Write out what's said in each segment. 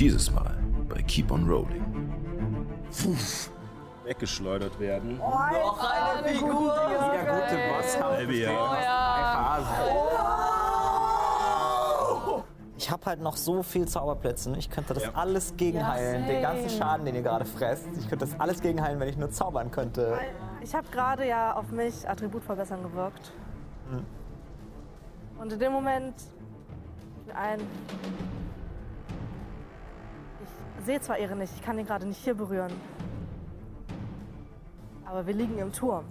Dieses Mal bei Keep on Rolling. weggeschleudert werden. Noch eine Figur. Der gute Boss haben Ich habe halt noch so viel Zauberplätze. Ich könnte das alles gegenheilen. Den ganzen Schaden, den ihr gerade fresst. Ich könnte das alles gegenheilen, wenn ich nur zaubern könnte. Ich habe gerade ja auf mich Attribut verbessern gewirkt. Und in dem Moment ein. Ich sehe zwar Ehre nicht, ich kann ihn gerade nicht hier berühren. Aber wir liegen im Turm.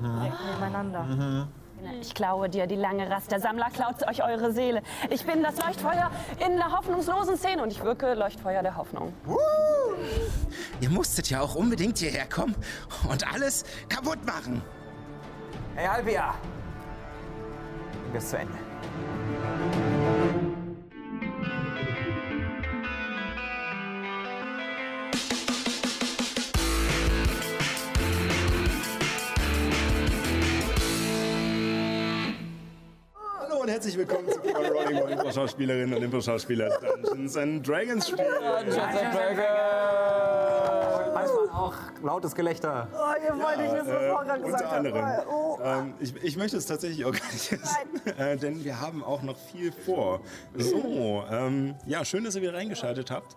Direkt nebeneinander. Ich klaue dir die lange Rast. Der Sammler klaut euch eure Seele. Ich bin das Leuchtfeuer in der hoffnungslosen Szene und ich wirke Leuchtfeuer der Hoffnung. Ihr musstet ja auch unbedingt hierher kommen und alles kaputt machen. Hey, Albia! Bis zu Ende. Herzlich willkommen zu Keep on Rolling, wo Impro-Schauspielerinnen und Impro-Schauspieler Dungeons and Dragons spielen. Manchmal auch lautes Gelächter. Oh, ihr wollt nicht wissen, was Äh, Morgan gesagt unter anderem. Oh. Ähm, ich, ich möchte es tatsächlich auch gar nicht wissen, äh, denn wir haben auch noch viel vor. So, ähm, ja, schön, dass ihr wieder reingeschaltet habt.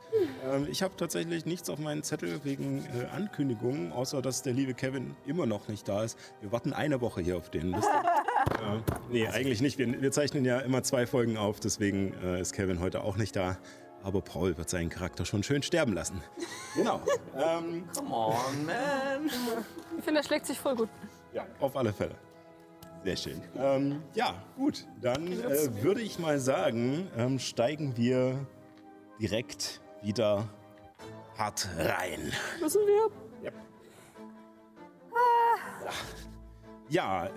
Ähm, ich habe tatsächlich nichts auf meinen Zettel wegen äh, Ankündigungen, außer dass der liebe Kevin immer noch nicht da ist. Wir warten eine Woche hier auf den. Ja, nee, eigentlich nicht. Wir, wir zeichnen ja immer zwei Folgen auf, deswegen äh, ist Kevin heute auch nicht da. Aber Paul wird seinen Charakter schon schön sterben lassen. Genau. Ähm, Come on, man. Ich finde, er schlägt sich voll gut. Ja, auf alle Fälle. Sehr schön. Ähm, ja, gut. Dann äh, würde ich mal sagen, ähm, steigen wir direkt wieder hart rein. Müssen wir? Ja,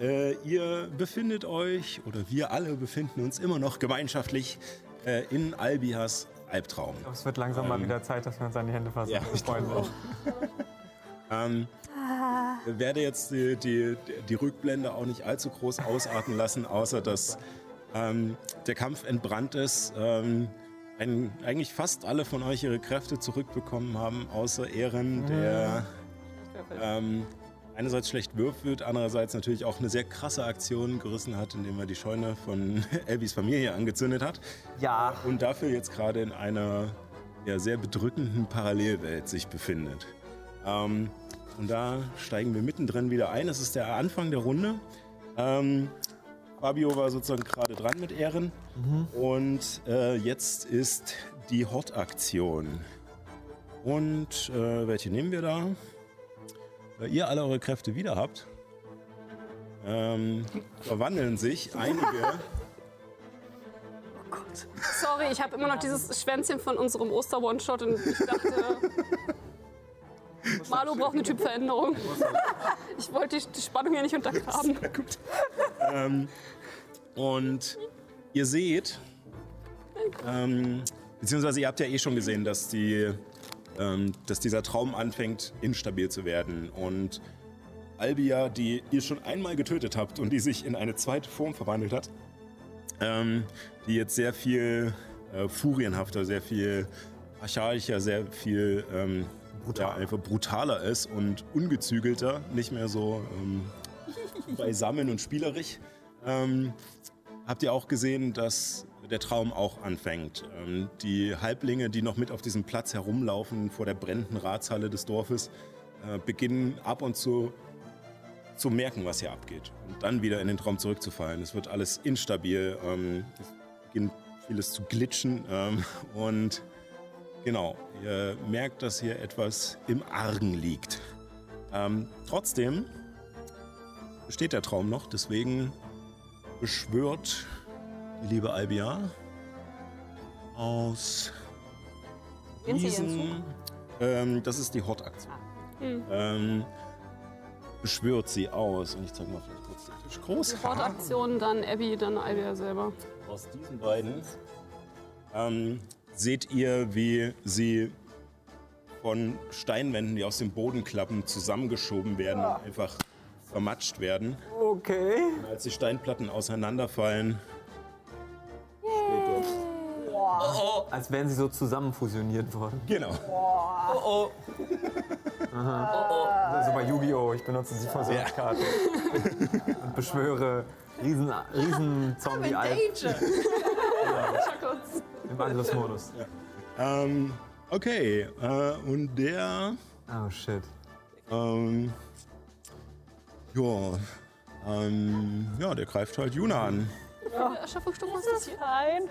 äh, ihr befindet euch, oder wir alle befinden uns immer noch gemeinschaftlich äh, in Albias Albtraum. Es wird langsam mal wieder Zeit, dass wir uns an die Hände fassen. Ja, Ich freue mich. Ähm, ich werde jetzt die, die, die Rückblende auch nicht allzu groß ausarten lassen, außer dass ähm, der Kampf entbrannt ist. Ähm, ein, eigentlich fast alle von euch ihre Kräfte zurückbekommen haben, außer Ehren, der ähm, einerseits schlecht würfelt, andererseits natürlich auch eine sehr krasse Aktion gerissen hat, indem er die Scheune von Elbys Familie angezündet hat. Ja, Und dafür jetzt gerade in einer ja, sehr bedrückenden Parallelwelt sich befindet. Ähm, und da steigen wir mittendrin wieder ein. Es ist der Anfang der Runde. Ähm, Fabio war sozusagen gerade dran mit Ehren. Und äh, jetzt ist die Hot-Aktion. Und äh, welche nehmen wir da? Da ihr alle eure Kräfte wieder habt, ähm, verwandeln sich einige. Sorry, ich habe immer noch dieses Schwänzchen von unserem Oster-One-Shot und ich dachte, Marlo braucht eine Typveränderung. Ich wollte die, Spannung hier nicht untergraben. ähm, und ihr seht, ähm, beziehungsweise ihr habt ja eh schon gesehen, dass, die, ähm, dass dieser Traum anfängt, instabil zu werden. Und Albia, die ihr schon einmal getötet habt und die sich in eine zweite Form verwandelt hat, ähm, die jetzt sehr viel äh, furienhafter, sehr viel archaischer, sehr viel ähm, ja, einfach brutaler ist und ungezügelter, nicht mehr so ähm, beisammen und spielerisch. Ähm, habt ihr auch gesehen, dass der Traum auch anfängt. Ähm, die Halblinge, die noch mit auf diesem Platz herumlaufen vor der brennenden Ratshalle des Dorfes, äh, beginnen ab und zu zu merken, was hier abgeht und dann wieder in den Traum zurückzufallen. Es wird alles instabil, ähm, es beginnt vieles zu glitschen ähm, und genau, ihr merkt, dass hier etwas im Argen liegt. Trotzdem besteht der Traum noch, deswegen beschwört liebe Albia aus diesen, ähm, das ist die Hot-Aktion. Hm. Ähm, beschwört sie aus. Und ich zeige mal vielleicht kurz den Tisch groß. Sportaktion, dann Abby, dann Albia selber. Aus diesen beiden ähm, seht ihr, wie sie von Steinwänden, die aus dem Boden klappen, zusammengeschoben werden und einfach vermatscht werden. Okay. Und als die Steinplatten auseinanderfallen, steht dort. Als wären sie so zusammen fusioniert worden. Genau. Oh oh. So bei Yu-Gi-Oh! Ich benutze die Fusionskarten. Und beschwöre riesen, riesen zombie alp im Angriffsmodus. Ähm, okay. Äh, und der. Oh shit. Ähm, ja. Ähm, ja, der greift halt Juna an. Erschöpfungsstufe ist das hier? Nein.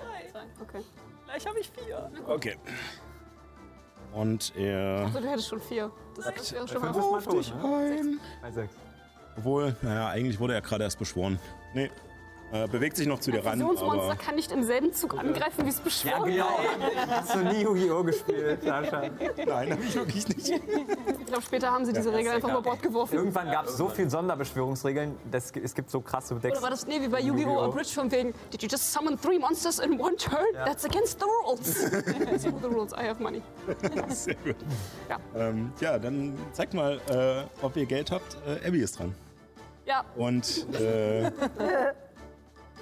Okay. Gleich habe ich vier. Okay. Und er. Also du hättest schon vier. Das, das wäre schon mal ist tot, dich ein. Bei sechs. Obwohl, naja, eigentlich wurde er gerade erst beschworen. Nee. Äh, bewegt sich noch zu dir ran, Visionsmonster aber. kann nicht im selben Zug angreifen, wie es beschworen genau. wurde. Hast du nie Yu-Gi-Oh! gespielt, Sascha? Nein, hab ich wirklich nicht. Ich glaube, später haben sie diese Regel einfach über Bord geworfen. Irgendwann gab es so viele Sonderbeschwörungsregeln, dass es gibt so krasse Decks. Oder war das, nee, wie bei Yu-Gi-Oh! Yu-Gi-Oh! Abridged von wegen, did you just summon three monsters in one turn? That's against the rules. That's the rules, I have money. Sehr gut. Ja. Ähm, ja, dann zeigt mal, äh, ob ihr Geld habt. Äh, Abby ist dran. Ja, Und äh,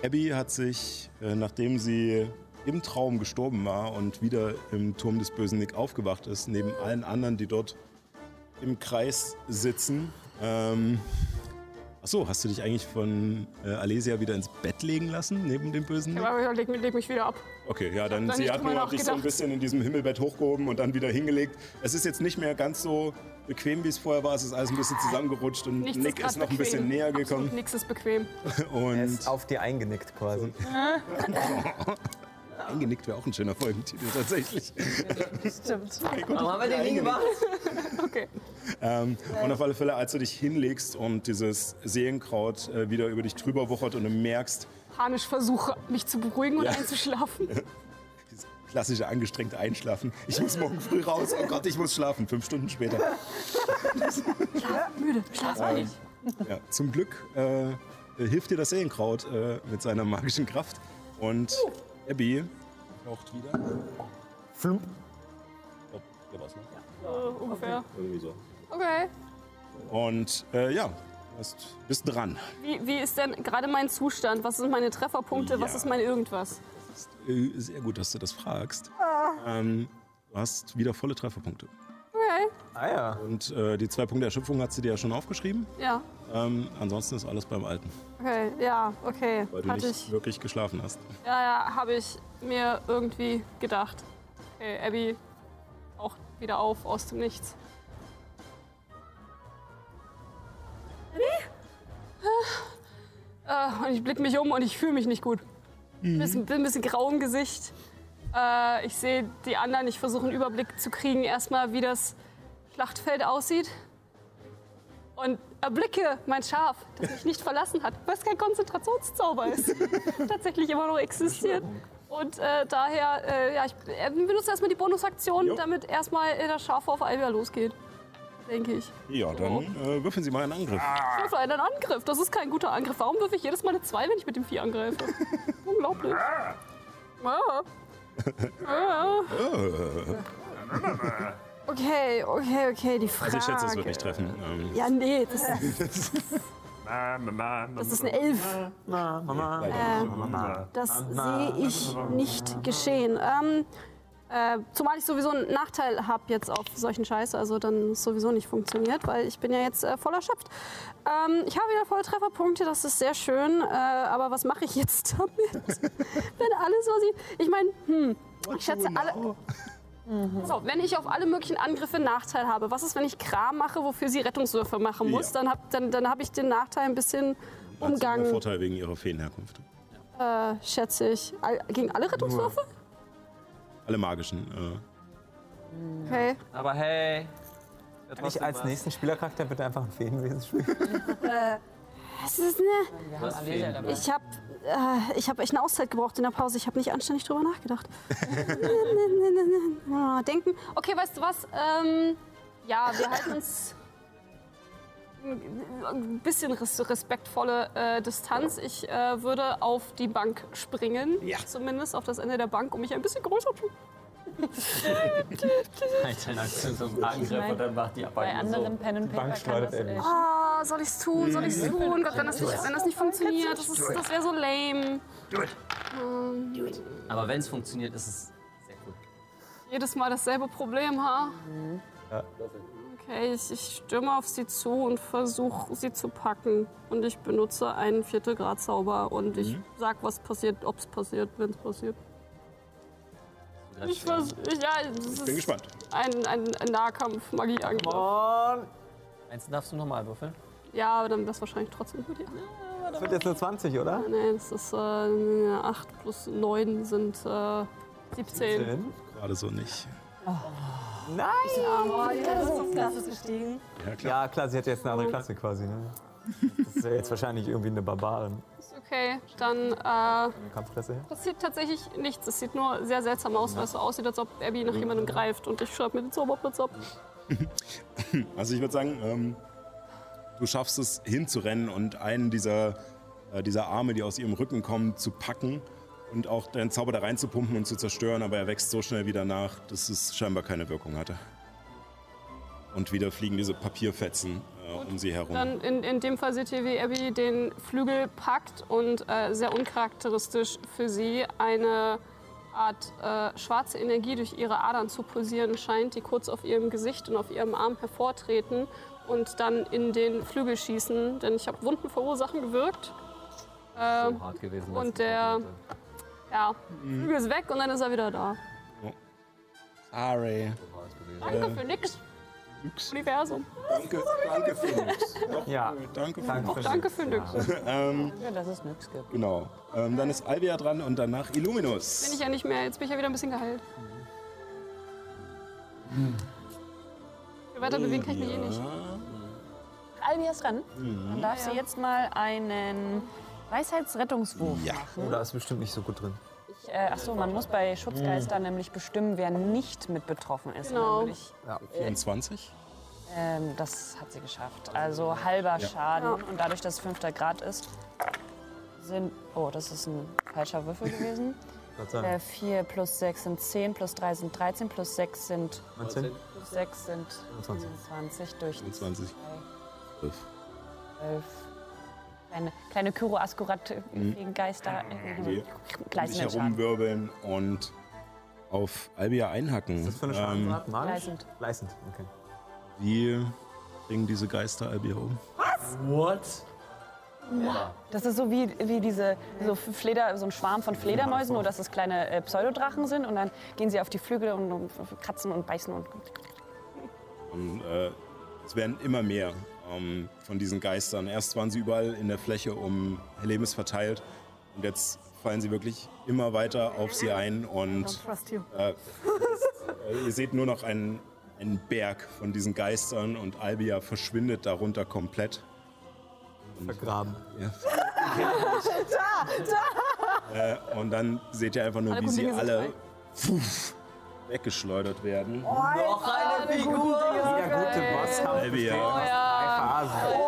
Abby hat sich, äh, nachdem sie im Traum gestorben war und wieder im Turm des bösen Nick aufgewacht ist, neben allen anderen, die dort im Kreis sitzen. Ähm, achso, hast du dich eigentlich von äh, Alesia wieder ins Bett legen lassen, neben dem bösen Nick? aber leg, leg mich wieder ab. Okay, ja, dann da sie hat nur dich so ein bisschen in diesem Himmelbett hochgehoben und dann wieder hingelegt. Es ist jetzt nicht mehr ganz so bequem, wie es vorher war. Es ist alles ein bisschen zusammengerutscht und Nichts Nick grad ist noch ein bequem. bisschen näher Absolut gekommen. Nichts ist bequem. Er Und ist auf dir eingenickt quasi. eingenickt wäre auch ein schöner Folgentitel tatsächlich. Stimmt. Warum haben wir den nie gemacht? Okay. ähm, und auf alle Fälle, als du dich hinlegst und dieses Seelenkraut äh, wieder über dich drüber wuchert und du merkst, Panisch versuche, mich zu beruhigen und Ja. einzuschlafen. dieses klassische angestrengte Einschlafen. Ich muss morgen früh raus. Oh Gott, ich muss schlafen. Fünf Stunden später. Müde, schlaf nicht. Ja, zum Glück äh, hilft dir das Seelenkraut äh, mit seiner magischen Kraft. Und Abby taucht wieder. Flump. Oh, der war's, ne? Äh, ungefähr. Irgendwie so. Okay. Und äh, ja, du hast- bist dran. Wie, wie ist denn gerade mein Zustand? Was sind meine Trefferpunkte? Was Ja. ist mein irgendwas? Äh, sehr gut, dass du das fragst. Ähm, du hast wieder volle Trefferpunkte. Ah ja. Und äh, die zwei Punkte Erschöpfung hat sie dir ja schon aufgeschrieben. Ja. Ähm, ansonsten ist alles beim Alten, Okay. Ja, okay. weil du Hatte nicht ich. wirklich geschlafen hast. Ja, ja, habe ich mir irgendwie gedacht. Okay, Abby auch wieder auf aus dem Nichts. Abby? Äh, und ich blicke mich um und ich fühle mich nicht gut. Mhm. Bisschen, bin ein bisschen grau im Gesicht. Äh, ich sehe die anderen. Ich versuche einen Überblick zu kriegen, erstmal, wie das Schlachtfeld aussieht. Und erblicke mein Schaf, das mich nicht verlassen hat, weil es kein Konzentrationszauber ist. Tatsächlich immer noch existiert. Und äh, daher, äh, ja, ich äh, benutze erstmal die Bonusaktion, Jo. damit erstmal äh, das Schaf auf Alvia losgeht. Denke ich. Ja, dann äh, würfeln Sie mal einen Angriff. Ich würfel einen Angriff. Das ist kein guter Angriff. Warum würfe ich jedes Mal eine 2, wenn ich mit dem Vieh angreife? Unglaublich. Ah. Ah. Okay, okay, okay, die Frage. Also ich schätze, es wird nicht treffen. Ähm, Ja, nee, das ist, das ist eine Elf. leider. Das sehe ich nicht geschehen. Ähm, äh, zumal ich sowieso einen Nachteil habe jetzt auf solchen Scheiß, also dann es sowieso nicht funktioniert, weil ich bin ja jetzt äh, voll erschöpft. Ähm, ich habe wieder voll Trefferpunkte, das ist sehr schön, äh, aber was mache ich jetzt damit? wenn alles, was ich... Ich meine, hm, ich schätze alle... So, wenn ich auf alle möglichen Angriffe Nachteil habe, was ist, wenn ich Kram mache, wofür sie Rettungswürfe machen muss? Ja. Dann habe dann, dann hab ich den Nachteil ein bisschen Hat einen umgangen, Vorteil wegen ihrer Feenherkunft. äh, schätze ich. All, gegen alle Rettungswürfe? Alle magischen. Äh, Okay. Aber hey. Kann ich als nächsten Spielercharakter bitte einfach ein Feenwesen spielen? Es ist eine. Ich habe äh, ich hab echt eine Auszeit gebraucht in der Pause. Ich habe nicht anständig drüber nachgedacht. Ah, Denken. Okay, weißt du was? Ähm, ja, wir halten uns ein bisschen res respektvolle äh, Distanz. Ich äh, würde auf die Bank springen. Ja. Zumindest auf das Ende der Bank, um mich ein bisschen größer zu Aktion zum Angriff und dann macht die Bei Bank so. anderen Pen and Paper kann das echt. Ah, soll ich's tun? Soll ich's tun? Gott, wenn das nicht, wenn das nicht funktioniert, das, ist- das wäre so lame. Aber wenn es funktioniert, ist es sehr Jedes Mal dasselbe Problem, ha? Ja. Okay, ich, ich stürme auf sie zu und versuche sie zu packen. Und ich benutze einen Viertelgrad-Zauber und ich sag, was passiert, ob es passiert, wenn es passiert. Ich vers ich, ja, es Bin gespannt. ein, ein, ein Nahkampf-Magie-Angriff. Und Eins darfst du nochmal würfeln. Ja, aber dann wäre es wahrscheinlich trotzdem gut. Ja. das wird jetzt eine 20, oder? Nee, das ist äh, 8 plus 9 sind äh, 17. Gerade so nicht. Nein! Das ist gestiegen. Ja, klar. Ja, klar, sie hat jetzt eine andere Klasse quasi. Ne? Das ist ja jetzt wahrscheinlich irgendwie eine Barbarin. Okay, dann äh, her. passiert tatsächlich nichts. Es sieht nur sehr seltsam aus, weil es so aussieht, als ob Abby nach jemandem greift. Und ich schreibe mir den Zauberplatz ab. Also ich würde sagen, ähm, du schaffst es hinzurennen und einen dieser, äh, dieser Arme, die aus ihrem Rücken kommen, zu packen und auch deinen Zauber da reinzupumpen und zu zerstören, aber er wächst so schnell wieder nach, dass es scheinbar keine Wirkung hatte. Und wieder fliegen diese Papierfetzen äh, um sie herum. Dann in, in dem Fall seht ihr, wie Abby den Flügel packt und äh, sehr uncharakteristisch für sie eine Art äh, schwarze Energie durch ihre Adern zu pulsieren scheint, die kurz auf ihrem Gesicht und auf ihrem Arm hervortreten und dann in den Flügel schießen. Denn ich habe Wunden verursachen gewirkt. Äh, So hart gewesen. und der- ja, Flügel ist weg und dann ist er wieder da. Sorry. Danke für Nix. Universum. Danke, danke für nix. Doch, Ja. Danke für nix. für Danke für nix. Ähm, Ja, dass es nichts gibt. genau. Ähm, dann ist Alvia dran und danach Bin Illuminus. ich ja nicht mehr, jetzt bin ich ja wieder ein bisschen geheilt. Viel weiter bewegen kann ich mich eh nicht. Albia ist dran. Dann darf sie jetzt mal einen Weisheitsrettungswurf Ja. Oh, machen. da ist bestimmt nicht so gut drin. Ich, äh, achso, man muss bei Schutzgeistern nämlich bestimmen, wer nicht mit betroffen ist. Genau. Nämlich, 24. ähm, das hat sie geschafft. Also halber Schaden. Ja. Und dadurch, dass es fünfter Grad ist, sind. Oh, das ist ein falscher Würfel gewesen. Äh, Dank. 4 plus 6 sind 10, plus 3 sind 13, plus 6 sind, 19? plus 6 sind 25. 25 durch 25. 12. Kleine, kleine Kyro-Askurat Geister. Die um dich Gleißenden Schaden. herumwirbeln und auf Albia einhacken. Was für eine Ähm? Gleißend. Gleißend, okay. wie bringen diese Geister Albia um? What? Das ist so wie, wie diese so Fleder, so ein Schwarm von Fledermäusen, nur dass es kleine äh, Pseudodrachen sind. Und dann gehen sie auf die Flügel und, und kratzen und beißen. Und Und, äh, es werden immer mehr ähm, von diesen Geistern. Erst waren sie überall in der Fläche um Helemis verteilt und jetzt fallen sie wirklich immer weiter auf sie ein und äh, ihr seht nur noch einen, einen Berg von diesen Geistern und Albia verschwindet darunter komplett. Vergraben. Ja. Äh, und dann seht ihr einfach nur, Alle wie sie alle pfuff, weggeschleudert werden. Noch eine Figur! Der gute Bosskampf Albia. besteht aus drei Phasen.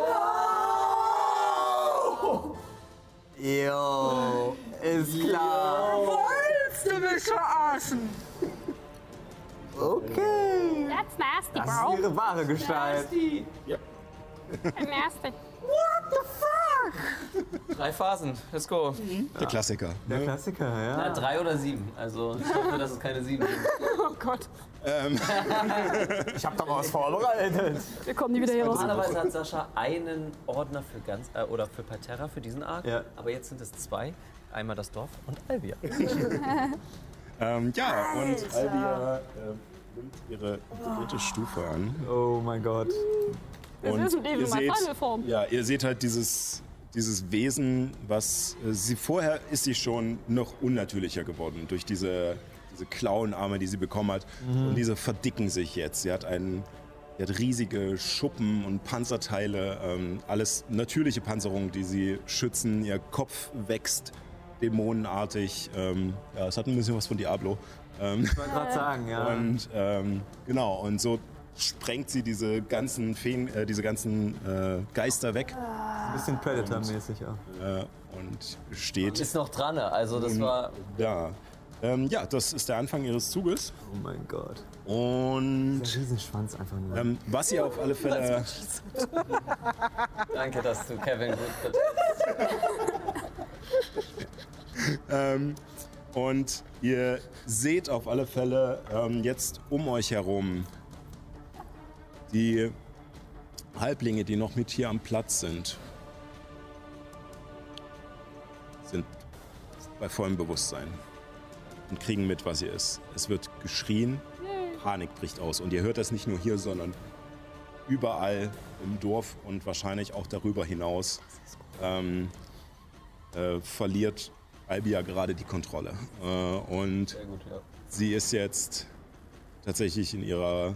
Jo, ist klar. Wolltest du mich verarschen? Okay. That's nasty, Das ist ihre wahre Gestalt. Nasty. Drei Phasen, let's go. Der Klassiker. Der Ne? Klassiker, ja. Na, drei oder sieben. Also ich hoffe, dass es keine sieben sind. Oh Gott, Ich hab doch was vorbereitet. wir kommen nie wieder hier raus. Normalerweise hat Sascha einen Ordner für ganz äh, oder für Parterra für diesen Arc, Ja. aber jetzt sind es zwei. Einmal das Dorf und Albia. Ähm, ja, und Albia äh, nimmt ihre dritte Stufe an. Oh mein Gott. Es Und ist ein Leben ihr in seht- Finalform. Ja, ihr seht halt dieses, dieses Wesen, was äh, sie vorher ist sie schon noch unnatürlicher geworden durch diese, diese Klauenarme, die sie bekommen hat. Und diese verdicken sich jetzt. Sie hat einen sie hat riesige Schuppen und Panzerteile, ähm, alles natürliche Panzerungen, die sie schützen. Ihr Kopf wächst dämonenartig. Ähm, ja, es hat ein bisschen was von Diablo. Ähm, Ich wollte gerade sagen, ja. und ähm, genau, und so sprengt sie diese ganzen Feen, äh, diese ganzen äh, Geister weg Ein bisschen Predator-mäßig auch. äh, und steht Ist noch dran, ne? also das war da. Ähm, ja, das ist der Anfang ihres Zuges. Oh mein Gott. Und Der Riesenschwanz einfach nur. ähm, was ihr auf alle Fälle. danke, dass du Kevin gut Ähm, Und ihr seht auf alle Fälle ähm, jetzt um euch herum die Halblinge, die noch mit hier am Platz sind, sind bei vollem Bewusstsein und kriegen mit, was hier ist. Es wird geschrien, Panik bricht aus. Und ihr hört das nicht nur hier, sondern überall im Dorf und wahrscheinlich auch darüber hinaus ähm, äh, verliert Albia gerade die Kontrolle. Äh, und sie ist jetzt tatsächlich in ihrer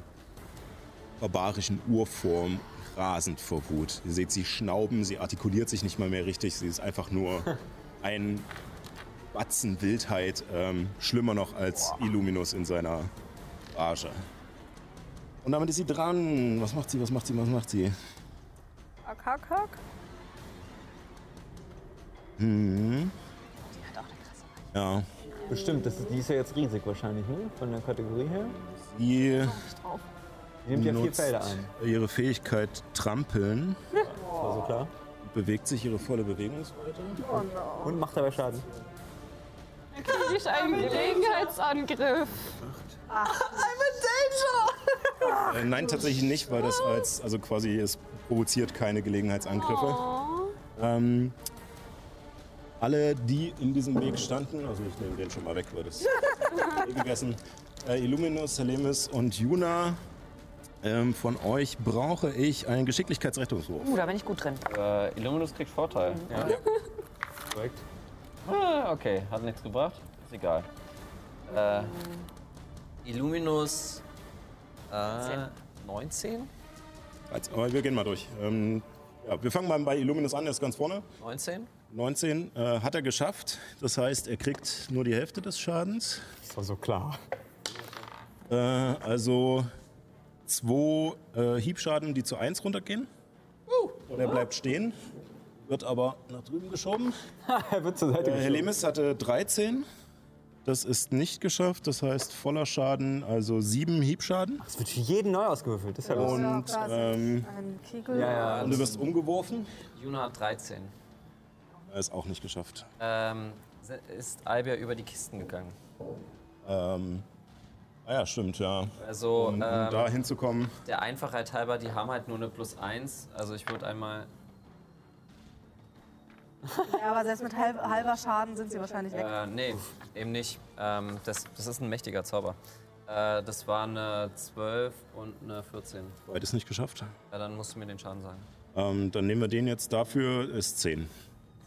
barbarischen Urform rasend vor Wut. Ihr seht sie schnauben, sie artikuliert sich nicht mal mehr richtig, sie ist einfach nur ein Batzen Wildheit, ähm, schlimmer noch als Illuminus in seiner Rage. Und damit ist sie dran. Was macht sie, was macht sie, was macht sie? Hack, hack, hack. Hm. Ja, Bestimmt, das ist, die ist ja jetzt riesig wahrscheinlich, ne? Von der Kategorie her. Die nimmt ja vier Felder ein. ihre Fähigkeit Trampeln, War so klar. bewegt sich ihre volle Bewegungsweite. Und macht dabei Schaden. Ich einen Gelegenheitsangriff. Äh, nein, tatsächlich nicht, weil das als, also quasi, es provoziert keine Gelegenheitsangriffe. Ähm, alle, die in diesem Weg standen, also ich nehme den schon mal weg, weil das eh gegessen. Äh, Illuminus, Helemis und Juna, ähm, von euch brauche ich einen Geschicklichkeitsrettungswurf. Uh, da bin ich gut drin. Äh, Illuminus kriegt Vorteil. Ja. Korrekt. Ah, okay, hat nichts gebracht. Ist egal. Äh, Illuminus. Äh, 19? Als, aber wir gehen mal durch. Ähm, ja, wir fangen mal bei Illuminus an, der ist ganz vorne. 19? 19 äh, hat er geschafft. Das heißt, er kriegt nur die Hälfte des Schadens. Das war so klar. Äh, also zwei äh, Hiebschaden, die zu 1 runtergehen. Und er bleibt stehen, wird aber nach drüben geschoben. er wird zur Seite Äh, geschoben. Helemis hatte 13. Das ist nicht geschafft. Das heißt voller Schaden, also sieben Hiebschaden. Das wird für jeden neu ausgewürfelt. Das ist ja lustig. Und ähm. Ja, ja. du wirst umgeworfen. Juna hat 13. Er ist auch nicht geschafft. Ähm, ist Albia über die Kisten gegangen. Ähm, ah ja, stimmt, ja. Also, Um, um ähm, da hinzukommen. der Einfachheit halber, die haben halt nur eine plus 1. Also ich würde einmal. Ja, aber selbst mit halb, halber Schaden sind sie wahrscheinlich weg. Äh, nee, eben nicht. Ähm, das, das ist ein mächtiger Zauber. Äh, das war eine 12 und eine 14. Beides nicht geschafft. Ja, dann musst du mir den Schaden sagen. Ähm, dann nehmen wir den jetzt dafür, ist 10.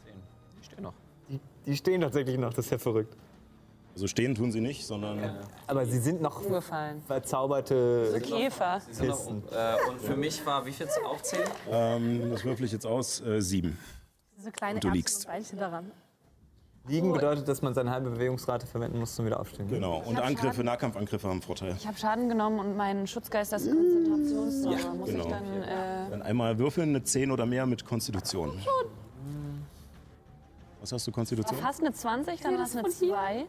10. Ich stehe noch. Die, die stehen tatsächlich noch, das ist ja verrückt. Also stehen tun sie nicht, sondern Aber sie sind noch Umgefallen. verzauberte Käfer. Sie sind noch, Kisten. äh, und für mich war wie viel? Auch 10? ähm, das würfel ich jetzt aus, äh, 7. Diese kleine du Erbsen liegst. und daran. Liegen bedeutet, dass man seine halbe Bewegungsrate verwenden muss zum Wiederaufstehen. Genau. Und Angriffe, Nahkampfangriffe haben Vorteil. Ich habe Schaden genommen und mein Schutzgeist das Konzentrationszauber. Ja, Muss genau. ich dann. Äh, Dann einmal würfeln, eine 10 oder mehr mit Konstitution. Was hast du, Konstitution? fast eine 20, dann hast du eine von hier? 2.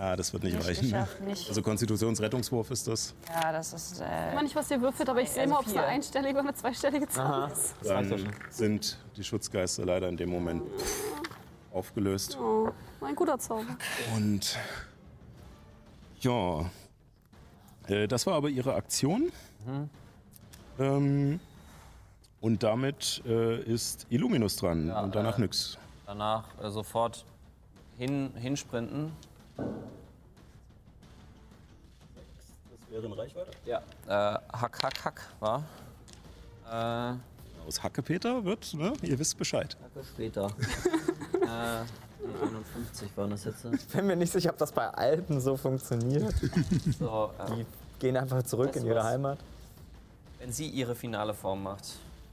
Ah, das wird nicht, Nicht reichen. nicht. Also Konstitutionsrettungswurf ist das. Ja, das ist. Äh, Ich weiß nicht, was ihr würfelt, aber ich sehe Also mal, ob es eine einstellige oder eine zweistellige Zahl ist. Dann sind die Schutzgeister leider in dem Moment aufgelöst. Oh, ein guter Zauber. Und ja, äh, das war aber ihre Aktion. Ähm, und damit äh, ist Illuminus dran Ja, und danach äh, nix. Danach äh, sofort hin, hinsprinten. Das wäre in Reichweite. Ja. Äh, hack, hack, hack, war. Äh, Aus Hackepeter wird, ne? Ihr wisst Bescheid. später. äh, 51 waren das jetzt. Ich bin mir nicht sicher, ob das bei Alten so funktioniert. So, äh, Die gehen einfach zurück in ihre was? Heimat. wenn sie ihre finale Form macht,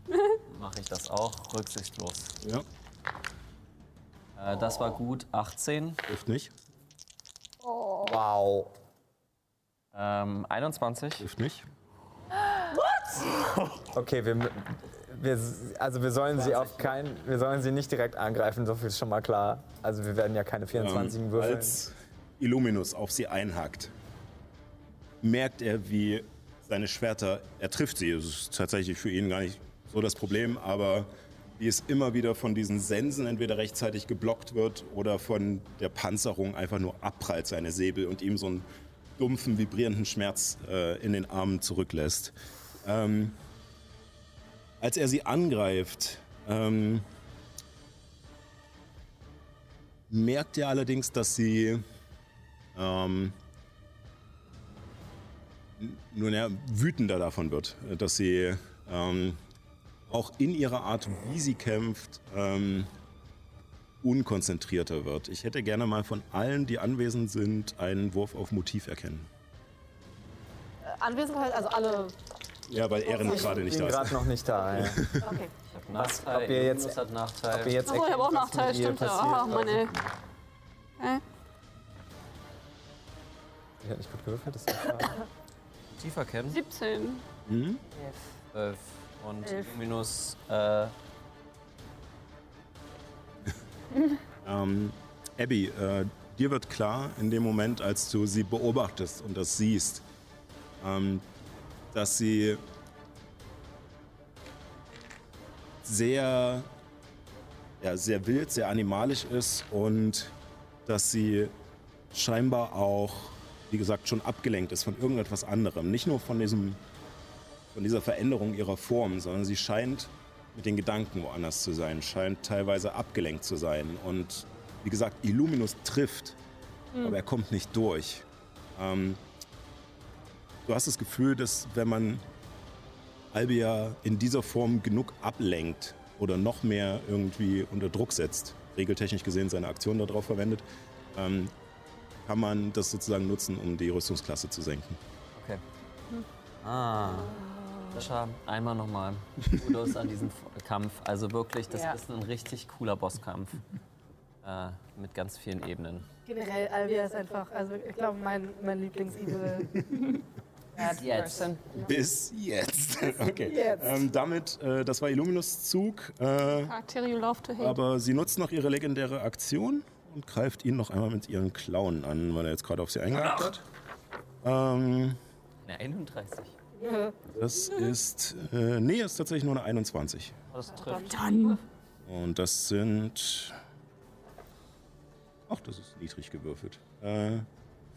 mache ich das auch rücksichtslos. Ja, Äh, das war gut, 18. trifft nicht. Wow. Ähm, 21. Trifft nicht. Okay, wir, wir, also wir sollen sie auf keinen, wir sollen sie nicht direkt angreifen, so viel ist schon mal klar. Also wir werden ja keine 24 Ähm, würfeln. als Illuminus auf sie einhakt, merkt er, wie seine Schwerter, er trifft sie. Das ist tatsächlich für ihn gar nicht so das Problem, aber wie es immer wieder von diesen Sensen entweder rechtzeitig geblockt wird oder von der Panzerung einfach nur abprallt, seine Säbel, und ihm so einen dumpfen, vibrierenden Schmerz äh, in den Armen zurücklässt. Ähm, als er sie angreift, ähm, merkt er allerdings, dass sie ähm, nun ja, wütender davon wird, äh, dass sie ähm, auch in ihrer Art, wie sie kämpft, ähm, unkonzentrierter wird. Ich hätte gerne mal von allen, die anwesend sind, einen Wurf auf Motiv erkennen. Anwesenheit, also alle. Ja, weil Ehren gerade Ich nicht bin da gerade ist. noch nicht da. Ja. Okay. Nachteil, ob ihr jetzt- hat Nachteil. Ob ihr jetzt Achso, ich habe auch was Nachteil, stimmt ja. passiert, Ah, meine. Hä? Ich hab nicht gut gewürfelt, das ist. Tiefer kennen. 17. Hm? 12. Und Elf. Äh, Ähm, Abby, äh, dir wird klar in dem Moment, als du sie beobachtest und das siehst, ähm, dass sie sehr, ja, sehr wild, sehr animalisch ist und dass sie scheinbar auch, wie gesagt, schon abgelenkt ist von irgendetwas anderem. Nicht nur von, diesem, von dieser Veränderung ihrer Form, sondern sie scheint mit den Gedanken woanders zu sein, scheint teilweise abgelenkt zu sein. Und wie gesagt, Illuminus trifft, aber er kommt nicht durch. Ähm, du hast das Gefühl, dass wenn man Albia in dieser Form genug ablenkt oder noch mehr irgendwie unter Druck setzt, regeltechnisch gesehen seine Aktion darauf verwendet, ähm, kann man das sozusagen nutzen, um die Rüstungsklasse zu senken. okay. Ah. Sascha, einmal nochmal Kudos an diesen F- Kampf. Also wirklich, das Ja. ist ein richtig cooler Bosskampf. Äh, mit ganz vielen Ebenen. Generell, Alvia ist einfach, also ich glaube, mein, mein Lieblings-Evil. Bad Jetzt. Bis jetzt. Okay. Jetzt. Ähm, damit, äh, das war Illuminus Zug. Äh, Charaktere you love to hate. Aber sie nutzt noch ihre legendäre Aktion und greift ihn noch einmal mit ihren Klauen an, weil er jetzt gerade auf sie eingehakt hat. Ähm, Eine 31. das ist. Äh, nee, ist tatsächlich nur eine 21. Das trifft. Dann. Und das sind. Ach, das ist niedrig gewürfelt. Äh,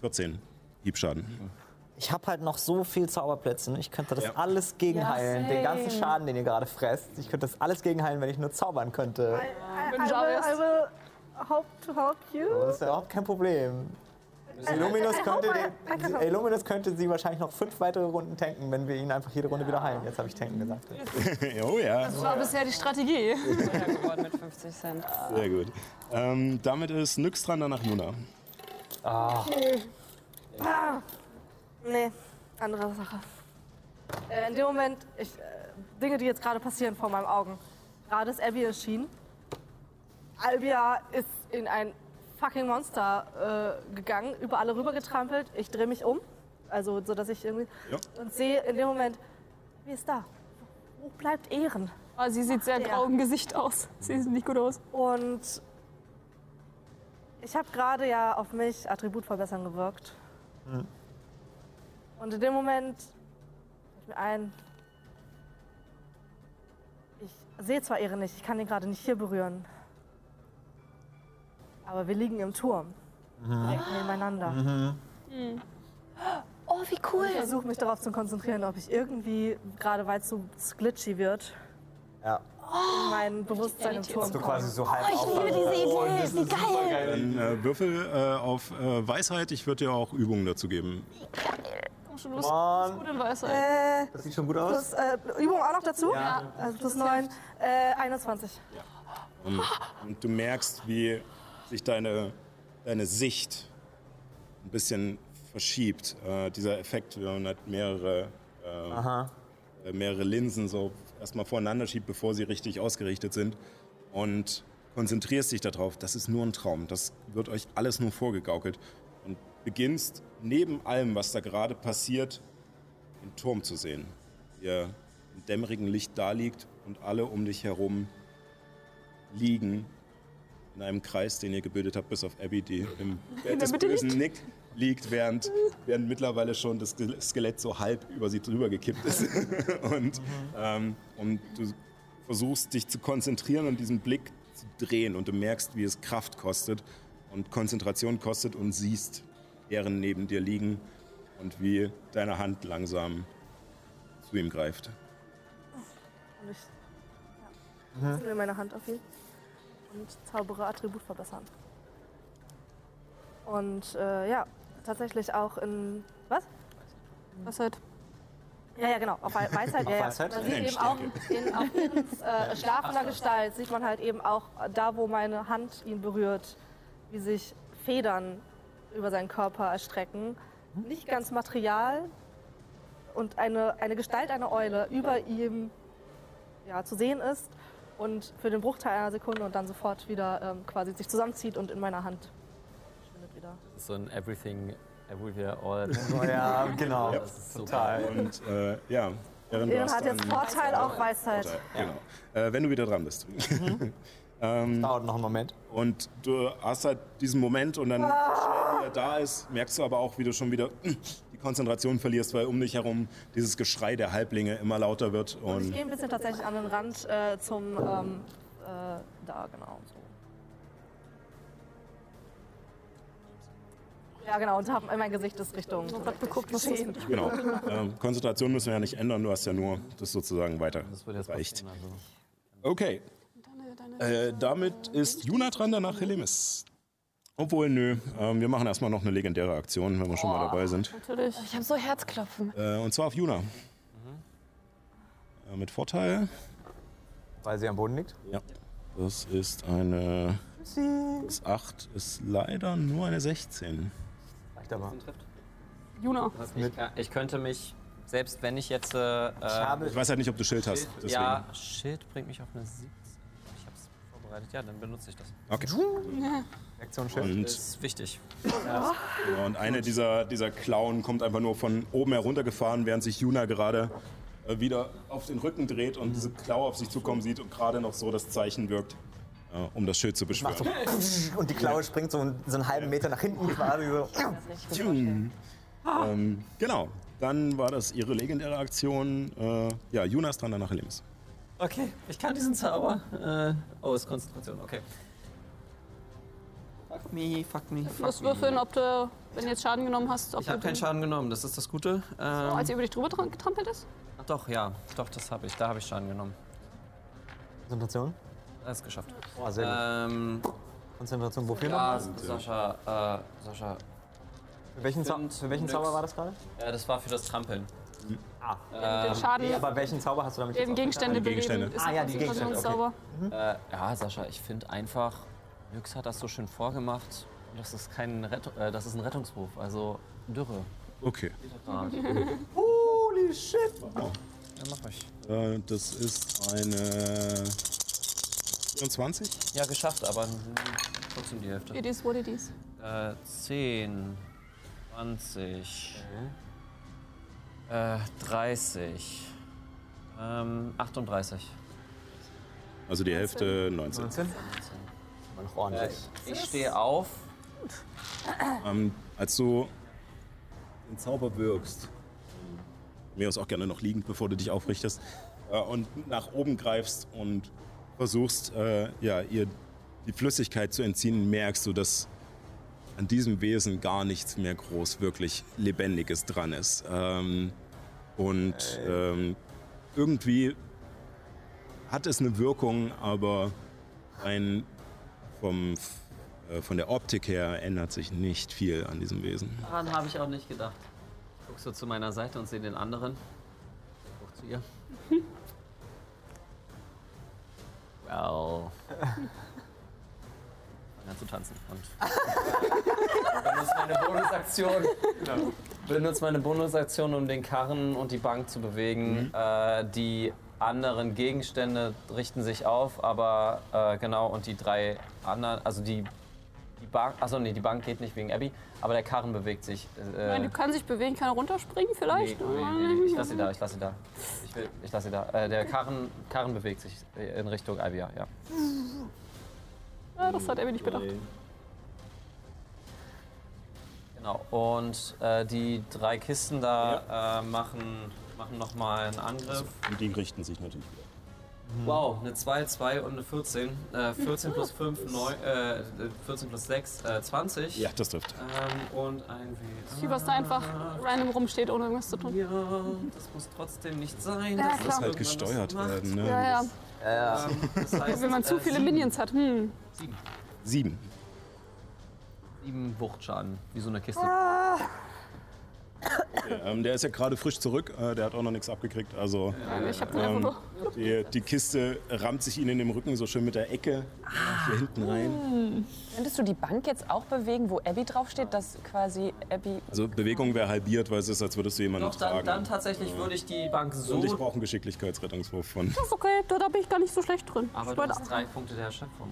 14 Hiebschaden. Ich habe halt noch so viel Zauberplätze. Ich könnte das Ja. alles gegenheilen. Ja, den ganzen. Schaden, den ihr gerade fresst. Ich könnte das alles gegenheilen, wenn ich nur zaubern könnte. I, I, will, I will hope to help you. Das ist ja überhaupt kein Problem. Illuminus I könnte, den, help. Illuminus könnte sie wahrscheinlich noch fünf weitere Runden tanken, wenn wir ihn einfach jede Runde wieder heilen. Jetzt habe ich tanken gesagt. oh ja, Das war bisher die Strategie. Mit 50 Cent. sehr gut. Ähm, damit ist Nyx dran, danach Luna. Nee, andere Sache. Äh, in dem Moment, ich, äh, Dinge, die jetzt gerade passieren vor meinen Augen. Gerade ist Abby erschienen. Albia ist in ein fucking Monster äh, gegangen, über alle rübergetrampelt. Ich drehe mich um, also so, dass ich irgendwie Ja. und sehe in dem Moment, wie ist da? Wo bleibt Ehren? Oh, sie sieht sehr Ja. grau im Gesicht aus. Sie sieht nicht gut aus. Und ich habe gerade ja auf mich Attribut verbessern gewirkt. Und in dem Moment fällt mir ein, ich sehe zwar Ehre nicht, ich kann ihn gerade nicht hier berühren. Aber wir liegen im Turm. Direkt nebeneinander. Oh, wie cool. Ich versuche mich darauf zu konzentrieren, ob ich irgendwie, gerade weil es so glitchy wird, Ja. in mein Bewusstsein im Turm Du quasi so halb Ich liebe diese Idee. Wie geil. Dann äh, Würfel äh, auf äh, Weisheit. Ich würde dir auch Übungen dazu geben. Komm schon, los. Mann, Gut in Weisheit. Äh, das sieht schon gut aus. plus, äh, Übung auch noch dazu? Also plus 9, äh, 21. Und, und du merkst, wie sich deine, deine Sicht ein bisschen verschiebt. Äh, dieser Effekt, wenn man halt mehrere, äh, äh, mehrere Linsen so erstmal voreinander schiebt, bevor sie richtig ausgerichtet sind. Und konzentrierst dich darauf, das ist nur ein Traum. Das wird euch alles nur vorgegaukelt. Und beginnst neben allem, was da gerade passiert, den Turm zu sehen. Wie er im dämmerigen Licht da liegt und alle um dich herum liegen in einem Kreis, den ihr gebildet habt, bis auf Abby, die im Bett des bösen Nick liegt, während, während mittlerweile schon das Ske- Skelett so halb über sie drüber gekippt ist. und, ähm, und du versuchst dich zu konzentrieren und diesen Blick zu drehen und du merkst, wie es Kraft kostet und Konzentration kostet und siehst Ehren neben dir liegen und wie deine Hand langsam zu ihm greift. Und ich ja, mhm. meine Hand auf ihn und zaubere Attribut verbessern. Und äh, ja, tatsächlich auch in. Was? Weisheit. Ja, ja, genau. Auf Wei- Weisheit, ja, ja. Weisheit? Man sieht eben auch in, auf äh, schlafender Gestalt, sieht man halt eben auch da, wo meine Hand ihn berührt, wie sich Federn über seinen Körper erstrecken. Nicht ganz Material und eine, eine Gestalt einer Eule über ihm ja, zu sehen ist und für den Bruchteil einer Sekunde und dann sofort wieder ähm, quasi sich zusammenzieht und in meiner Hand verschwindet wieder. So ein Everything, Everywhere, All. Oh ja, genau. Das ist so Total. Und äh, ja, hast hat jetzt Vorteil auf Weisheit. Vorteil, Genau. Äh, wenn du wieder dran bist. Dauert noch einen Moment. Und du hast halt diesen Moment und dann, schnell wie er da ist, merkst du aber auch, wie du schon wieder die Konzentration verlierst, weil um dich herum dieses Geschrei der Halblinge immer lauter wird. Ich Und gehe ein bisschen tatsächlich an den Rand äh, zum, ähm, äh, da genau. So. Ja genau, und habe mein Gesicht ist Richtung geguckt, was geschehen. genau. Ähm, Konzentration müssen wir ja nicht ändern, du hast ja nur das sozusagen weiter. Das wird jetzt reicht. also. Okay, Deine, deine äh, damit ist Juna dran, danach Helemis. Obwohl, nö, ähm, wir machen erstmal noch eine legendäre Aktion, wenn wir schon mal dabei sind. natürlich. Ich habe so Herzklopfen. Äh, und zwar auf Juna. Äh, mit Vorteil. Weil sie am Boden liegt. Ja. Das ist eine. Das 8 ist leider nur eine 16. Reicht aber. Juna. Ich, ich könnte mich, selbst wenn ich jetzt. Äh, Ich habe Ich weiß halt nicht, ob du Schild hast. Deswegen. ja, Schild bringt mich auf eine 17. Vorbereitet. Ja, dann benutze ich das. Okay. Reaktionsschild. Und, Das ist wichtig. ja, und eine dieser, dieser Klauen kommt einfach nur von oben heruntergefahren, während sich Juna gerade äh, wieder auf den Rücken dreht und diese Klaue auf sich zukommen sieht und gerade noch so das Zeichen wirkt, äh, um das Schild zu beschwören. Und die Klaue springt so, einen- so einen halben Meter nach hinten quasi so. Ähm, genau. Dann war das ihre legendäre Aktion. Äh, ja, Juna ist dran, danach Helemis. Okay, ich kann diesen Zauber. Äh, oh, ist Konzentration, okay. Fuck me, fuck me, Du fuck musst me. würfeln, ob du, wenn du jetzt Schaden genommen hast, ob Ich habe du keinen Schaden genommen, das ist das Gute. Oh, Ähm, als er über dich drüber getrampelt ist? ach doch, ja, doch, das habe ich. Da habe ich Schaden genommen. Konzentration. Alles geschafft. Oh, sehr gut. Ähm, Konzentration wofür ja, noch? Sascha, äh, Sascha. Für welchen, Zau für welchen. Zauber war das gerade? Ja, das war für das Trampeln. Den Schaden, Nee, aber welchen Zauber hast du damit jetzt Gegenstände Die Gegenstände. beleben. Ist Ah, ja, die Gegenstände, Konzentrationszauber. Äh, ja, Sascha, ich finde einfach, Nyx hat das so schön vorgemacht. Das ist kein Rett äh, das ist ein Rettungswurf, also Dürre. Okay. Ah, Holy shit! Oh. ja, mach ich. Äh, das ist eine 24. Ja, geschafft, aber trotzdem die Hälfte. It is what it is. Äh, 10, 20, äh, 30, ähm, 38. Also die Hälfte 19. 19? War noch Äh, ordentlich. ich stehe auf. Ähm, als du den Zauber wirkst, mir aus auch gerne noch liegend, bevor du dich aufrichtest, äh, und nach oben greifst und versuchst, äh, ja, ihr die Flüssigkeit zu entziehen, merkst du, dass an diesem Wesen gar nichts mehr groß wirklich Lebendiges dran ist. Ähm, und ähm, irgendwie hat es eine Wirkung, aber ein vom, äh, von der Optik her ändert sich nicht viel an diesem Wesen. Daran habe ich auch nicht gedacht. Ich guck so zu meiner Seite und sehe den anderen. Ich guck zu ihr. Well. Zu tanzen. Und benutze meine Bonusaktion. Benutze meine Bonusaktion, um den Karren und die Bank zu bewegen. Äh, die anderen Gegenstände richten sich auf, aber äh, genau, und die drei anderen, also die, die Bank, achso, nee, die Bank geht nicht wegen Abby, aber der Karren bewegt sich. Äh, Nein, du kannst sich bewegen, kann er runterspringen vielleicht? nee, nee, nee, ich lasse sie da, ich lasse sie da. Ich, will, ich lasse sie da. Äh, der Karren, Karren bewegt sich in Richtung Alvia, ja. Ja, das hat er mir nicht bedacht. Genau. Und äh, die drei Kisten da äh, machen, machen nochmal einen Angriff. Und die richten sich natürlich wieder. Wow, eine 2, 2 und eine 14. Äh, 14 plus 5, 9, äh, 14 plus 6, äh, 20. Ja, das trifft. Ähm, und ein W. Wie was da einfach random rumsteht, ohne irgendwas zu tun. Ja, das muss trotzdem nicht sein. Ja, dass klar. Muss halt gesteuert werden. Ne? Ja, ja. Ähm, das heißt, Wenn man zu äh, viele sieben. Minions hat. Hm. Sieben. Sieben. Sieben Wuchtschaden, wie so eine Kiste. Ähm, der ist ja gerade frisch zurück. Äh, der hat auch noch nichts abgekriegt. Also Ich hab den ähm, einfach nur. die, die Kiste rammt sich ihn in den Rücken so schön mit der Ecke hier hinten rein. Könntest du die Bank jetzt auch bewegen, wo Abby draufsteht, dass quasi Abby. Also Bewegung wäre halbiert, weil es ist, als würdest du jemanden Doch, dann, tragen. dann tatsächlich würde ich die Bank so. Und ich brauche einen Geschicklichkeitsrettungswurf von. Das ist okay, da, da bin ich gar nicht so schlecht drin. aber ich du hast drei Punkte der Erschöpfung.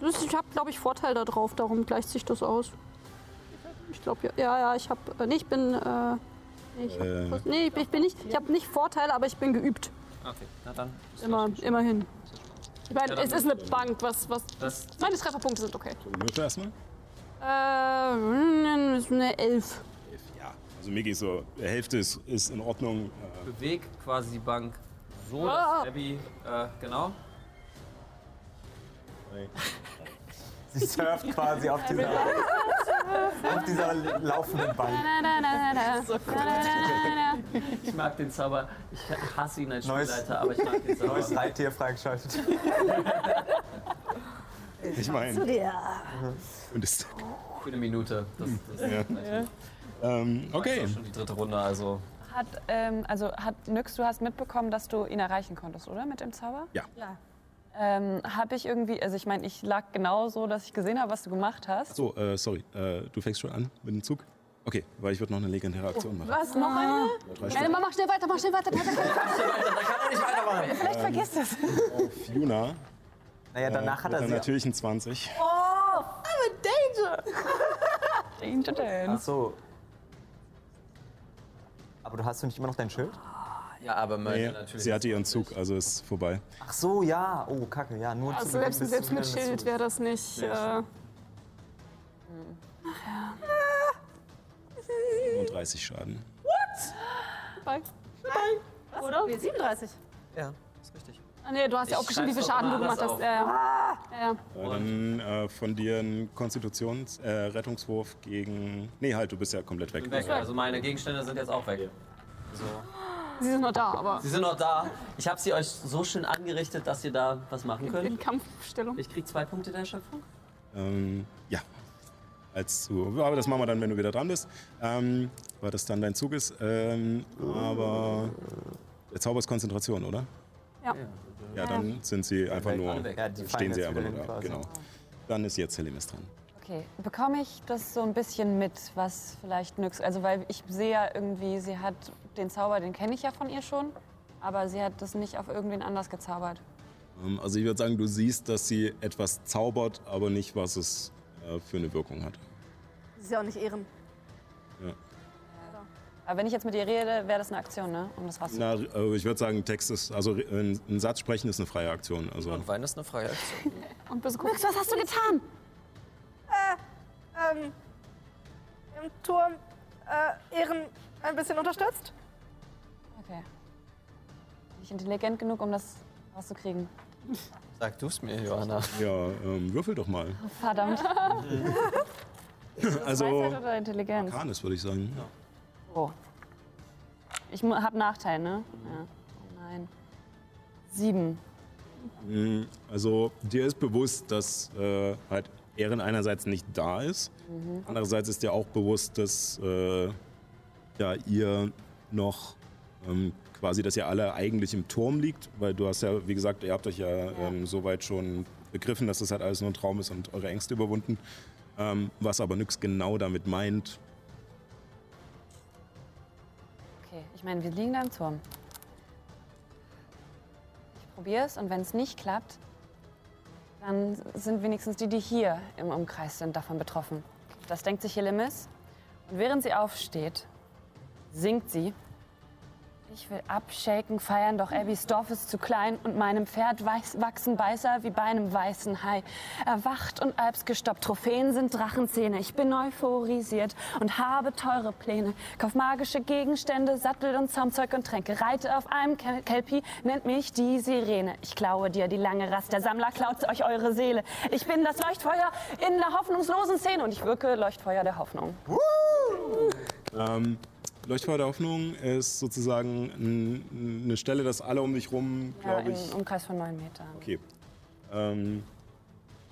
das- ich habe, glaube ich, Vorteil da drauf, darum gleicht sich das aus. Ich glaube, ja, ja, ja, ich habe. Äh, nee, ich bin. Äh, nee, ich hab, Äh. nee, ich bin nicht. Ich habe nicht Vorteil, aber ich bin geübt. Okay, na dann. Immer, immerhin. Ich meine, Ja, es ist eine Bank, was. was Das, meine Trefferpunkte sind okay. Würfel erstmal. Äh, ist eine Elf. Ja. Also Migi ist so, die Hälfte ist, ist in Ordnung. Äh, beweg quasi die Bank so, Ah. dass Abby, äh, genau. Sie surft quasi auf dieser, auf dieser laufenden na, na, na. Ich mag den Zauber. Ich hasse ihn als Neues- Spielleiter, aber ich mag den Zauber. Neues Reittier freigeschaltet. ich meine. Und ist, Für eine Minute. Das, das ähm, okay. ist schon die dritte Runde, also. Hat, ähm, also hat Nyx, du hast mitbekommen, dass du ihn erreichen konntest, oder? Mit dem Zauber? Ja. Ähm, habe ich irgendwie, also ich meine, ich lag genau so, dass ich gesehen habe, was du gemacht hast. So, äh, sorry. Äh, du fängst schon an mit dem Zug? Okay, weil ich würde noch eine legendäre Aktion machen. Was? Noch eine? Drei Nein, mach schnell weiter, mach schnell weiter. Vielleicht vergisst es. Auf Juna. Naja, danach äh, hat er sie. natürlichen 20. Danger Ach Dance. so. Aber du hast du nicht immer noch dein Schild? Ja, aber Nee, sie hatte ihren Zug, also ist vorbei. Ach so, ja. Oh, kacke, ja. Nur Also zu selbst, selbst mit Schild wäre das nicht. Äh, 35 Schaden. oder? Nee, 37. Ja, ist richtig. Ah, nee, du hast ja Ich aufgeschrieben, wie viel Schaden du gemacht hast. Ja, ja. Ja, ja. Äh, dann äh, von dir ein Konstitutions-, äh, gegen. Nee, halt, du bist ja komplett weg. Bin weg. Also meine Gegenstände sind jetzt auch weg. So. Sie sind noch da, aber Sie sind noch da. Ich habe sie euch so schön angerichtet, dass ihr da was machen in könnt. Kampfstellung. Ich krieg zwei Punkte der Erschöpfung. Ähm, ja. Als du, aber das machen wir dann, wenn du wieder dran bist. Ähm, weil das dann dein Zug ist. Ähm, aber der Zauber ist Konzentration, oder? Ja. Ja, dann sind sie einfach nur. Ja, Stehen sie einfach nur da. Genau. Dann ist jetzt Helimis dran. Okay, bekomme ich das so ein bisschen mit, was vielleicht Nyx, also weil ich sehe ja irgendwie, sie hat den Zauber, den kenne ich ja von ihr schon, aber sie hat das nicht auf irgendwen anders gezaubert. Ähm, also ich würde sagen, du siehst, dass sie etwas zaubert, aber nicht, was es äh, für eine Wirkung hat. Das ist ja auch nicht Ehren. Aber wenn ich jetzt mit ihr rede, wäre das eine Aktion, ne? Um das Na, äh, ich würde sagen, Text ist, also ein, Satz sprechen ist eine freie Aktion. Also Und Wein ist eine freie Aktion. Und böse Nyx, was hast du getan? Ähm, im Turm äh, Ehren ein bisschen unterstützt. Okay. Bin ich intelligent genug, um das rauszukriegen? Sag du's mir, Johanna. ja, ähm, würfel doch mal. Verdammt. Also Weisheit oder Intelligenz? Arcanis würde ich sagen. Oh. Ich habe Nachteil, ne? Ja. Oh nein. Sieben. Mm, Also dir ist bewusst, dass äh, halt Ehren einerseits nicht da ist. Andererseits ist dir auch bewusst, dass äh, ja, ihr noch ähm, quasi, dass ihr alle eigentlich im Turm liegt, weil du hast ja, wie gesagt, ihr habt euch ja, ähm, soweit schon begriffen, dass das halt alles nur ein Traum ist und eure Ängste überwunden. Ähm, was aber nix genau damit meint. Okay, ich meine, wir liegen da im Turm. Ich probiere es und wenn es nicht klappt, dann sind wenigstens die, die hier im Umkreis sind, davon betroffen. Das denkt sich Helemis. Und während sie aufsteht, singt sie. Ich will abshaken, feiern, doch Abbys Dorf ist zu klein und meinem Pferd weiß, wachsen Beißer wie bei einem weißen Hai. Erwacht und Alps gestoppt, Trophäen sind Drachenzähne. Ich bin euphorisiert und habe teure Pläne. Kauf magische Gegenstände, Sattel und Zaumzeug und Tränke. Reite auf einem Kel Kelpie, nennt mich die Sirene. Ich klaue dir die lange Rast, der Sammler klaut euch eure Seele. Ich bin das Leuchtfeuer in der hoffnungslosen Szene und ich wirke Leuchtfeuer der Hoffnung. Ähm, Leuchtfeuer der Hoffnung ist sozusagen eine Stelle, dass alle um dich rum, Ja, glaube im ich. Umkreis von neun Metern. Okay. Ähm,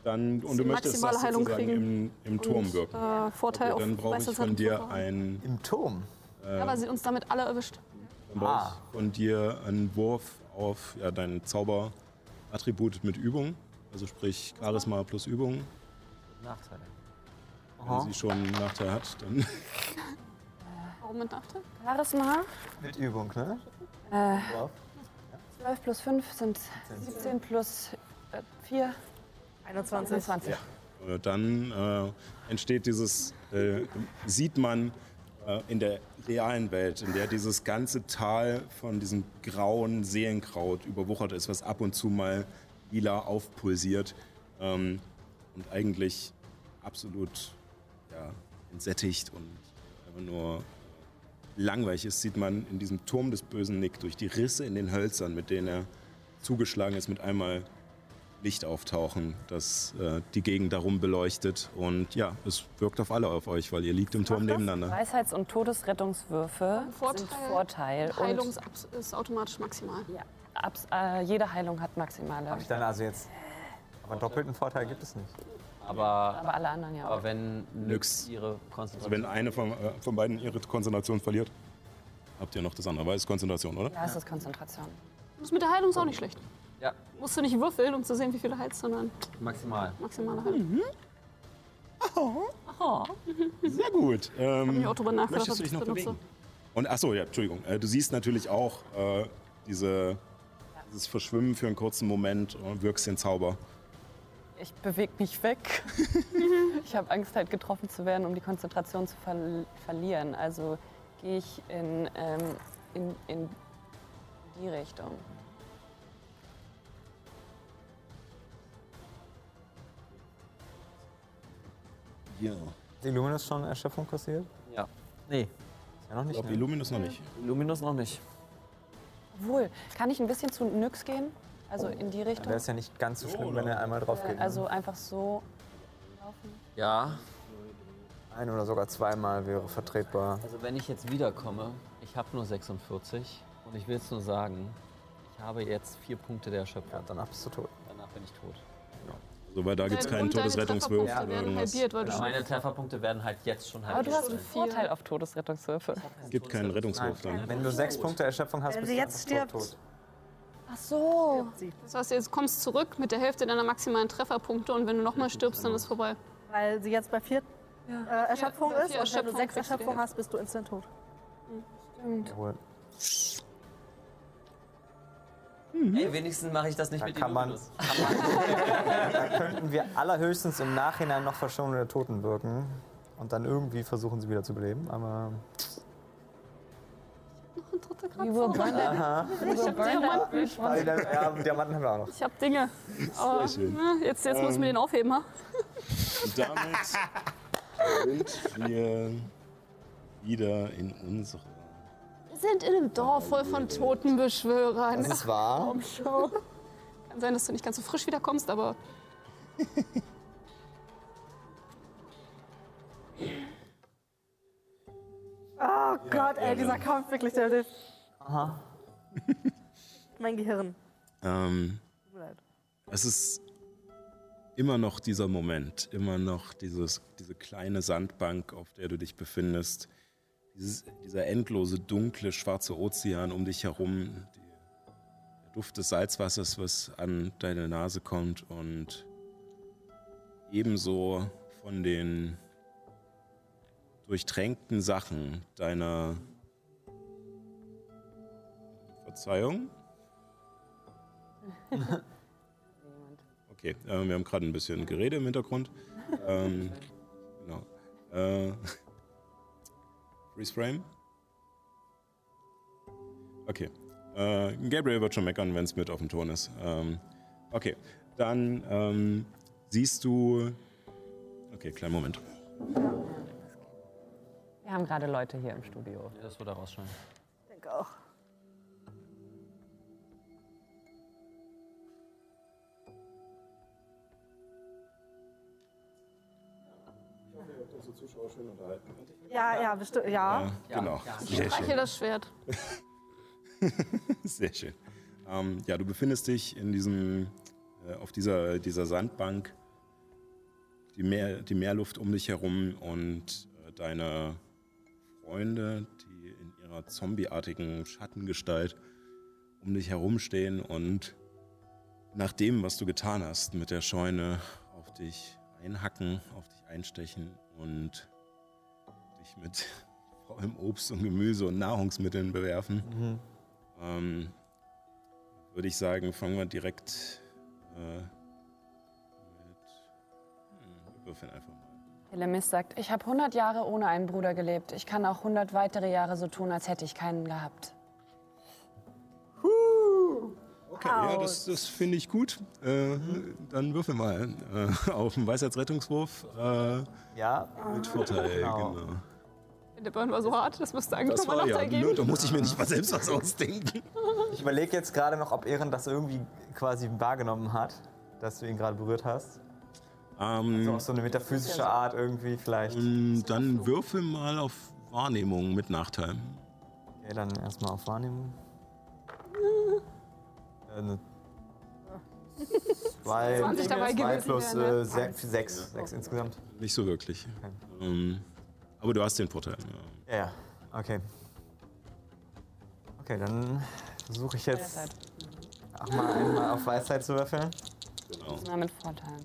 dann, und du möchtest das Heilung sozusagen kriegen. im, im Turm wirken. Äh, Vorteil Okay, dann brauche ich von dir Vorteil. ein, Im Turm. Ja, weil sie uns damit alle erwischt. dann brauche Ah. ich von dir einen Wurf auf ja, dein Zauberattribut mit Übung. Also sprich Charisma plus Übung. Nachteile. Wenn sie schon einen Nachteil hat, dann Warum mit Nachteil? Charisma, Mit Übung, ne? äh, Wow. 12 plus 5 sind 17 plus äh, 4, 21. 20. Äh, dann äh, entsteht dieses, äh, sieht man äh, in der realen Welt, in der dieses ganze Tal von diesem grauen Seelenkraut überwuchert ist, was ab und zu mal lila aufpulsiert ähm, und eigentlich absolut ja, entsättigt und einfach nur langweilig ist, sieht man in diesem Turm des bösen Nick durch die Risse in den Hölzern, mit denen er zugeschlagen ist, mit einmal Licht auftauchen, das äh, die Gegend darum beleuchtet. Und ja, es wirkt auf alle auf euch, weil ihr liegt im Turm nebeneinander. Weisheits- und Todesrettungswürfe Vorteil. sind Vorteil. Heilung ist automatisch maximal. ja, abs, äh, jede Heilung hat maximale. Habe ich dann also jetzt. Aber doppelten Vorteil gibt es nicht. Aber, Aber alle anderen ja auch. aber wenn. Nyx ihre Also Konzentration. wenn eine von, äh, von beiden ihre Konzentration verliert, habt ihr noch das andere, weil es ist Konzentration, oder? Ja, es ist Konzentration. Das mit der Heilung ist auch nicht schlecht. Ja, Musst du nicht würfeln, um zu sehen, wie viele heilst, sondern maximal. maximale Heilung. Sehr gut. Ähm, Ich auch drüber nachgedacht, möchtest du ich dich noch benutze. bewegen? Und achso, ja, Entschuldigung. Äh, du siehst natürlich auch äh, diese, dieses Verschwimmen für einen kurzen Moment und wirkst den Zauber. Ich bewege mich weg. ich habe Angst, halt getroffen zu werden, um die Konzentration zu verl verlieren. Also gehe ich in, ähm, in, in die Richtung. Ja. Die Luminous schon Erschöpfung kassiert? Ja. Nee, Ja, noch Ich nicht. glaube, Ne? Illuminus noch nicht. Luminous noch nicht. Obwohl, kann ich ein bisschen zu Nyx gehen? Also in die Richtung? wäre es ja nicht ganz so schlimm, wenn er einmal drauf geht. Äh, Also einfach so laufen. Ja, Ein oder sogar zweimal wäre vertretbar. also wenn ich jetzt wiederkomme, ich habe nur 46 und ich will es nur sagen, ich habe jetzt vier Punkte der Erschöpfung. Ja, danach bist du tot. Danach bin ich tot. So, weil da gibt es keinen Todesrettungswurf Trefferpunkte oder werden irgendwas. halbiert, weil du Genau. Meine Trefferpunkte werden halt jetzt schon Aber halt. du hast einen vier. Vorteil auf Todesrettungswürfe. Es gibt keinen Rettungswurf dann. Wenn du sechs Punkte Erschöpfung hast, Wenn bist du jetzt stirbt. tot. Ach so. Das heißt, jetzt kommst zurück mit der Hälfte deiner maximalen Trefferpunkte und wenn du nochmal stirbst, dann ist vorbei. Weil sie jetzt bei vier äh, Erschöpfung Ja, ist vier und wenn du Erschöpfung sechs Erschöpfung hast, bist du instant tot. Jawohl. Ey, wenigstens mache ich das nicht Da mit kann man, Illuminus. da könnten wir allerhöchstens im Nachhinein noch Verschonung der Toten wirken und dann irgendwie versuchen, sie wieder zu beleben. Aber Ein dritter Grad We will burn that, aha, we will burn that bridge once. ja, Diamanten haben wir auch noch. Ich hab Dinge. Aber schön. ja, jetzt, jetzt muss ich mir den aufheben, ha? Und damit sind wir wieder in unserer. Wir sind in einem Dorf voll von Totenbeschwörern. Das ist wahr. Komm schon. Kann sein, dass du nicht ganz so frisch wiederkommst, aber Oh Gott, ey, dieser Kampf wirklich, der hilft. Aha. Mein Gehirn. Ähm, Tut mir leid. es ist immer noch dieser Moment, immer noch dieses, diese kleine Sandbank, auf der du dich befindest. Dieses, dieser endlose, dunkle, schwarze Ozean um dich herum. Die, der Duft des Salzwassers, was an deine Nase kommt und ebenso von den durchtränkten Sachen deiner Verzeihung. Okay, äh, wir haben gerade ein bisschen Gerede im Hintergrund. ähm, genau. Äh, Freeze Frame. Okay. Äh, Gabriel wird schon meckern, wenn es mit auf dem Ton ist. Ähm, okay. Dann ähm, siehst du. Okay, kleinen Moment. Wir haben gerade Leute hier im Studio. Das wird er rausschneiden. Ich denke auch. Ja, ja, bestimmt. Ja. Genau. Ich Sehr streiche schön. das Schwert. Sehr schön. Ähm, ja, du befindest dich in diesem, äh, auf dieser, dieser Sandbank, die, Meer, die Meerluft um dich herum und äh, deine Freunde, die in ihrer zombieartigen Schattengestalt um dich herumstehen und nach dem, was du getan hast, mit der Scheune auf dich einhacken, auf dich einstechen und dich mit vor allem Obst und Gemüse und Nahrungsmitteln bewerfen ähm, würde ich sagen, fangen wir direkt äh, mit. Hm, wir würfeln einfach mal. Helemis sagt, ich habe 100 Jahre ohne einen Bruder gelebt. Ich kann auch 100 weitere Jahre so tun, als hätte ich keinen gehabt. Okay, ja, das, das finde ich gut. Äh, Dann würfel mal äh, auf den Weisheitsrettungswurf äh, Ja, mit Vorteil. Genau. Genau. Der Burn war so hart, das müsste eigentlich Das nochmal war ja, Nachteil ne, geben. da muss ich mir nicht mal selbst was ausdenken. ich überlege jetzt gerade noch, ob Ehren das irgendwie quasi wahrgenommen hat, dass du ihn gerade berührt hast. Ähm, So auf so eine metaphysische Art irgendwie vielleicht. ähm, dann würfel mal auf Wahrnehmung mit Nachteil. Okay, dann erstmal auf Wahrnehmung. Äh, eine zwei, 20 dabei zwei plus wären, ne? äh, sechs, sechs, sechs insgesamt. Nicht so wirklich. Okay. Ähm, aber du hast den Vorteil. Ja. Ja, okay. Okay, dann versuche ich jetzt auch mal einmal auf Weisheit zu würfeln. Genau. Na, mit Vorteilen.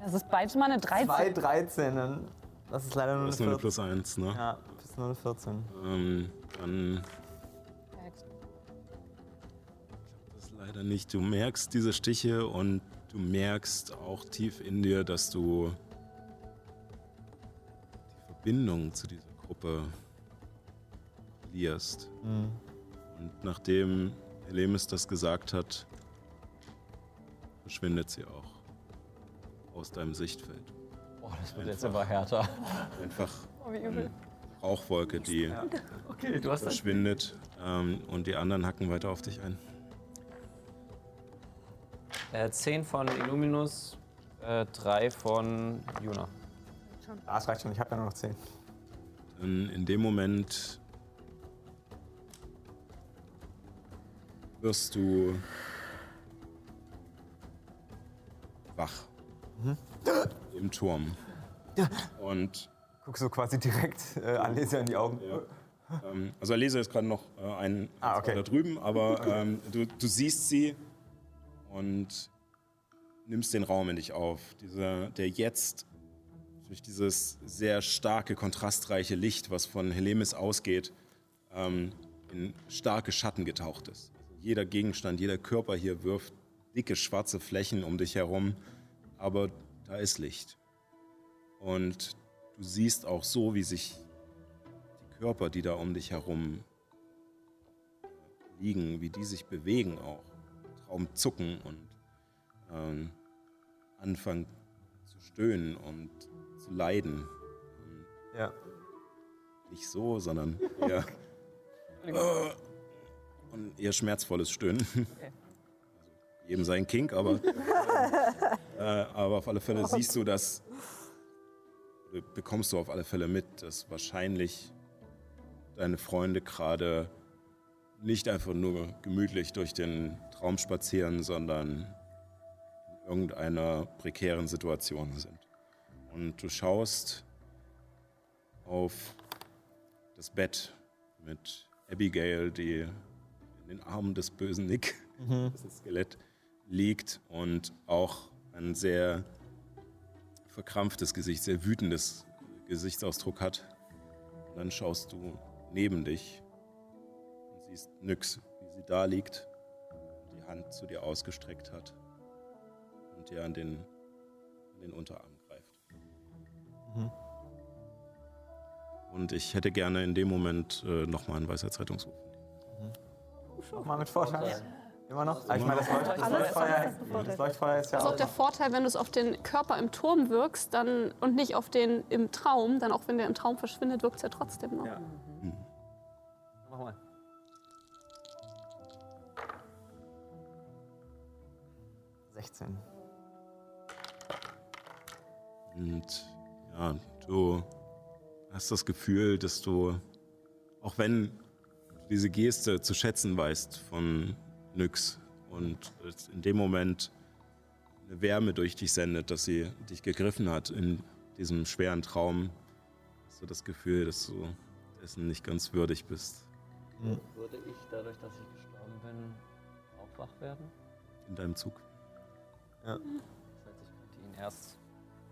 Das ist beides mal eine 13. Zwei 13. Das ist leider nur Das ist eine nur eine 14. Plus 1, ne? Ja, das ist nur eine 14. Ähm, dann das ist leider nicht. Du merkst diese Stiche und du merkst auch tief in dir, dass du die Verbindung zu dieser Gruppe verlierst. Und nachdem Helemis das gesagt hat, verschwindet sie auch aus deinem Sichtfeld. Boah, das wird jetzt aber härter. Einfach Oh, übel. Rauchwolke, die Okay, du hast das. verschwindet ähm, und die anderen hacken weiter auf dich ein. Äh, 10 von Illuminus, äh, 3 von Juna. Ah, es reicht schon, ich habe ja nur noch 10. Dann in dem Moment wirst du wach im Turm. Und Guck so quasi direkt äh, Anleser in die Augen. ähm, also Alesa ist gerade noch äh, ein Ah, okay. da drüben, aber ähm, du, du siehst sie und nimmst den Raum in dich auf. Dieser, der jetzt durch dieses sehr starke, kontrastreiche Licht, was von Helemis ausgeht, ähm, in starke Schatten getaucht ist. Also jeder Gegenstand, jeder Körper hier wirft dicke schwarze Flächen um dich herum, aber da ist Licht. Und du siehst auch so, wie sich die Körper, die da um dich herum liegen, wie die sich bewegen auch, Traum zucken und ähm, anfangen zu stöhnen und zu leiden. Ja. Nicht so, sondern eher, äh, und eher schmerzvolles Stöhnen. Also jedem sein Kink, aber, äh, aber auf alle Fälle siehst du, dass, oder bekommst du auf alle Fälle mit, dass wahrscheinlich deine Freunde gerade nicht einfach nur gemütlich durch den Traum spazieren, sondern in irgendeiner prekären Situation sind. Und du schaust auf das Bett mit Abigail, die in den Armen des bösen Nick, das ist Skelett, liegt und auch ein sehr verkrampftes Gesicht, sehr wütendes Gesichtsausdruck hat. Und dann schaust du neben dich und siehst Nyx, wie sie da liegt, die Hand zu dir ausgestreckt hat und dir an den, an den Unterarm greift. Und ich hätte gerne in dem Moment äh, nochmal einen Weisheitsrettungswurf. Nochmal mit Vorteil. Immer noch? Ah, ich meine, das, Leucht, das, Leuchtfeuer, das Leuchtfeuer ist ja Das ist auch der Vorteil, wenn du es auf den Körper im Turm wirkst dann, und nicht auf den im Traum, dann auch wenn der im Traum verschwindet, wirkt es ja trotzdem noch. Ja. Mach mal. Sechzehn. Und ja, du hast das Gefühl, dass du, auch wenn du diese Geste zu schätzen weißt von Nyx und es in dem Moment eine Wärme durch dich sendet, dass sie dich gegriffen hat in diesem schweren Traum, hast du das Gefühl, dass du dessen nicht ganz würdig bist Würde ich dadurch, dass ich gestorben bin, auch wach werden? in deinem Zug. Das heißt, ich könnte ihn erst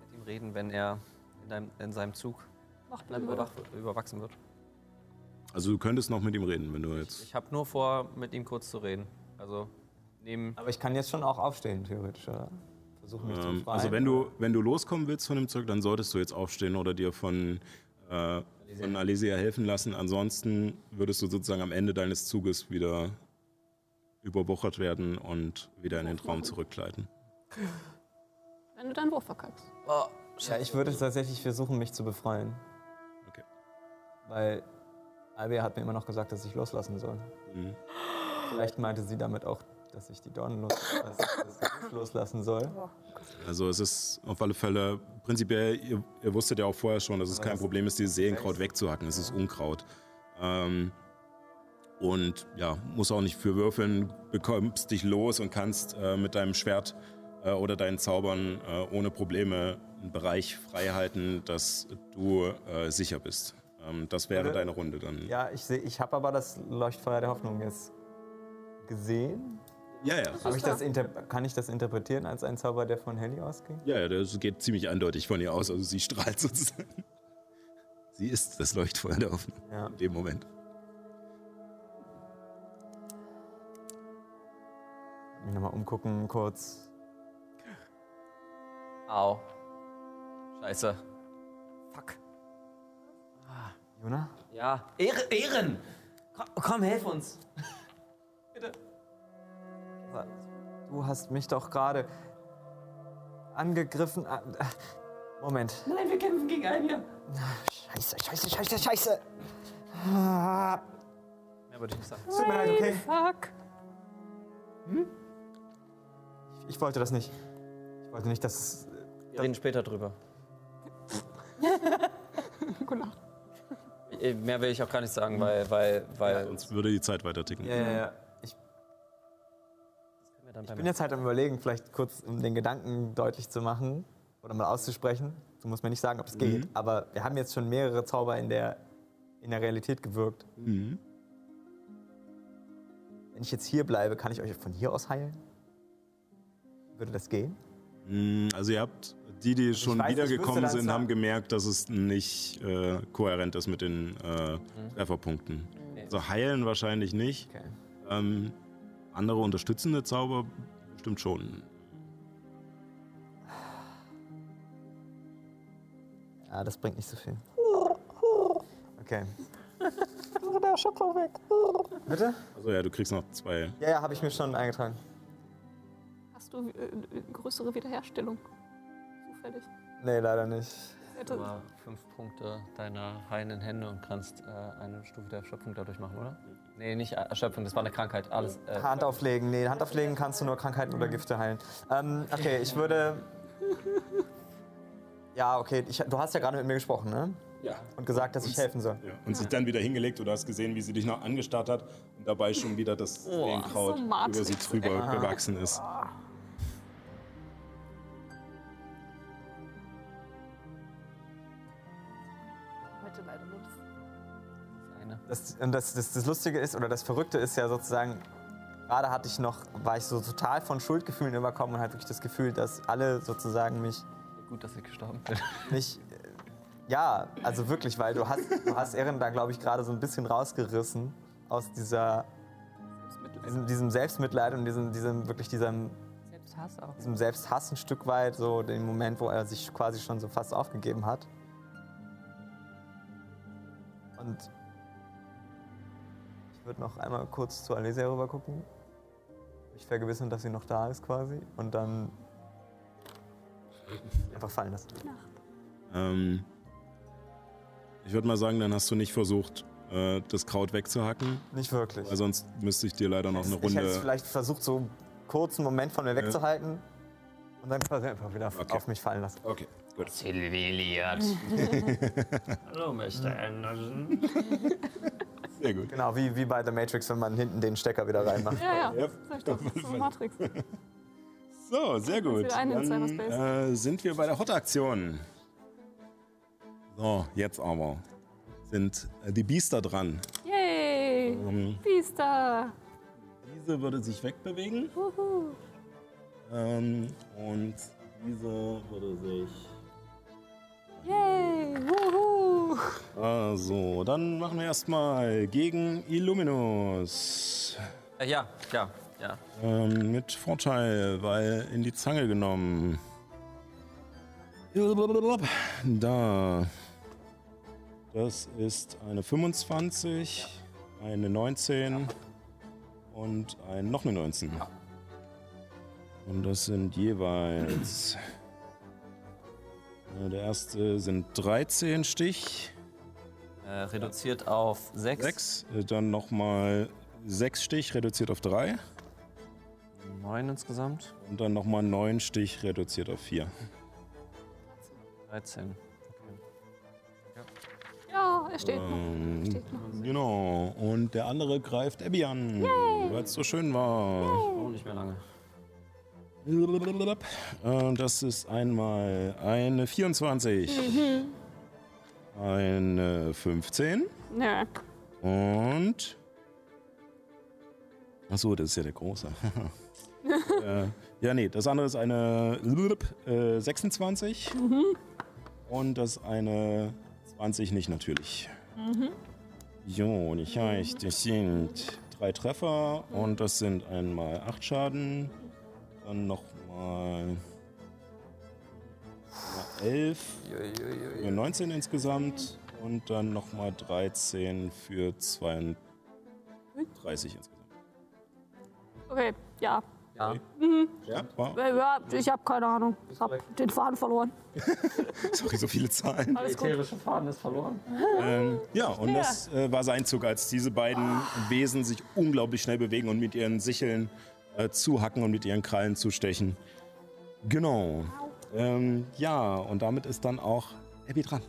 mit ihm reden, wenn er in, deinem, in seinem Zug Wach bleiben würde. überwach, überwachsen wird. Also du könntest noch mit ihm reden, wenn du jetzt... Ich habe nur vor, mit ihm kurz zu reden. Also neben. Aber ich kann jetzt schon auch aufstehen, theoretisch, oder? Versuchen mich zu Ähm, befreien. also wenn du, wenn du loskommen willst von dem Zeug, dann solltest du jetzt aufstehen oder dir von, äh, von Alesia helfen lassen. Ansonsten würdest du sozusagen am Ende deines Zuges wieder überwuchert werden und wieder in den Traum zurückgleiten. Wenn du deinen Wurf verkackst. Oh, Ja, ich würde tatsächlich versuchen, mich zu befreien. Okay. Weil Albia hat mir immer noch gesagt, dass ich loslassen soll. Mhm. Vielleicht meinte sie damit auch, dass ich die Dornen los, loslassen soll. Also es ist auf alle Fälle, prinzipiell, ihr, ihr wusstet ja auch vorher schon, dass es kein Problem ist, dieses Seelenkraut wegzuhacken. Es ist Unkraut. Ähm, und ja, muss auch nicht für würfeln, bekommst dich los und kannst äh, mit deinem Schwert äh, oder deinen Zaubern äh, ohne Probleme einen Bereich frei halten, dass du äh, sicher bist. Ähm, das wäre Oder- deine Runde dann. Ja, ich, seh- ich habe aber das Leuchtfeuer der Hoffnung jetzt gesehen. ja. ja. Ich das kann ich das interpretieren als ein Zauber, der von Helly ausging? Ja, ja, das geht ziemlich eindeutig von ihr aus. Also sie strahlt sozusagen. Sie ist das Leuchtfeuer der Hoffnung Ja. in dem Moment. Mich nochmal umgucken kurz. Au. Scheiße. Fuck. Juna? Ja. Ehre, Ehren! Komm, komm, helf uns. Du hast mich doch gerade angegriffen. Ah, Moment. Nein, wir kämpfen gegen Albia. Scheiße, scheiße, scheiße, scheiße. Ah, Mehr würde ich nicht sagen. Tut mir leid, okay? Fuck. Ich wollte das nicht. Ich wollte nicht, dass es. Wir reden später drüber. Gute Nacht. Äh, Mehr will ich auch gar nicht sagen, weil, weil, weil. Sonst würde die Zeit weiter ticken. Ja, ja, ja. Dann Ich bin jetzt halt am überlegen, vielleicht kurz, um den Gedanken deutlich zu machen oder mal auszusprechen. Du musst mir nicht sagen, ob es geht, aber wir haben jetzt schon mehrere Zauber in der, in der Realität gewirkt. Mhm. Wenn ich jetzt hier bleibe, kann ich euch von hier aus heilen? Würde das gehen? Mm, Also ihr habt, die, die schon weiß, wiedergekommen wüsste sind, haben gemerkt, dass es nicht äh, kohärent ist mit den äh, Trefferpunkten. Nee. Also heilen wahrscheinlich nicht. Okay. Ähm, andere unterstützende Zauber bestimmt schon. Ja, das bringt nicht so viel. Okay. Bitte? Also ja, du kriegst noch zwei. Ja, ja, habe ich mir schon eingetragen. Hast du äh, größere Wiederherstellung? Zufällig. Nee, leider nicht. Hätte, Aber fünf Punkte deiner heilenden Hände und kannst äh, eine Stufe der Erschöpfung dadurch machen, oder? Nee, nicht Erschöpfung, das war eine Krankheit. Alles. Äh, Hand auflegen. Nee, Hand auflegen kannst du nur Krankheiten oder Gifte heilen. Ähm, okay, ich würde. Ja, okay. Ich, du hast ja gerade mit mir gesprochen, ne? Ja. Und gesagt, dass ich helfen soll. ja. Und sich dann wieder hingelegt. Du hast gesehen, wie sie dich noch angestarrt hat und dabei schon wieder das Seelenkraut so über sie drüber gewachsen ist. Das, und das, das, das Lustige ist, oder das Verrückte ist ja sozusagen, gerade hatte ich noch, war ich so total von Schuldgefühlen überkommen und hatte wirklich das Gefühl, dass alle sozusagen mich Gut, dass ich gestorben bin. nicht. äh, Ja, also wirklich, weil du hast, du hast Erin da, glaube ich, gerade so ein bisschen rausgerissen aus dieser, diesem, diesem Selbstmitleid und diesem, diesem wirklich diesem, Selbsthass auch. diesem Selbsthass ein Stück weit, so den Moment, wo er sich quasi schon so fast aufgegeben hat. Und würde noch einmal kurz zu Alesia rüber gucken. Mich vergewissern, dass sie noch da ist quasi. Und dann einfach fallen lassen. Ähm, ich würde mal sagen, dann hast du nicht versucht, äh, das Kraut wegzuhacken. Nicht wirklich. Weil sonst müsste ich dir leider noch eine ich hätte es Runde. vielleicht versucht, so einen kurzen Moment von mir wegzuhalten. Und dann quasi einfach wieder Okay. auf mich fallen lassen. Okay, gut. Silviliert. Hallo, Mr. Anderson. Sehr gut. Genau, wie, wie bei The Matrix, wenn man hinten den Stecker wieder reinmacht. Ja, ja. Ja. Doch. Das ist so Matrix. So, sehr gut. Dann äh, sind wir bei der Hot-Aktion. So, jetzt aber sind äh, die Biester dran. Yay! Ähm, Biester! diese würde sich wegbewegen ähm, und diese würde sich. Yay! Wuhu! Also, dann machen wir erstmal gegen Illuminus. Äh, ja, ja, ja. Ähm, mit Vorteil, weil in die Zange genommen. Da. Das ist eine 25, eine 19 und ein, noch eine 19. Und das sind jeweils. Äh, Der erste sind 13 Stich, Äh, reduziert auf 6. 6, dann nochmal 6 Stich, reduziert auf 3. 9 insgesamt. Und dann nochmal 9 Stich, reduziert auf 4. 13. Ja, er steht noch. Ähm, Steht noch. genau. Und der andere greift Abby an, weil es so schön war. Oh, nicht mehr lange. Äh, Das ist einmal eine 24, eine 15 Nö. und. Achso, das ist ja der große. äh, ja, nee, das andere ist eine äh, 26 und das eine 20 nicht natürlich. Jo, das heißt, das sind drei Treffer und das sind einmal 8 Schaden, dann nochmal 11 für 19 insgesamt und dann nochmal 13 für 32 insgesamt. Okay, ja. Ja. Ja, wow. Äh, Ja, ich habe keine Ahnung. Ich habe den Faden verloren. Sorry, so viele Zahlen. Gut. Ätherische Faden ist verloren. Ähm, ja, und das äh, war sein Zug, als diese beiden Wesen sich unglaublich schnell bewegen und mit ihren Sicheln äh, zuhacken und mit ihren Krallen zustechen. Genau. Ähm, ja, und damit ist dann auch Abby dran.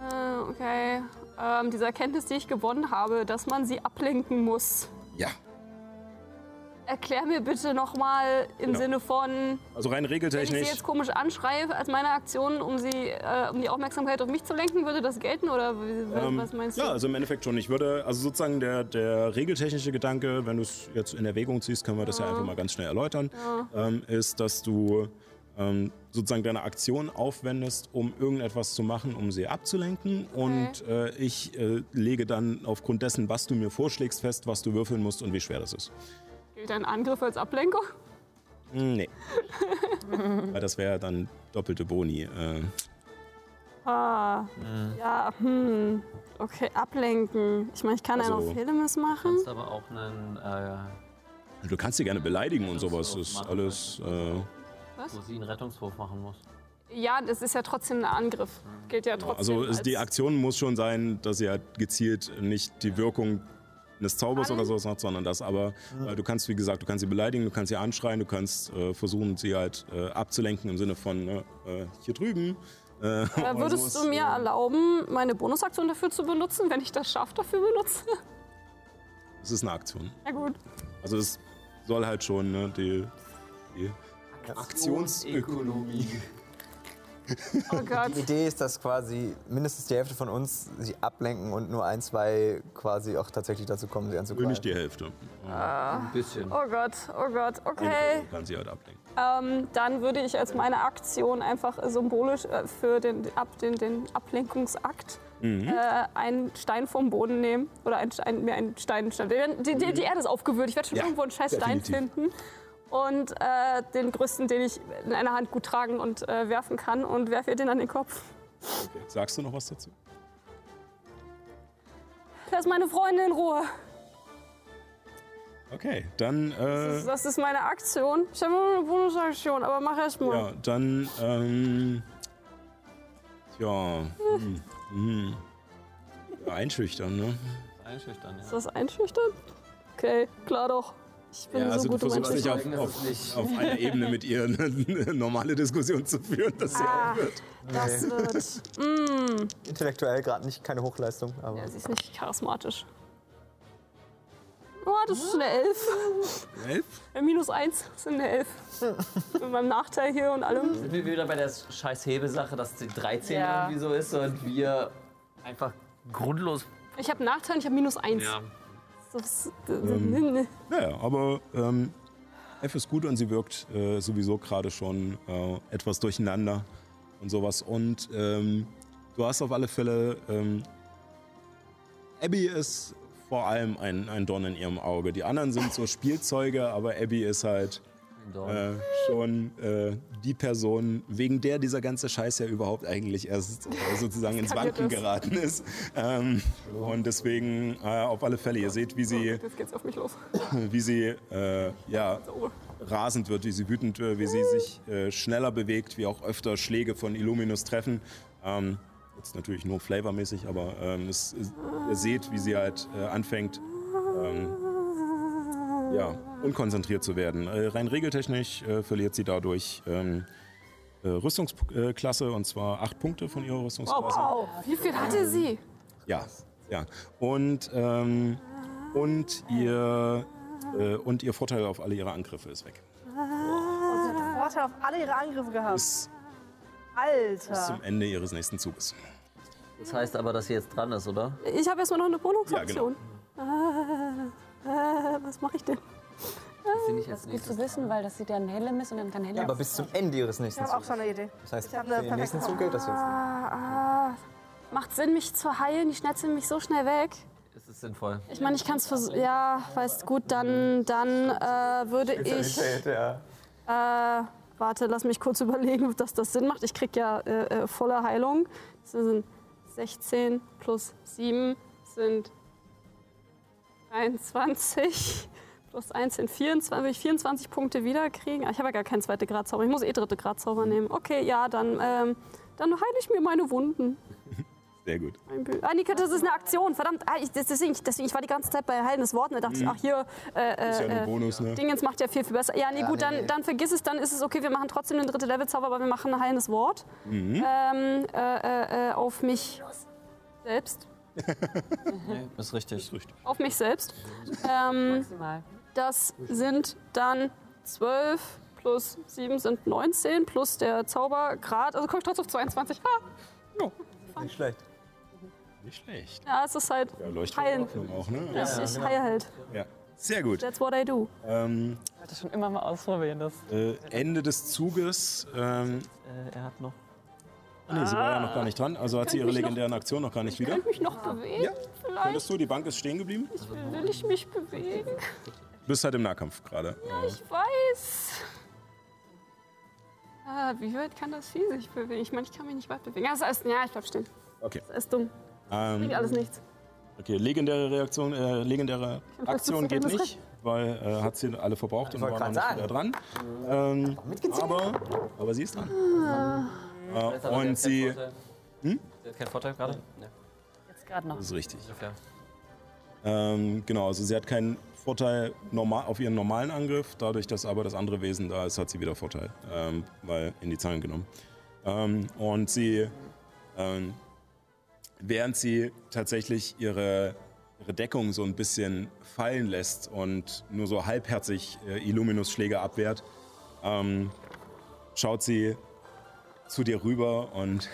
Äh, okay. Ähm, diese Erkenntnis, die ich gewonnen habe, dass man sie ablenken muss. Ja. Erklär mir bitte nochmal im Genau. Sinne von, Also rein wenn ich sie regeltechnisch. jetzt komisch anschreie als meine Aktion, um, sie, äh, um die Aufmerksamkeit auf mich zu lenken, würde das gelten? Oder Ähm, was meinst du? Ja, also im Endeffekt schon. Ich würde, also sozusagen der, der regeltechnische Gedanke, wenn du es jetzt in Erwägung ziehst, können wir das ja einfach mal ganz schnell erläutern, ähm, ist, dass du ähm, sozusagen deine Aktion aufwendest, um irgendetwas zu machen, um sie abzulenken. Und äh, ich äh, lege dann aufgrund dessen, was du mir vorschlägst, fest, was du würfeln musst und wie schwer das ist. Gilt ein Angriff als Ablenkung? Hm, Nee. Weil das wäre dann doppelte Boni. Äh, Ah, ja, hm. Okay, ablenken. Ich meine, ich kann Also- einen auf Helemis Du machen. kannst aber auch einen, äh, du kannst sie gerne beleidigen und sowas. Rettungswurf Ist alles. Äh, wo sie einen Rettungswurf machen muss. Ja, das ist ja trotzdem ein Angriff. Gilt ja trotzdem. Also es- als die Aktion muss schon sein, dass sie halt gezielt nicht die Wirkung eines Zaubers oder sowas macht, sondern das. Aber äh, du kannst, wie gesagt, du kannst sie beleidigen, du kannst sie anschreien, du kannst äh, versuchen, sie halt äh, abzulenken im Sinne von ne, äh, hier drüben. Äh, Äh, würdest sowas. du mir erlauben, meine Bonusaktion dafür zu benutzen, wenn ich das Schaf dafür benutze? Es ist eine Aktion. Ja gut. Also es soll halt schon ne, die, die Aktionsökonomie. Oh Gott. Die Idee ist, dass quasi mindestens die Hälfte von uns sie ablenken und nur ein, zwei quasi auch tatsächlich dazu kommen, sie anzugreifen. nicht die Hälfte. Ein bisschen. Oh Gott, oh Gott, okay. Kann sie halt ablenken. Ähm, dann würde ich als meine Aktion einfach symbolisch äh, für den, ab, den, den Ablenkungsakt Mhm. äh, einen Stein vom Boden nehmen. Oder ein, ein, mir einen Stein. Die, die, die Erde ist aufgewühlt. Ich werde schon Mhm. Ja, irgendwo einen scheiß Stein definitiv. finden. Und äh, den größten, den ich in einer Hand gut tragen und äh, werfen kann. Und werfe ihr den an den Kopf. Okay. Sagst du noch was dazu? lass meine Freunde in Ruhe. Okay, dann, äh, Das ist meine Aktion. Ich habe nur eine Bonusaktion, aber mach erst mal. ja, dann, ähm, tja, hm, hm. Ja, einschüchtern, ne? Einschüchtern, Ist das einschüchtern? Okay, klar doch. Ich bin Ja, also so du gut im versuchst nicht auf, auf, nicht. auf einer Ebene mit ihr eine normale Diskussion zu führen, dass sie Ah. aufhört. Das wird. Mm. Intellektuell gerade nicht keine Hochleistung, aber. Ja, sie ist nicht charismatisch. Oh, das ist eine 11. Elf? Äh, Minus 1 sind eine 11. Mit meinem Nachteil hier und allem. Sind wir wieder bei der scheiß Hebesache, dass die 13 Ja. irgendwie so ist und wir einfach grundlos. Ich habe einen Nachteil, ich habe minus 1. Ja. Das, Ähm. Naja, aber ähm, F ist gut und sie wirkt äh, sowieso gerade schon äh, etwas durcheinander und sowas. Und ähm, du hast auf alle Fälle. Ähm, Abby ist vor allem ein, ein Dorn in ihrem Auge. Die anderen sind so Spielzeuge, aber Abby ist halt äh, schon äh, die Person, wegen der dieser ganze Scheiß ja überhaupt eigentlich erst äh, sozusagen ins Wanken geraten ist. Ähm, und deswegen äh, auf alle Fälle, ihr seht, wie sie Jetzt geht's auf mich los. wie sie äh, ja, So. rasend wird, wie sie wütend wird, wie sie sich äh, schneller bewegt, wie auch öfter Schläge von Illuminus treffen. Ähm, jetzt natürlich nur flavormäßig, aber ähm, es, es, ihr seht, wie sie halt äh, anfängt, ähm, ja, unkonzentriert zu werden. Äh, rein regeltechnisch äh, verliert sie dadurch ähm, äh, Rüstungsklasse und zwar acht Punkte von ihrer Rüstungsklasse. Wow, wie viel hatte sie? Ja, ja. Und, ähm, und, ihr, äh, und ihr Vorteil auf alle ihre Angriffe ist weg. Vorteil auf alle ihre Angriffe gehabt. Bis, bis Alter. zum Ende ihres nächsten Zuges. Das heißt aber, dass sie jetzt dran ist, oder? Ich habe erstmal noch eine Ja, genau. Bonusaktion. äh, äh, was mache ich denn? Ist sie nicht jetzt Gut zu wissen, weil das sieht ja ein Helm ist und dann kann Helm. Aber bis zum Ende ihres Ich nächsten habe auch schon eine Idee. Das heißt, Ich für eine den nächsten Zug gilt das jetzt. Ah, ah, macht Sinn, mich zu heilen. Die schnetzeln mich so schnell weg. ist es sinnvoll. Ich meine, ich kann es versuchen. Ja, weißt gut, dann, dann äh, würde ich. Ja. Äh, warte, lass mich kurz überlegen, dass das Sinn macht. Ich krieg ja äh, äh, volle Heilung. Das sind 16 plus 7 sind 23. Plus 1 sind 24. Will ich 24 Punkte wiederkriegen? Ah, Ich habe ja gar keinen zweiten Gradzauber. Ich muss eh dritte Gradzauber nehmen. Okay, ja, dann, ähm, dann heile ich mir meine Wunden. Sehr gut. Ah, Nika, das ist eine Aktion. Verdammt. Ah, ich, deswegen, deswegen, ich war die ganze Zeit bei heilendes Wort und da dachte ich, ach hier, äh, Ist ja äh, ein äh, Bonus, ne? Dingens macht ja viel, viel besser. Ja, nee, gut, dann, dann vergiss es, dann ist es okay. Wir machen trotzdem den dritte Levelzauber, aber wir machen ein heilendes Wort. Mhm. Ähm, äh, äh, äh, auf mich selbst. Nee, ist richtig. Auf mich selbst. Ähm, Maximal. Das sind dann 12 plus 7 sind 19 plus der Zaubergrad. Also komme ich trotzdem auf 22. Ah, Nicht schlecht. Nicht schlecht. ja, es ist halt Ja, heilen. Auch, ne? Ich, ich heile halt. Ja. Sehr gut. That's what I do. Ähm, Ich wollte schon immer mal ausprobieren, das. äh, Ende des Zuges. Ähm, Äh, er hat noch. ah, nee, sie war ja noch gar nicht dran. Also hat sie ihre mich noch- legendären Aktionen noch gar nicht wieder. Kann ich mich noch bewegen? Ja. Vielleicht Könntest du? Die Bank ist stehen geblieben. will ich mich bewegen. Du bist halt im Nahkampf gerade. Äh, Ich weiß. Ah, wie weit kann das Vieh sich bewegen? Ich meine, ich kann mich nicht weit bewegen. Ja, das ist, ja ich bleib stehen. Okay. Das ist dumm. Ähm, Bringt alles nichts. Okay, legendäre Reaktion, äh, legendäre Aktion das geht nicht, weil äh, hat sie alle verbraucht und war noch nicht wieder dran. Ähm, aber, aber sie ist dran. Äh, und sie, Hm? Sie hat keinen Vorteil gerade? Nee. Jetzt gerade noch. das ist richtig. Ähm, genau, also sie hat keinen Vorteil normal, auf ihren normalen Angriff, dadurch, dass aber das andere Wesen da ist, hat sie wieder Vorteil, ähm, weil in die Zahlen genommen. Ähm, und sie, ähm, während sie tatsächlich ihre, ihre Deckung so ein bisschen fallen lässt und nur so halbherzig äh, Illuminus-Schläge abwehrt, ähm, schaut sie zu dir rüber und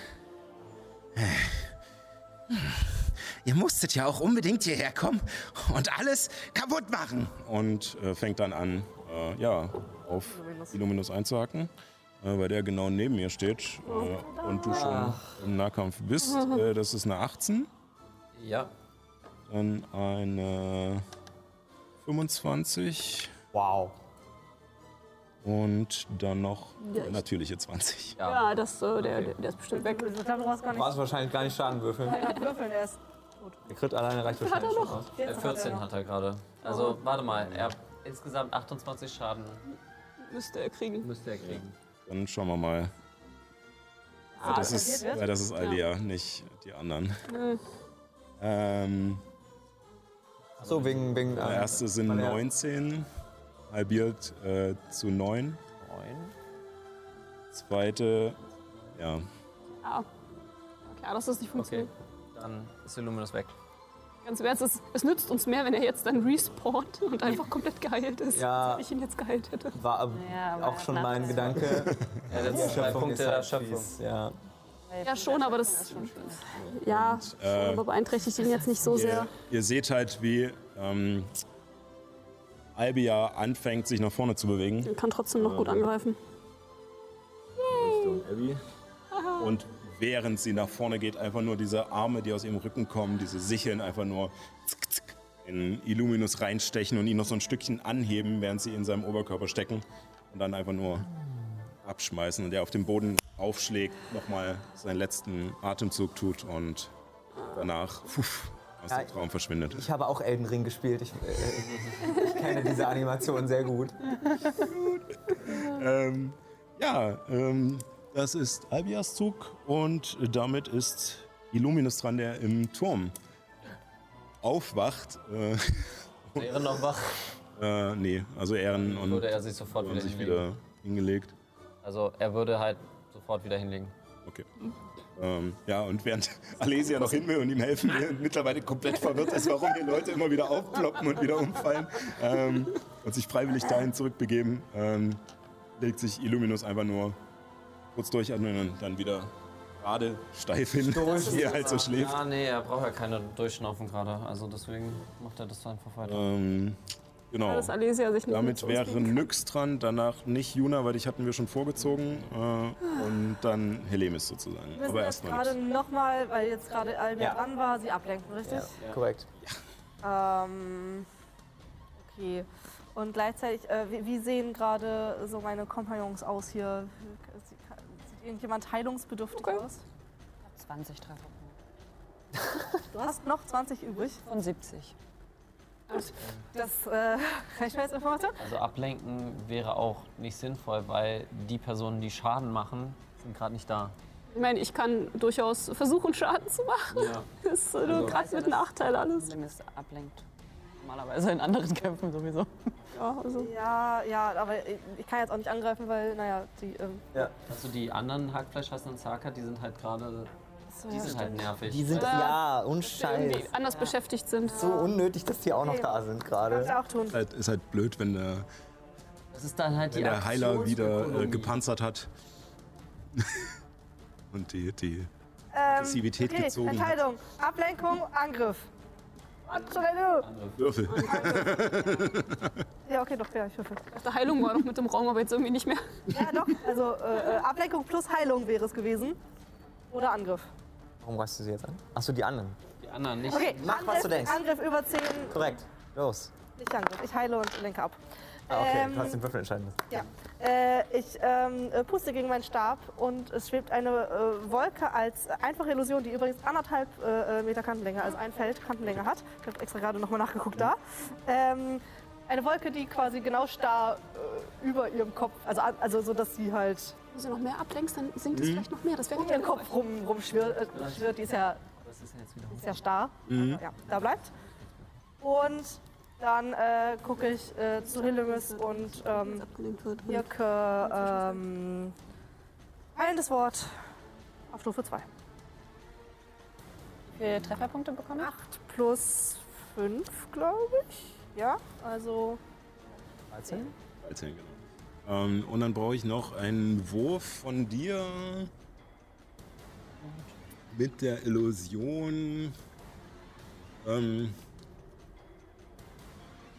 Ihr musstet ja auch unbedingt hierher kommen und alles kaputt machen. und äh, fängt dann an, äh, ja, auf Illuminus einzuhacken, äh, weil der genau neben mir steht äh, und du schon im Nahkampf bist. Äh, das ist eine 18, Ja. dann eine 25 Wow. und dann noch eine natürliche 20. Ja, das, äh, der, der, der ist bestimmt weg. Du brauchst wahrscheinlich gar nicht Schaden würfeln. würfeln erst. Der Crit alleine reicht Hat er wahrscheinlich schon noch? aus. Äh, 14 hat er gerade. Also, warte mal, er hat insgesamt 28 Schaden Müsste er kriegen. müsste er kriegen. Dann schauen wir mal. Ja, das, ist, ja, das ist Alia, nicht die anderen. Nö. Ähm, so, wegen. wegen der ähm, erste sind weil er- 19, halbiert äh, zu 9. 9. Zweite, ja, Ja. Klar, dass das nicht Okay, funktioniert. Dann ist Illuminus weg. Ganz im Ernst, es, es nützt uns mehr, wenn er jetzt dann respawnt und einfach komplett geheilt ist. Ja. Als wenn ich ihn jetzt geheilt hätte. War Ja, aber auch schon mein der- Gedanke. Ja, Die jetzt zwei Erschöpfung Punkte halt Erschöpfung. Ja. Ja, schon, aber das. Ja, schon, aber beeinträchtigt ihn jetzt nicht so sehr. Ihr, ihr seht halt, wie ähm, Albia anfängt, sich nach vorne zu bewegen. Er kann trotzdem noch gut angreifen. Richtung Abby. Und während sie nach vorne geht, einfach nur diese Arme, die aus ihrem Rücken kommen, diese Sicheln einfach nur zick, zick, in Illuminus reinstechen und ihn noch so ein Stückchen anheben, während sie in seinem Oberkörper stecken. Und dann einfach nur abschmeißen und er auf dem Boden aufschlägt, nochmal seinen letzten Atemzug tut und danach puff, aus Ja, dem Traum verschwindet. Ich habe auch Elden Ring gespielt. Ich, äh, ich kenne diese Animation sehr gut. Ähm, ja, ähm, das ist Albias Zug und damit ist Illuminus dran, der im Turm aufwacht. Äh, Wäre noch wach, äh, nee, also Ehren und würde er sich sofort wieder sich hinlegen. wieder hingelegt. Also, er würde halt sofort wieder hinlegen. Okay. Ähm, ja, und während Alesia noch hin will und ihm helfen will und mittlerweile komplett verwirrt ist, warum hier Leute immer wieder aufploppen und wieder umfallen ähm, und sich freiwillig dahin zurückbegeben, ähm, legt sich Illuminus einfach nur kurz durchatmen und dann wieder gerade steif hin, wie er halt so schläft. Ah, nee, er braucht ja keine Durchschnaufen gerade. Also, deswegen macht er das einfach weiter. Ähm, genau. Dass Alesia sich nicht Damit wäre. Nyx dran, danach nicht Juna, weil dich hatten wir schon vorgezogen. Äh, und dann Helemis sozusagen. Wir müssen Aber jetzt erstmal gerade nochmal, weil jetzt gerade Albia Ja. dran war, sie ablenken, richtig? Ja, korrekt. Ähm, okay. Und gleichzeitig, äh, wie, wie sehen gerade so meine Kompagnons aus hier? Irgendjemand heilungsbedürftig Okay. aus? 20 Treffer. Du hast noch 20 übrig. Von 70. Das äh, reicht mir als Information. Also, ablenken wäre auch nicht sinnvoll, weil die Personen, die Schaden machen, sind gerade nicht da. Ich meine, ich kann durchaus versuchen, Schaden zu machen. Ja. Das ist nur gerade mit Nachteil alles. Problem ist ablenkt. Normalerweise in anderen Kämpfen sowieso. Ja, also. Ja, ja, aber ich, kann jetzt auch nicht angreifen, weil, naja, die. Ähm, Also, die anderen Hackfleischhassenden Zaka, die sind halt gerade. so, Die ja, sind halt nervig. Die sind, Äh, ja, und Irgendwie Scheiß. anders beschäftigt sind. So unnötig, dass die auch noch da sind Kannst gerade. du auch tun. Halt, ist halt blöd, wenn der, Das ist dann halt wenn die der Heiler wieder äh, Aktionsökonomie. gepanzert hat. und die, die Ähm, Aggressivität okay, gezogen hat. Entscheidung. Ablenkung, Angriff. Antonello! Würfel. Ja, okay, doch, ja, ich würfel. Die Heilung war noch mit im Raum, aber jetzt irgendwie nicht mehr. Ja, doch. Also äh, äh, Ablenkung plus Heilung wäre es gewesen. Oder Angriff. Warum reißt du sie jetzt an? Achso, die anderen. Die anderen nicht. Okay, Mach, Angriff, was du denkst. Angriff über 10. Korrekt. Los. Nicht Angriff. Ich heile und lenke ab. Ah, okay, Ähm, du hast den Würfel entscheiden müssen. Ja. Äh, ich ähm, äh, puste gegen meinen Stab und es schwebt eine äh, Wolke als einfache Illusion, die übrigens anderthalb äh, Meter Kantenlänge, also ein Feld Kantenlänge hat. Ich habe extra gerade nochmal nachgeguckt da. Ähm, eine Wolke, die quasi genau starr äh, über ihrem Kopf, also, also so, dass sie halt Wenn du noch mehr ablenkst, dann sinkt es vielleicht noch mehr. Das wäre um ihren Kopf rum, rumschwirrt. Äh, schwirrt. die ist ja Das ist ja jetzt wieder ist ja starr. Aber Ja, da bleibt. Und dann äh, gucke ich äh, zu Hillemis und ähm, wirke ähm, heilendes Wort auf Stufe 2. Wie viele Trefferpunkte bekommen? 8 plus 5, glaube ich. Ja, also 13? 13, genau. Ähm, und dann brauche ich noch einen Wurf von dir mit der Illusion. Ähm,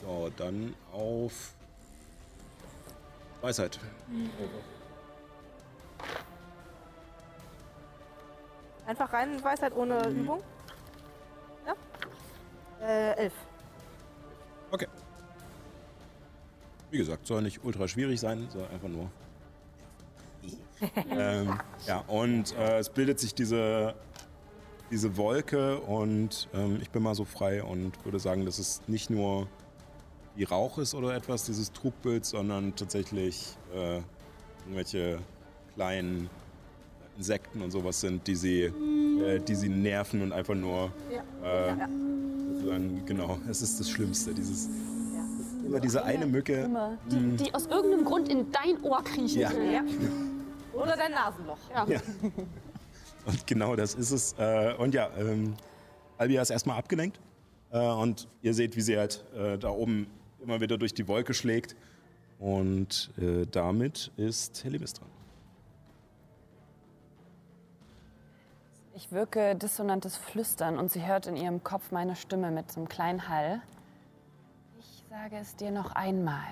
ja, dann auf Weisheit. einfach rein Weisheit ohne Übung. Ja. Äh, 11. Okay. Wie gesagt, soll nicht ultra schwierig sein, soll einfach nur. ähm, ja, und äh, es bildet sich diese diese Wolke und ähm, ich bin mal so frei und würde sagen, dass es nicht nur wie Rauch ist oder etwas, dieses Trugbild, sondern tatsächlich äh, irgendwelche kleinen Insekten und sowas sind, die sie, äh, die sie nerven und einfach nur äh, sozusagen, genau, es ist das Schlimmste, dieses immer diese eine Mücke. Die, die aus irgendeinem Grund in dein Ohr kriechen Ja. will. Ja. Oder dein Nasenloch. Ja. Ja. Und genau das ist es. Äh, und ja, ähm, Albia ist erstmal abgelenkt. Äh, und ihr seht, wie sie halt äh, da oben immer wieder durch die Wolke schlägt. Und äh, damit ist Helimis dran. Ich wirke dissonantes Flüstern und sie hört in ihrem Kopf meine Stimme mit so einem kleinen Hall. Ich sage es dir noch einmal.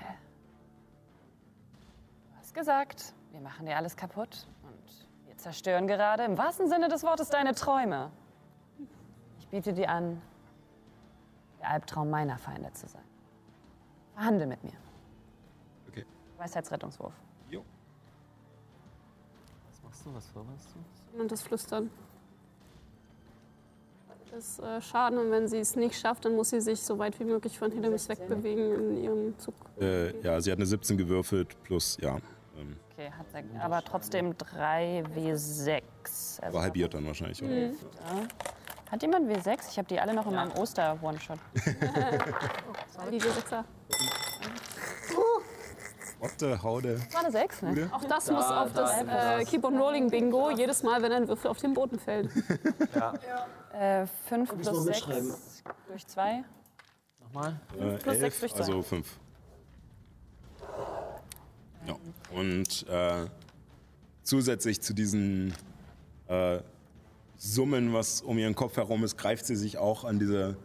Du hast gesagt, wir machen dir alles kaputt und wir zerstören gerade im wahrsten Sinne des Wortes deine Träume. Ich biete dir an, der Albtraum meiner Feinde zu sein. Verhandel mit mir. Okay. Weisheitsrettungswurf. Jo. Was machst du? Was vorbereitest du? Und das Flüstern. Das äh, Schaden und wenn sie es nicht schafft, dann muss sie sich so weit wie möglich von Hillemis wegbewegen in ihrem Zug. Äh, ja, sie hat eine 17 gewürfelt plus, ja. Ähm, Okay, hat sech- aber trotzdem 3W6. Also aber halbiert dann wahrscheinlich, oder? Mhm. Hat jemand W6? Ich habe die alle noch in meinem Oster-One-Shot. Die W6er. Otte, Haude. War eine 6, ne? Auch das muss auf das äh, Keep on Rolling Bingo jedes Mal, wenn ein Würfel auf den Boden fällt. Äh, 5 ich plus noch 6 mitschreiben? durch 2. Nochmal? Äh, plus sechs elf, durch zwei. also 5. Ja, und äh, zusätzlich zu diesen äh, Summen, was um ihren Kopf herum ist, greift sie sich auch an diese,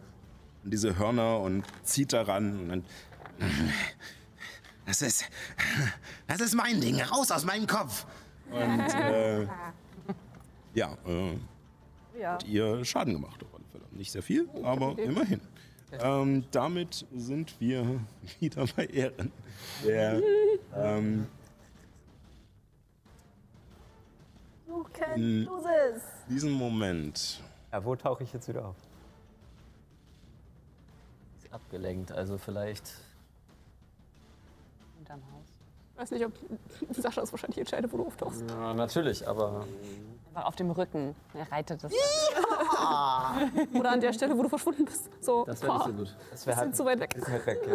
an diese Hörner und zieht daran. Und dann, Das ist. Das ist mein Ding. Raus aus meinem Kopf. und äh, ja, äh, Ja. hat ihr Schaden gemacht auf alle Fälle. Nicht sehr viel, aber immerhin. Ähm, damit sind wir wieder bei Ehren. Der, ähm, Du kennst Mm. du es. diesen Moment Ja, wo tauche ich jetzt wieder auf? Ist abgelenkt, also vielleicht. Ich weiß nicht, ob Sascha es wahrscheinlich entscheidet, wo du auftauchst. Ja, natürlich, aber. Einfach auf dem Rücken. Er reitet das. Oder an der Stelle, wo du verschwunden bist. So, Das wäre nicht so gut. Das wäre sind halt zu weit weg. bisschen weit weg.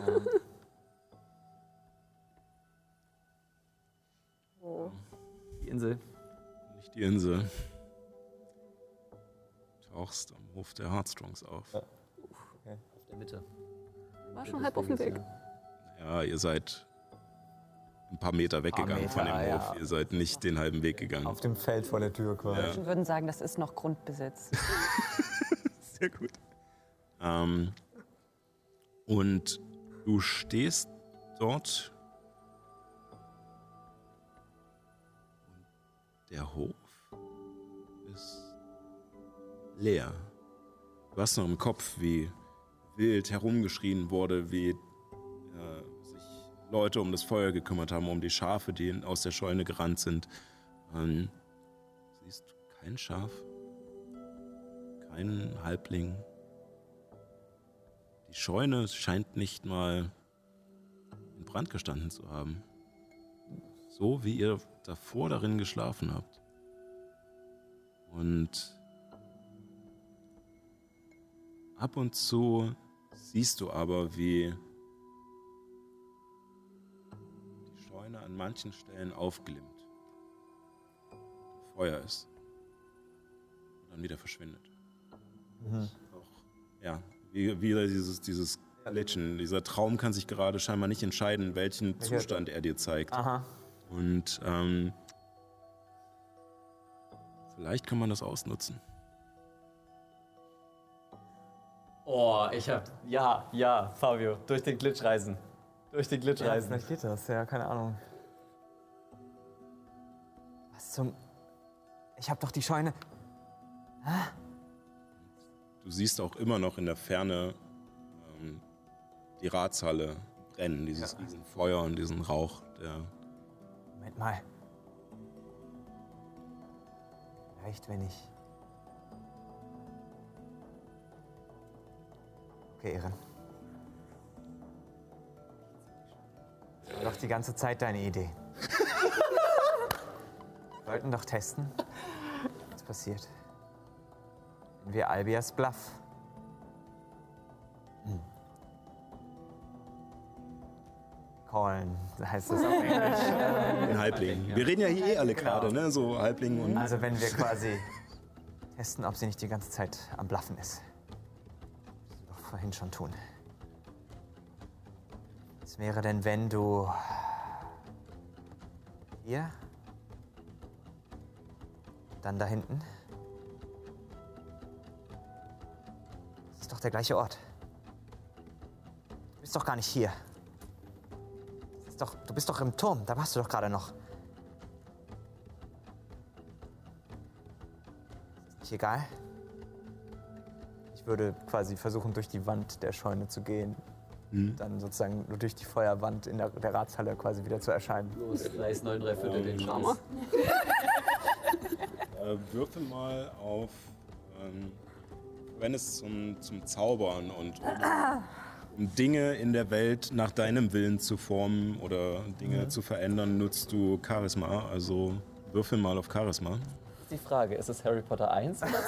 Ja. Die Insel. Nicht die Insel. Tauchst am Hof der Heartstrongs auf. Auf der Mitte. War schon halb auf dem Weg. Ja, ihr seid ein paar Meter weggegangen Meter, von dem ja. Hof. Ihr seid nicht den halben Weg gegangen. Auf dem Feld vor der Tür quasi. Ja. Wir würden sagen, das ist noch Grundbesitz. Sehr gut. Ähm, und du stehst dort. Und der Hof ist leer. Du hast noch im Kopf, wie wild herumgeschrien wurde, wie äh, Leute um das Feuer gekümmert haben, um die Schafe, die aus der Scheune gerannt sind. Ähm, siehst kein Schaf, kein Halbling. Die Scheune scheint nicht mal in Brand gestanden zu haben. So wie ihr davor darin geschlafen habt. Und ab und zu siehst du aber, wie an manchen Stellen aufglimmt. Feuer ist. Und dann wieder verschwindet. Auch, ja, wie, wieder dieses, dieses Glitchen. Dieser Traum kann sich gerade scheinbar nicht entscheiden, welchen Zustand er dir zeigt. Aha. Und ähm, vielleicht kann man das ausnutzen. Oh, ich hab. Ja, ja, Fabio. Durch den Glitch reisen. Durch den Glitch Ja, reisen. vielleicht geht das. Ja, keine Ahnung. Was zum... Ich hab doch die Scheune... Du siehst auch immer noch in der Ferne ähm, die Ratshalle brennen, dieses riesen Feuer und diesen Rauch, der Moment mal. Vielleicht, wenn ich Okay, Ehren. Das war doch die ganze Zeit deine Idee. Wir wollten doch testen, was passiert. Wenn wir Albias Bluff. Hm. Callen, heißt das auf Englisch. In Halblingen. Wir reden ja hier eh alle gerade, ne? So Halblingen und. Also wenn wir quasi testen, ob sie nicht die ganze Zeit am Bluffen ist. Das du doch vorhin schon tun. Was wäre denn, wenn du hier, dann da hinten? Das ist doch der gleiche Ort. Du bist doch gar nicht hier. Doch, du bist doch im Turm, da warst du doch gerade noch. Ist nicht egal. Ich würde quasi versuchen, durch die Wand der Scheune zu gehen. Dann sozusagen nur durch die Feuerwand in der, der Ratshalle quasi wieder zu erscheinen. Los, Gleis 9 3 Viertel den Scheiß. Äh, würfel mal auf. Ähm, wenn es zum, zum Zaubern und um, um Dinge in der Welt nach deinem Willen zu formen oder Dinge zu verändern, nutzt du Charisma. Also würfel mal auf Charisma. Die Frage, ist es Harry Potter 1 oder 2?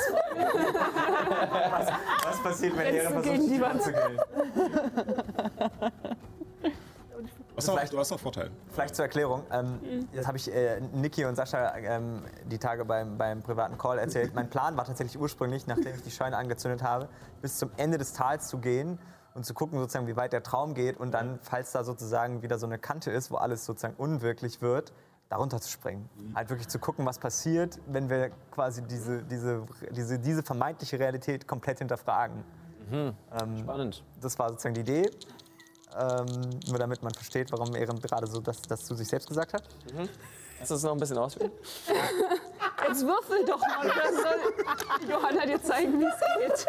Was passiert, wenn du versucht, gegen die? Wand zu gehen? Du hast, noch, du hast noch Vorteil. Vielleicht zur Erklärung. Ähm, das habe ich äh, Niki und Sascha ähm, die Tage beim, beim privaten Call erzählt. Mein Plan war tatsächlich ursprünglich, nachdem ich die Scheune angezündet habe, bis zum Ende des Tals zu gehen und zu gucken, sozusagen, wie weit der Traum geht und dann, falls da sozusagen wieder so eine Kante ist, wo alles sozusagen unwirklich wird, darunter zu springen. Halt wirklich zu gucken, was passiert, wenn wir quasi diese, diese, diese, diese vermeintliche Realität komplett hinterfragen. Ähm, Spannend. das war sozusagen die Idee. Ähm, nur damit man versteht, warum Ehren gerade so das, das zu sich selbst gesagt hat. Kannst du das noch ein bisschen ausführen? Jetzt würfel doch mal. Soll Johanna dir zeigen, wie es geht.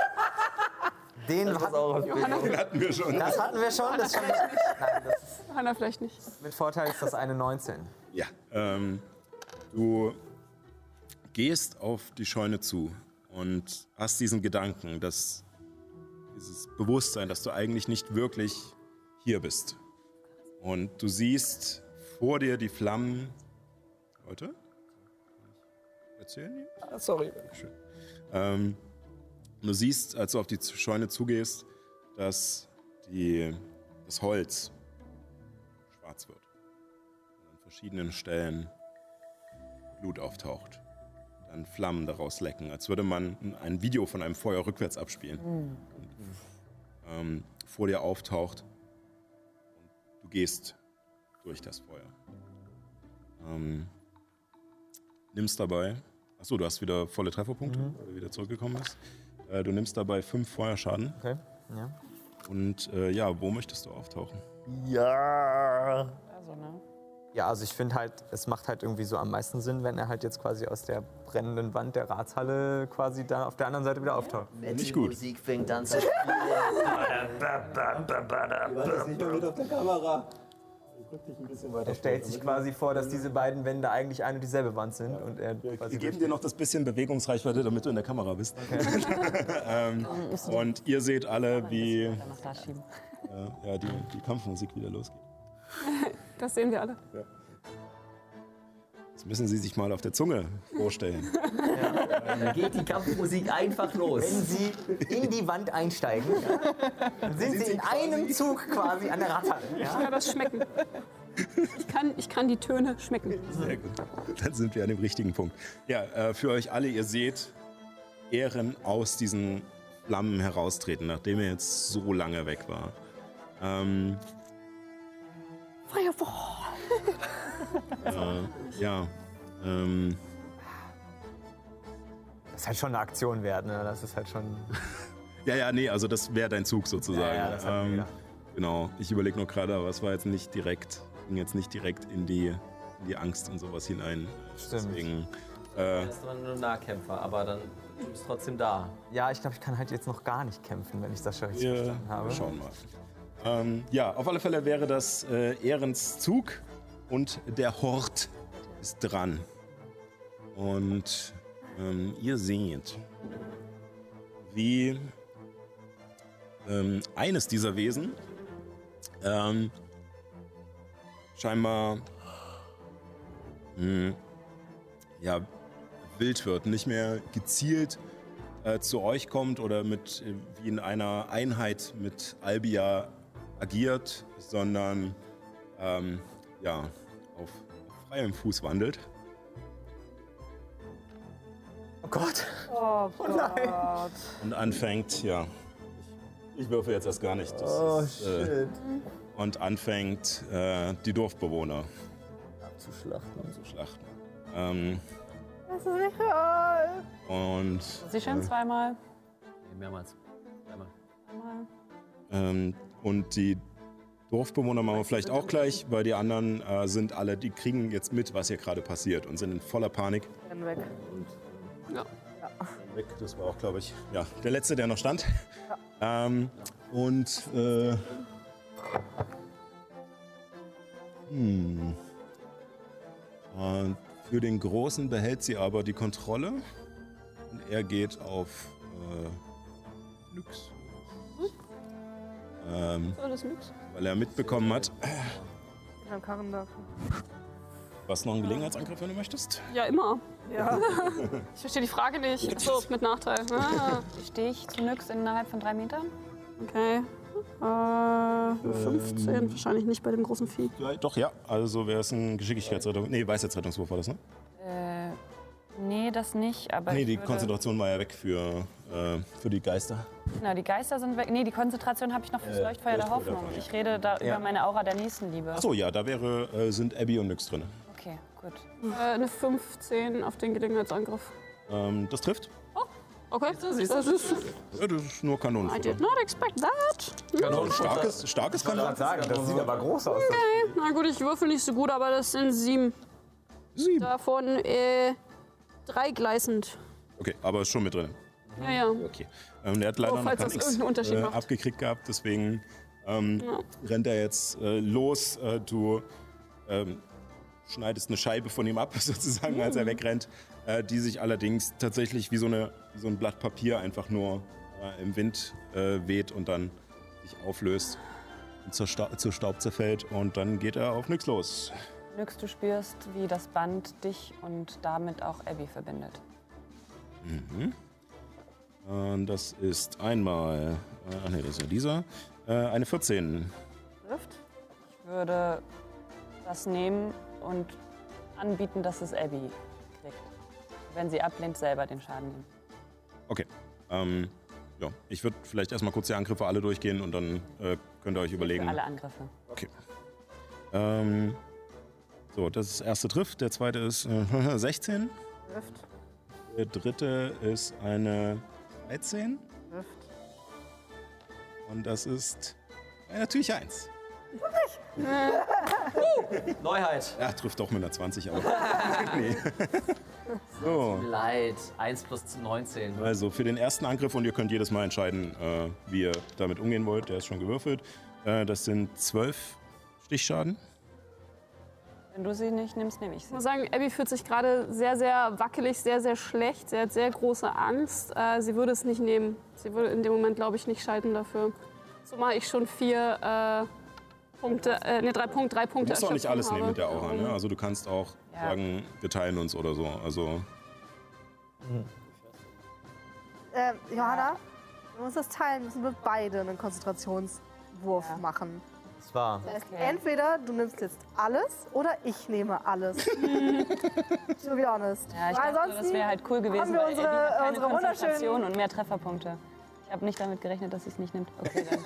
Den Das hatten, auch Den hatten wir schon. das hatten wir schon. Das schon nein, das ist, Johanna vielleicht nicht. mit Vorteil ist das eine 19. Ja. Ähm, du gehst auf die Scheune zu und hast diesen Gedanken, dass dieses Bewusstsein, dass du eigentlich nicht wirklich hier bist. Und du siehst vor dir die Flammen. Leute? Erzählen die? Sorry. Schön. Ähm, du siehst, als du auf die Scheune zugehst, dass die, das Holz schwarz wird. Und an verschiedenen Stellen Blut auftaucht. Dann Flammen daraus lecken, als würde man ein Video von einem Feuer rückwärts abspielen. Und, ähm, vor dir auftaucht du gehst durch das Feuer. Ähm, nimmst dabei, achso, du hast wieder volle Trefferpunkte, weil du wieder zurückgekommen bist. Äh, du nimmst dabei fünf Feuerschaden. Okay. Ja. Und äh, ja, wo möchtest du auftauchen? Ja. Also, ne? Ja, also ich finde halt, es macht halt irgendwie so am meisten Sinn, wenn er halt jetzt quasi aus der brennenden Wand der Ratshalle quasi da auf der anderen Seite wieder auftaucht. Wenn Nicht die gut. Musik fängt an zu spielen. Das nicht mehr mit auf der Kamera. Er stellt sich quasi vor, dass diese beiden Wände eigentlich eine und dieselbe Wand sind und er Wir geben dir noch das bisschen Bewegungsreichweite, damit du in der Kamera bist. ähm, und ihr seht alle, wie Dann noch da schieben. äh, ja, die, die Kampfmusik wieder losgeht. Das sehen wir alle. Das müssen Sie sich mal auf der Zunge vorstellen. Dann geht die Kampfmusik einfach los. Wenn sie in die Wand einsteigen, dann sind sie in einem Zug quasi an der. Ich Ja? kann das schmecken. Ich kann, ich kann die Töne schmecken. Sehr gut. Dann sind wir an dem richtigen Punkt. Ja, äh, für euch alle, ihr seht Ehren aus diesen Flammen heraustreten, nachdem er jetzt so lange weg war. Ähm, Firewall. äh, ja, ähm, Das ist halt schon eine Aktion wert, ne? Das ist halt schon. ja, ja, nee, also das wäre dein Zug sozusagen. Ja, ja, das hat mir ähm, genau, ich überlege nur gerade, aber es war jetzt nicht direkt, ging jetzt nicht direkt in die, in die Angst und sowas hinein. Stimmt. Deswegen, äh, Das ist dann nur Nahkämpfer, aber dann du bist trotzdem da. Ja, ich glaube, ich kann halt jetzt noch gar nicht kämpfen, wenn ich das schon richtig wir verstanden habe. schauen mal. Ähm, ja, auf alle Fälle wäre das äh, Ehrens Zug und der Hort ist dran. Und ähm, ihr seht, wie ähm, eines dieser Wesen ähm, scheinbar mh, ja, wild wird, nicht mehr gezielt äh, zu euch kommt oder mit äh, wie in einer Einheit mit Albia agiert, sondern ähm, ja, auf freiem Fuß wandelt. Oh Gott. Oh nein. und anfängt, ja. Ich, ich würfe jetzt erst gar nicht. Das Oh, ist, äh, shit. und anfängt, äh, die Dorfbewohner Zu schlachten. zu schlachten. Ähm, Das ist nicht real. und Sie schön zweimal. Nee, mehrmals. Einmal. Einmal. Ähm, und die Dorfbewohner machen wir vielleicht auch gleich, weil die anderen äh, sind alle, die kriegen jetzt mit, was hier gerade passiert und sind in voller Panik. Renn weg. Ja. Weg, das war auch, glaube ich, ja, der letzte, der noch stand. Ähm, und äh, hm. Und für den Großen behält sie aber die Kontrolle und er geht auf äh, Nyx. Ähm, ist nix. weil er mitbekommen hat, Ich hab Karren da. was noch ein Gelegenheitsangriff, wenn du möchtest. Ja, immer. Ja. Ich verstehe die Frage nicht. So, mit Nachteil. Ah, Stehe ich zu Nyx innerhalb von drei Metern? okay. Äh, 15, wahrscheinlich nicht bei dem großen Vieh. Ja, doch, ja. Also wäre es ein Geschicklichkeitsrettung. Nee, Weisheitsrettungswurf war das, ne? Nee, das nicht. Aber nee, die würde, Konzentration war ja weg für, äh, für die Geister. Genau, die Geister sind weg. Nee, die Konzentration habe ich noch fürs Äh, Leuchtfeuer der Hoffnung. davon, ja. Ich rede da Ja. über meine Aura der Nächstenliebe. Achso, ja, da wäre, äh, sind Abby und Nyx drin. Okay, gut. Äh, eine 15 auf den Gelegenheitsangriff. Ähm, das trifft. Okay, das ist. Ja, das ist nur I Kanonenfutter. did not expect that. Starkes, starkes Ich wollte gerade sagen, das sieht aber groß aus. Na gut, ich würfel nicht so gut, aber das sind sieben. Sieben. Davon äh, drei gleißend. Okay, aber ist schon mit drin. Ja, ja. Okay. Ähm, der hat leider Oh, noch gar nichts äh, abgekriegt gehabt, deswegen ähm, rennt er jetzt äh, los. Äh, du ähm, schneidest eine Scheibe von ihm ab, sozusagen, als Mm. er wegrennt, äh, die sich allerdings tatsächlich wie so, eine, wie so ein Blatt Papier einfach nur äh, im Wind äh, weht und dann sich auflöst und zur, Sta zu Staub zerfällt und dann geht er auf nichts los. Nyx, du spürst, wie das Band dich und damit auch Abby verbindet. Und das ist einmal, äh, ach nee, das ist ja dieser, äh, eine 14. Trifft. Ich würde das nehmen und anbieten, dass es Abby kriegt. Wenn sie ablehnt, selber den Schaden nehmen. Okay. Ähm, ja, ich würde vielleicht erstmal kurz die Angriffe alle durchgehen und dann äh, könnt ihr euch überlegen. Für alle Angriffe. Okay. Ähm, so, das erste trifft, der zweite ist äh, 16. Trifft. Der dritte ist eine 13. Trifft. Und das ist äh, natürlich eins. Neuheit. Ja, trifft doch mit einer 20, aber. nee. so, Leid. 1 plus 19. also für den ersten Angriff und ihr könnt jedes Mal entscheiden, äh, wie ihr damit umgehen wollt. Der ist schon gewürfelt. Äh, das sind 12 Stichschaden. Wenn du sie nicht nimmst, nehme ich Ich sie. muss sagen, Abby fühlt sich gerade sehr, sehr wackelig, sehr, sehr schlecht. Sie hat sehr große Angst. Äh, sie würde es nicht nehmen. Sie würde in dem Moment, glaube ich, nicht schalten dafür. Zumal ich schon vier äh, Punkte, äh, ne, drei Punkte, drei Du Punkte musst auch nicht alles nehmen habe. mit der Aura. Ne? Also du kannst auch Ja. sagen, wir teilen uns oder so. Also Ähm, Johanna, wir uns das teilen, müssen wir beide einen Konzentrationswurf Ja. machen. War. Das heißt, entweder du nimmst jetzt alles oder ich nehme alles. to be honest. Ja, ich Weil dachte, ansonsten das wäre halt cool gewesen, haben wir weil unsere, hat keine unsere Konzentration und mehr Trefferpunkte. Ich habe nicht damit gerechnet, dass sie es nicht nimmt. Okay, dann.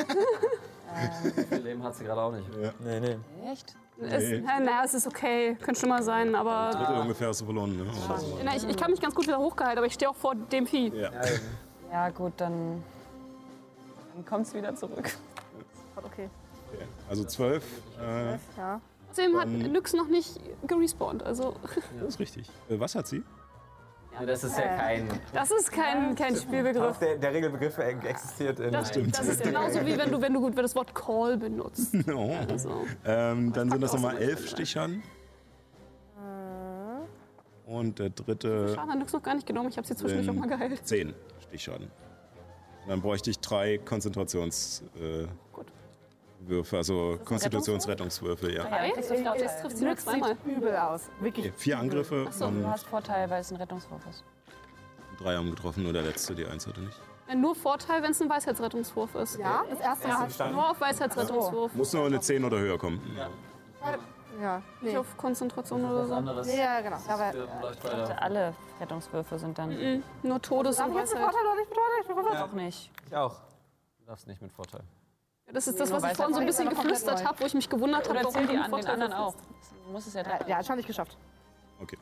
So viel Leben hat sie gerade auch nicht. Nee, nee. Echt? Es, Nee. na, na, es ist okay. Könnte schlimmer sein, aber. Drittel ungefähr hast du verloren. Ne? Na, ich, ich kann mich ganz gut wieder hochgehalten, aber ich stehe auch vor dem Vieh. Ja. Ja, gut, dann, dann kommt es wieder zurück. Okay, Also 12, äh, ja. Außerdem hat Nyx noch nicht gerespawnt. Also, das ist richtig. Äh, was hat sie? Ja, das ist ja kein. das ist kein, kein Spielbegriff. Der, der Regelbegriff existiert in. Das, das ist genauso wie wenn du, wenn du gut das Wort Call benutzt. Oh. Also, Ähm, dann sind das nochmal 11 Stichern. Und der dritte Schaden hat Nyx noch gar nicht genommen. Ich habe sie zwischendurch auch mal geheilt. 10 Stichschaden. Dann bräuchte ich drei Konzentrationswürfe, äh, Würfe, also Konstitutionsrettungswürfel, ja. Ja, kriegst du Ey, Vorteil. Das trifft Sie nur zweimal. übel aus. Wirklich. Okay, vier Angriffe Achso, du hast Vorteil, weil es ein Rettungswurf ist. drei haben getroffen, nur der letzte, die eins hatte nicht. Äh, Nur Vorteil, wenn es ein Weisheitsrettungswurf ist. Ja, das erste Mal. hat- Nur auf Weisheitsrettungswurf. Muss nur eine 10 oder höher kommen. Ja, nee. Nicht auf Konzentration oder so. anderes. Ja, genau. Aber, läuft Ich dachte, alle Rettungswürfe sind dann Mhm. Nur Todes- und ich jetzt mit Weisheit. Vorteil oder nicht mit Vorteil? Ich auch nicht. Ich auch. Du darfst nicht mit Vorteil. Ja, Das ist das, was ich vorhin so ein bisschen geflüstert habe, wo ich mich gewundert habe, Oder zähl die an den anderen auch. Du musst es ja Ja, dran. ja, schon nicht geschafft. Okay.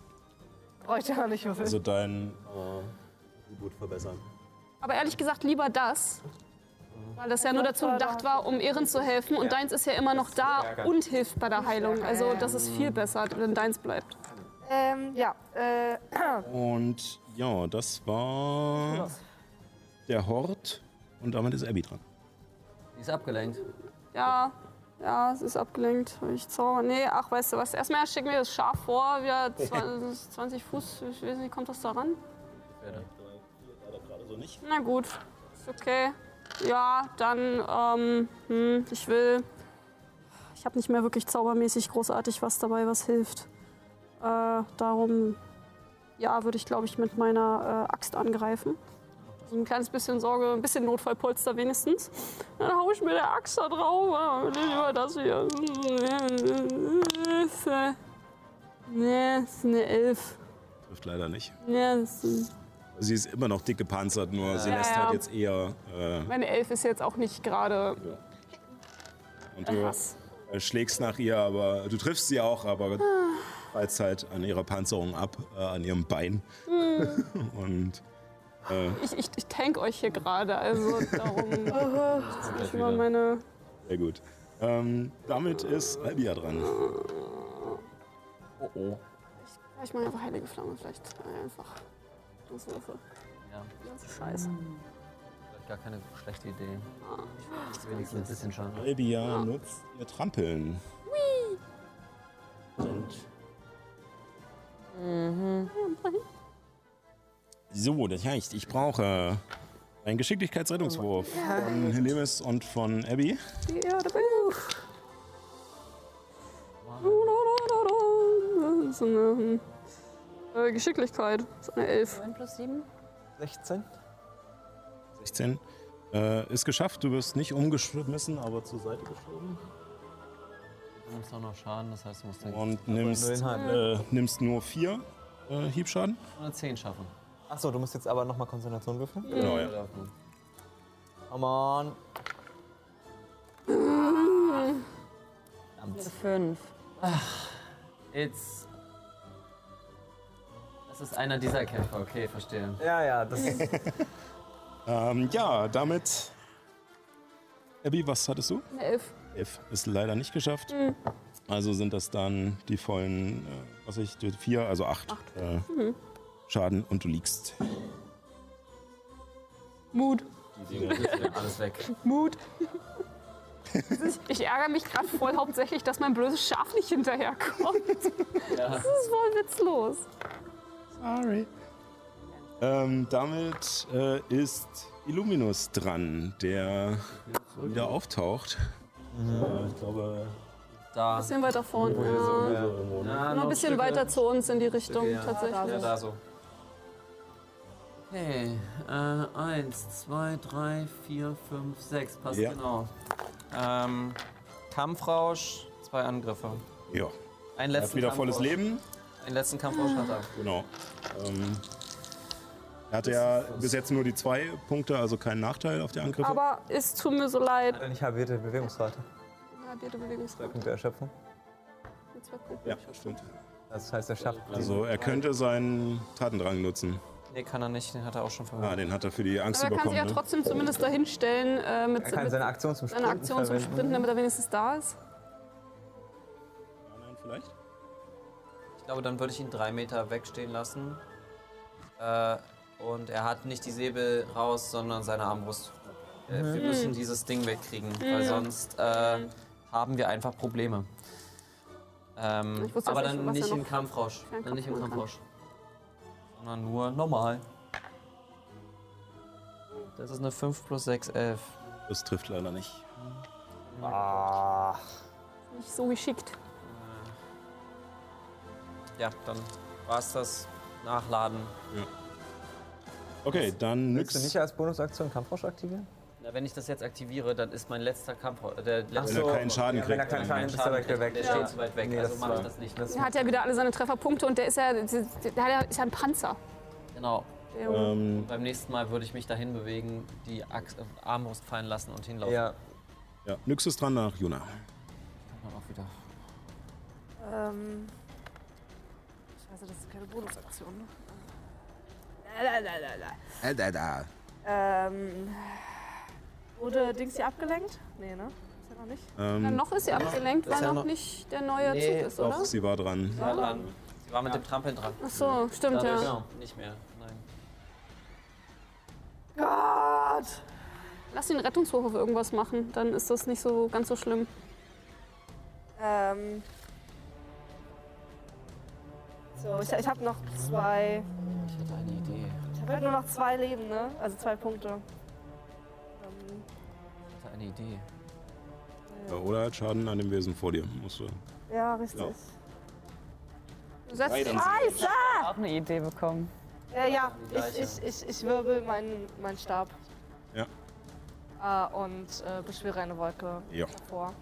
Bräuchte ich aber nicht würfeln. Also dein Tribut verbessern. Aber ehrlich gesagt lieber das, weil das ja nur dazu gedacht war, um Ehren zu helfen. Und deins ist ja immer noch da und hilft bei der Heilung. Also das ist viel besser, wenn deins bleibt. Ähm, ja, äh, Und ja, das war der Hort und damit ist Abby dran. Ist abgelenkt. Ja, ja, es ist abgelenkt. Ich zauber. Nee, ach, weißt du was? Erstmal schicken wir das Schaf vor, wieder 20, 20 Fuß. Ich weiß nicht, kommt das da ran? Also nicht. Na gut, ist okay. Ja, dann, ähm, hm, ich will. Ich habe nicht mehr wirklich zaubermäßig großartig was dabei, was hilft. Äh, darum, ja, würde ich, glaube ich, mit meiner äh, Axt angreifen. So ein kleines bisschen Sorge, ein bisschen Notfallpolster wenigstens. Dann hau ich mir der Axt da drauf. Lieber das hier. Nee, ist eine Elf. Trifft leider nicht. Nee, ist Sie ist immer noch dick gepanzert, nur sie Ja, lässt ja. halt jetzt eher. Äh, meine Elf ist jetzt auch nicht gerade. und du Hass. äh, schlägst nach ihr, aber du triffst sie auch, aber fallst halt an ihrer Panzerung ab, äh, an ihrem Bein. und äh, Ich, ich, ich tank euch hier gerade, also darum. ich mal meine. sehr gut. Ähm, damit ist Albia dran. Oh oh. Ich mache einfach heilige Flamme, vielleicht einfach. Das Würfe. Ja. Ganze Scheiße. Vielleicht gar keine schlechte Idee. Ich wenigstens ein bisschen schaden. Albia nutzt ihr Trampeln. Und So, das heißt, ich brauche einen Geschicklichkeitsrettungswurf von Helemis und von Abby. Die Erde bin Das ist eine äh, Geschicklichkeit. Das ist eine Elf. 9 plus 7? 16? 16. Äh, ist geschafft, du wirst nicht umgeschmissen, aber zur Seite geschoben. Du nimmst auch noch Schaden, das heißt, du musst Und nimmst, nur den halben. äh, nimmst nur vier äh, Hiebschaden. eine 10 schaffen. Achso, du musst jetzt aber nochmal Konzentration würfeln. Genau, ja. Come on. Für 5. It's. Das ist einer dieser Kämpfer, okay, verstehe. Ja, ja, das Ähm, ja, damit. Abby, was hattest du? Eine Elf. Elf. Ist leider nicht geschafft. Also sind das dann die vollen, äh, was ich, vier, also acht, Äh, Schaden und du liegst. Mut. Alles weg. Mut. Ich ärgere mich gerade voll hauptsächlich, dass mein blödes Schaf nicht hinterherkommt. Das ist voll witzlos. Sorry. Ähm, damit äh, ist Illuminus dran, der wieder auftaucht. Äh, ich glaube, Da. Ein bisschen weiter vorne. Ja. Ja, Noch ein bisschen weiter zu uns in die Richtung ja. tatsächlich. Ja, da so. Okay, äh, eins, zwei, drei, vier, fünf, sechs, passt Ja. genau. Ähm, Kampfrausch, zwei Angriffe. ja. Einen Er hat letzten wieder volles Kampfrausch. Leben. Den letzten Kampfrausch hat er. Genau. Ähm, er hatte ja bis jetzt nur die zwei Punkte, also keinen Nachteil auf die Angriffe. Aber es tut mir so leid. Nicht halbierte Bewegungsrate. Ja, bitte Bewegungsrate. Punkte Erschöpfung. Zwei Punkte. ja, stimmt. Das heißt, er schafft. Also er könnte seinen Tatendrang nutzen. Nee, kann er nicht, den hat er auch schon verwendet. Ah, den hat er für die Angst Aber er kann sich ja Ne? trotzdem zumindest dahinstellen äh, mit, Er kann mit seine Aktion zum seiner Sprinten Aktion zum. Sprinten, damit er wenigstens da ist. Nein, vielleicht? Ich glaube, dann würde ich ihn drei Meter wegstehen lassen. Äh, und er hat nicht die Säbel raus, sondern seine Armbrust. Äh, wir müssen dieses Ding wegkriegen, weil sonst äh, haben wir einfach Probleme. Ähm, Ich wusste aber nicht, dann nicht im noch Kampfrausch. für einen Dann nicht im. Kampfrausch. Sondern nur normal. Das ist eine 5 plus 6, 11. Das trifft leider nicht. Ah. Nicht so geschickt. Ja, dann war's das. Nachladen. Okay, dann Willst du nix. nicht als Bonusaktion Kampfrausch aktivieren? Na, wenn ich das jetzt aktiviere, dann ist mein letzter Kampf. äh, Der letzte Wenn er keinen Schaden Ja, wenn er kriegt. keinen Schaden nimmt, ist er weg. Der Ja. steht zu weit weg, Nee, also mache ich das nicht. Er hat ja wieder alle seine Trefferpunkte und der ist ja, der, hat ja- ist ja ein Panzer. Genau. Ähm, Beim nächsten Mal würde ich mich dahin bewegen, die Axt, äh, Armbrust fallen lassen und hinlaufen. Ja. ja, Nyx ist dran nach Juna. Kann man auch wieder. Ähm. Scheiße, das ist keine Bonusaktion. Ne? Lalalala. Äh, da, da. Ähm. Wurde Dings hier abgelenkt? Nee, ne? Ist ja noch nicht. Na, Ähm, noch ist sie abgelenkt, weil ja noch noch- nicht der neue Nee, Zug ist, doch, oder? sie war dran. Sie war dran. Sie war mit dem Trampeln dran. Ach so, stimmt Dadurch ja. Nicht mehr, nein. Gott! Lass den Rettungshof auf irgendwas machen, dann ist das nicht so ganz so schlimm. Ähm. So, ich, ich habe noch zwei. Ich hatte eine Idee. Ich habe halt nur noch zwei Leben, ne? Also zwei Punkte. Ich eine Idee. Ja, Oder halt Schaden an dem Wesen vor dir. Musst du. ja, richtig. Ja. Setz Drei dann. Scheiße! Auch eine Idee bekommen. Äh, ja, Die ich, ich, ich, ich wirbel meinen meinen Stab. Ja. Äh, und äh, beschwere eine Wolke Ja. davor.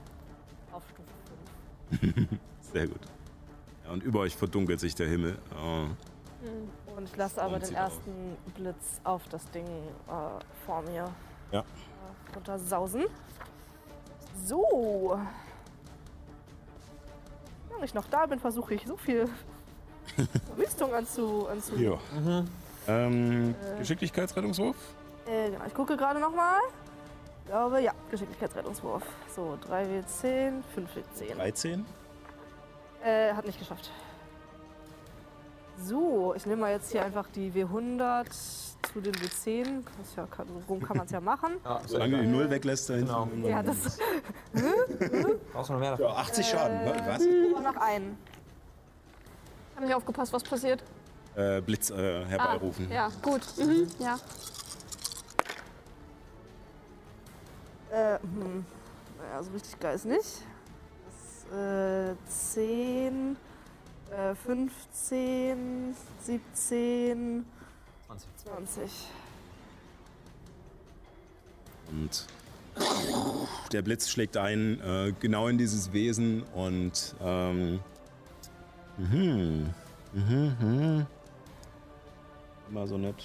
Auf Stufe 5. Sehr gut. Ja, und über euch verdunkelt sich der Himmel. Äh, Und ich lasse aber den ersten Blitz auf das Ding äh, vor mir Ja. Äh, runtersausen. So. Solange ich noch da bin, versuche ich so viel Rüstung anzu... anzu ja. Ähm, Geschicklichkeitsrettungswurf? Äh, genau, ich gucke gerade nochmal. Ich glaube, ja, Geschicklichkeitsrettungswurf. So, 3W10, 5W10. 13. Äh, hat nicht geschafft. So, ich nehme mal jetzt hier einfach die W100 zu den W10. Das ist ja, kann, rum kann man es ja machen. Ja, Solange du die Null weglässt, da hinten. Genau. Ja, das Brauchst du noch mehr davon? Ja, 80 Schaden. Äh, ne? Was? nur noch einen. Hab nicht aufgepasst, was passiert. Äh, Blitz äh, herbeirufen. Ja, gut. Mhm. Ja. Äh, hm. Naja, so richtig geil ist nicht. Das, äh, 10, äh, 15, 17, 20. 20. Und der Blitz schlägt ein, äh, genau in dieses Wesen und ähm, mhm, mhm, mhm. Immer so nett.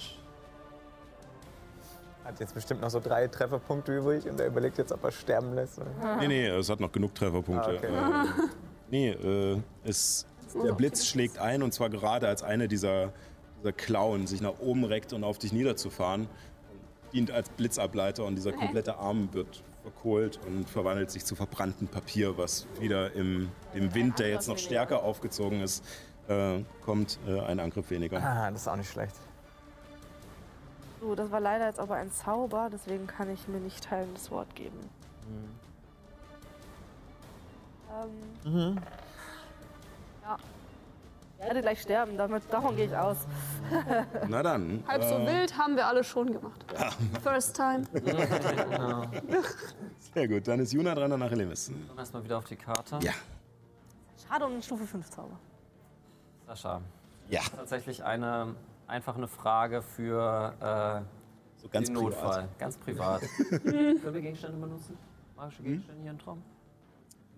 Hat jetzt bestimmt noch so drei Trefferpunkte übrig und er überlegt jetzt, ob er sterben lässt. Oder? Nee, nee, es hat noch genug Trefferpunkte. Ah, okay. Ähm, nee, äh, es, der Blitz schlägt ein und zwar gerade als eine dieser, dieser Klauen sich nach oben reckt und auf dich niederzufahren. Dient als Blitzableiter und dieser komplette Arm wird verkohlt und verwandelt sich zu verbranntem Papier, was wieder im dem Wind, der jetzt noch stärker aufgezogen ist, äh, kommt äh, ein Angriff weniger. Ah, das ist auch nicht schlecht. So, das war leider jetzt aber ein Zauber, deswegen kann ich mir nicht heilendes Wort geben. Ähm, Ja. Ich werde gleich sterben, damit, davon gehe ich aus. Na dann. Halb so äh, wild haben wir alle schon gemacht. First time. Sehr gut, dann ist Juna dran, danach Elemis. Dann erstmal wieder auf die Karte. Ja. Schade um den Stufe 5 Zauber. Sascha. Ja. Tatsächlich eine, einfach eine Frage für äh, So ganz den privat. Notfall. Ganz privat. Können wir Gegenstände benutzen? Magische Gegenstände hier im Traum?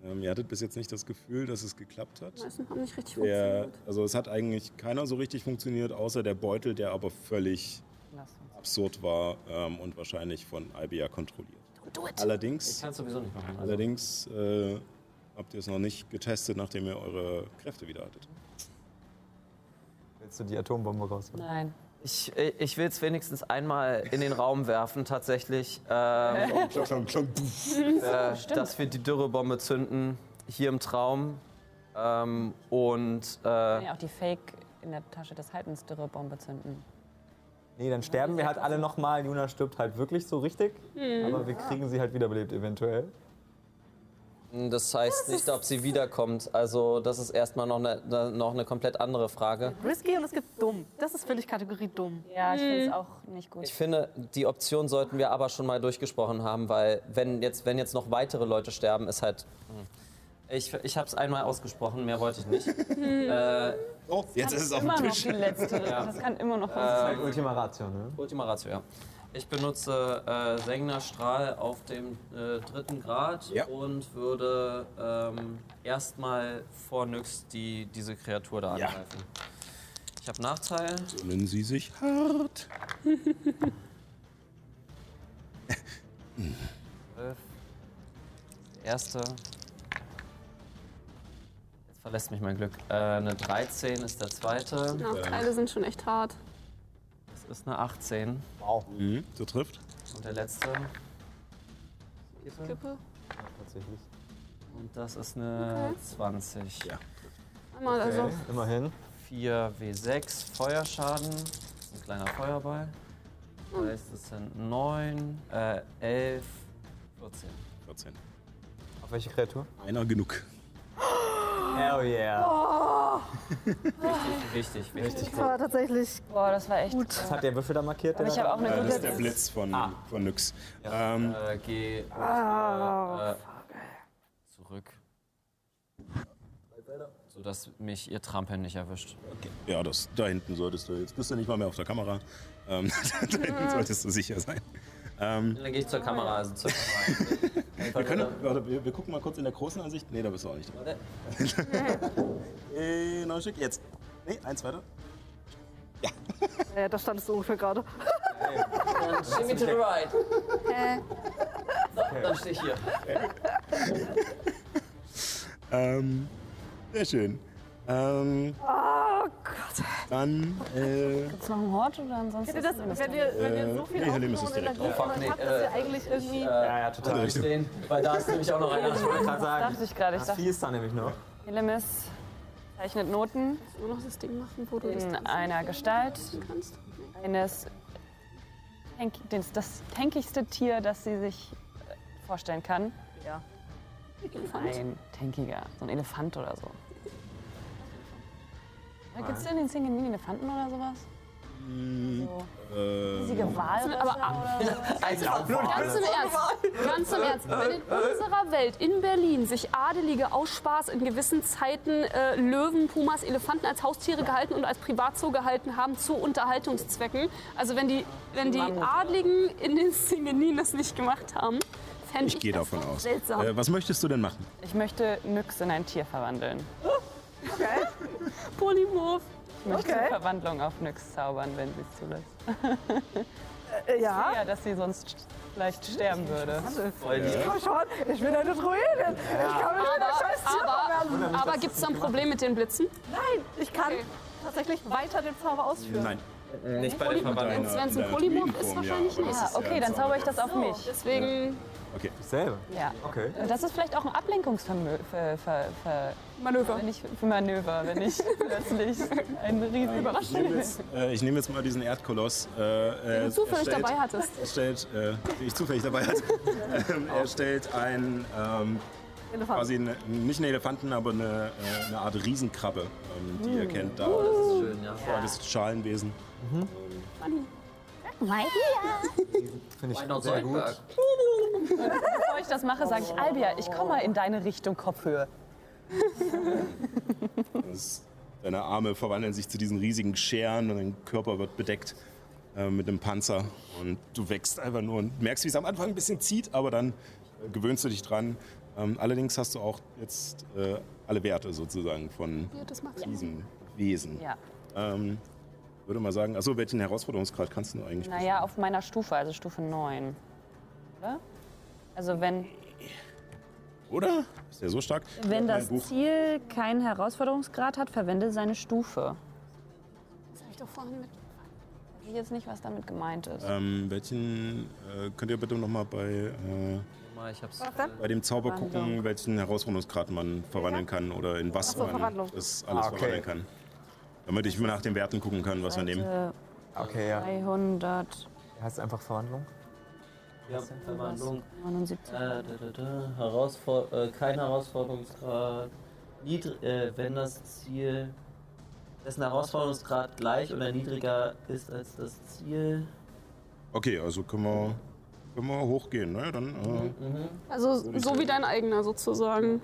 Ähm, ihr hattet bis jetzt nicht das Gefühl, dass es geklappt hat. Meisten haben nicht richtig Der, funktioniert. also es hat eigentlich keiner so richtig funktioniert, außer der Beutel, der aber völlig absurd war ähm, und wahrscheinlich von IBA kontrolliert. Do it. Ich Allerdings, kann es sowieso nicht machen. Also. allerdings äh, habt ihr es noch nicht getestet, nachdem ihr eure Kräfte wieder hattet. Willst du die Atombombe rausholen? Nein. Ich, ich will es wenigstens einmal in den Raum werfen, tatsächlich. Ähm, äh, dass wir die Dürrebombe zünden, hier im Traum. Ähm, und äh, ja auch die Fake in der Tasche des Haltens Dürrebombe zünden. Nee, dann sterben wir halt alle nochmal. Juna stirbt halt wirklich so richtig. Aber wir kriegen sie halt wiederbelebt eventuell. Das heißt nicht, ob sie wiederkommt. Also das ist erstmal noch eine, ne- noch eine komplett andere Frage. Risky und es gibt dumm. Das ist, ich, Kategorie dumm. Ja, ich finde es auch nicht gut. Ich finde, die Option sollten wir aber schon mal durchgesprochen haben, weil wenn jetzt, wenn jetzt noch weitere Leute sterben, ist halt... hm. Ich, ich habe es einmal ausgesprochen, mehr wollte ich nicht. äh, Oh, jetzt ist es auf dem immer noch Tisch. die letzte. Das kann immer noch Halt Ultima Ratio, ne? Ultima Ratio, ja. Ich benutze äh, Sengner Strahl auf dem äh, dritten Grad Ja. und würde ähm, erstmal vor Nyx die, diese Kreatur da Ja. angreifen. Ich habe Nachteil. Nennen Sie sich hart. Zwölf. Der erste. Jetzt verlässt mich mein Glück. Äh, eine 13 ist der zweite. Nachteile sind schon echt hart. Das ist eine 18. Mhm, so trifft. Und der letzte. Kippe. Tatsächlich. Und das ist eine 20. Ja. Einmal also. Immerhin. 4 W6 Feuerschaden. Das ist ein kleiner Feuerball. Das heißt, es sind 9, äh, 11, 14. 14. Auf welche Kreatur? Einer genug. Hell yeah. Wichtig, wichtig. Das war tatsächlich Boah, das war echt. Was hat der Würfel da markiert? Aber ich habe auch eine Äh, das ist gute. der Blitz von, Ah. von Nyx. Ähm, Äh, geh äh, Ah, zurück. Sodass mich ihr Trampeln nicht erwischt. ja, das, da hinten solltest du. Jetzt bist du nicht mal mehr auf der Kamera. Ähm, da hinten solltest du sicher sein. Ähm, Dann gehe ich zur Kamera, also zur Kamera. wir, können, warte, wir, wir gucken mal kurz in der großen Ansicht. Nee, da bist du auch nicht drin. äh, noch ein Stück. Jetzt. Nee, eins weiter. ja, da standest du ungefähr gerade. Show me to the right. So, dann stehe ich hier. Ähm, sehr schön. Ähm, Gott. Dann, äh, Gibt's noch einen Hort oder ansonsten? Das, wenn ihr, wenn ihr so viel nee, Helium ist Aufbau es direkt. Oh, habt, nee, dass ihr äh, eigentlich irgendwie... Ja, ja, total. Stehen, weil da ist nämlich auch noch einer. Ich wollte gerade sagen, dachte ich gerade. Ich das dachte, Vieh ist da nämlich noch. Helemis zeichnet Noten Nur noch das Ding machen, wo du in einer Gestalt kannst. eines das tankigste Tier, das sie sich äh, vorstellen kann. Ja. Ein tankiger, so ein Elefant oder so. Gibt es denn in Singen Mini Elefanten oder sowas? So äh, riesige Walrösser aber- oder so? Ganz im Ernst, ganz im Ernst. Wenn in unserer Welt, in Berlin, sich Adelige aus Spaß in gewissen Zeiten äh, Löwen, Pumas, Elefanten als Haustiere gehalten und als Privatzoo gehalten haben zu Unterhaltungszwecken. Also wenn die, wenn die Adligen in den Singenien das nicht gemacht haben, fände ich, ich gehe davon aus. seltsam. Äh, was möchtest du denn machen? Ich möchte Nyx in ein Tier verwandeln. Polymorph. Ich möchte Okay. Verwandlung auf Nyx zaubern, wenn sie es zulässt. Äh, ja. Ja, dass sie sonst vielleicht sterben würde. Komm schon, ich bin eine Druidin. Ich kann mich in der scheiß Aber, aber gibt es da ein Problem mit den Blitzen? Nein, ich kann tatsächlich weiter den Zauber ausführen. Nein. Nicht bei der Verwandlung. Wenn es ein Polymorph ist, ja, wahrscheinlich aber nicht. Ah, okay, ja dann zauber ich das auf mich. Deswegen Okay. Selber. Ja. Okay. Das ist vielleicht auch ein Ablenkungsmanöver, Manöver. wenn ich, für Manöver, wenn ich plötzlich ein riesen Ich nehme jetzt, äh, ich nehme jetzt mal diesen Erdkoloss. Äh, äh, zufällig er stellt- dabei hattest. Er stellt, äh, den ich zufällig dabei hatte. ähm, er stellt einen, ähm, Elefant. quasi eine, nicht einen Elefanten, aber eine, äh, eine Art Riesenkrabbe, ähm, die ihr kennt. Da, Schön, ja. das Schalenwesen. Finde ich Why not sehr gut. Bevor ich das mache, sage ich, Albia, ich komme mal in deine Richtung Kopfhöhe. Das, deine Arme verwandeln sich zu diesen riesigen Scheren und dein Körper wird bedeckt äh, mit einem Panzer. Und du wächst einfach nur und merkst, wie es am Anfang ein bisschen zieht, aber dann äh, gewöhnst du dich dran. Ähm, allerdings hast du auch jetzt äh, alle Werte sozusagen von Ja, diesem Wesen. Ja. Ähm, würde mal sagen, achso, welchen Herausforderungsgrad kannst du eigentlich? Naja, auf meiner Stufe, also Stufe 9. Oder? Also wenn, Oder? Ist der so stark? wenn das Buch. Ziel keinen Herausforderungsgrad hat, verwende seine Stufe. Das habe ich doch vorhin mit. Weiß ich jetzt nicht, was damit gemeint ist. Ähm, welchen äh, könnt ihr bitte nochmal bei, äh, Mal, Ich hab's. bei dem Zauber gucken, welchen Herausforderungsgrad man verwandeln kann oder in was so, man das alles Ah, okay. verwandeln kann. Damit ich nach den Werten gucken kann, was wir nehmen. Okay, ja. 300. Heißt einfach Verwandlung? Ja, Verwandlung. 79. Äh, da, da, da. Herausfor äh, kein Herausforderungsgrad. Niedr äh, wenn das Ziel dessen Herausforderungsgrad gleich oder niedriger ist als das Ziel. Okay, also können wir, können wir hochgehen, ne? Dann, äh, Also Würde ich so wie dein eigener sozusagen.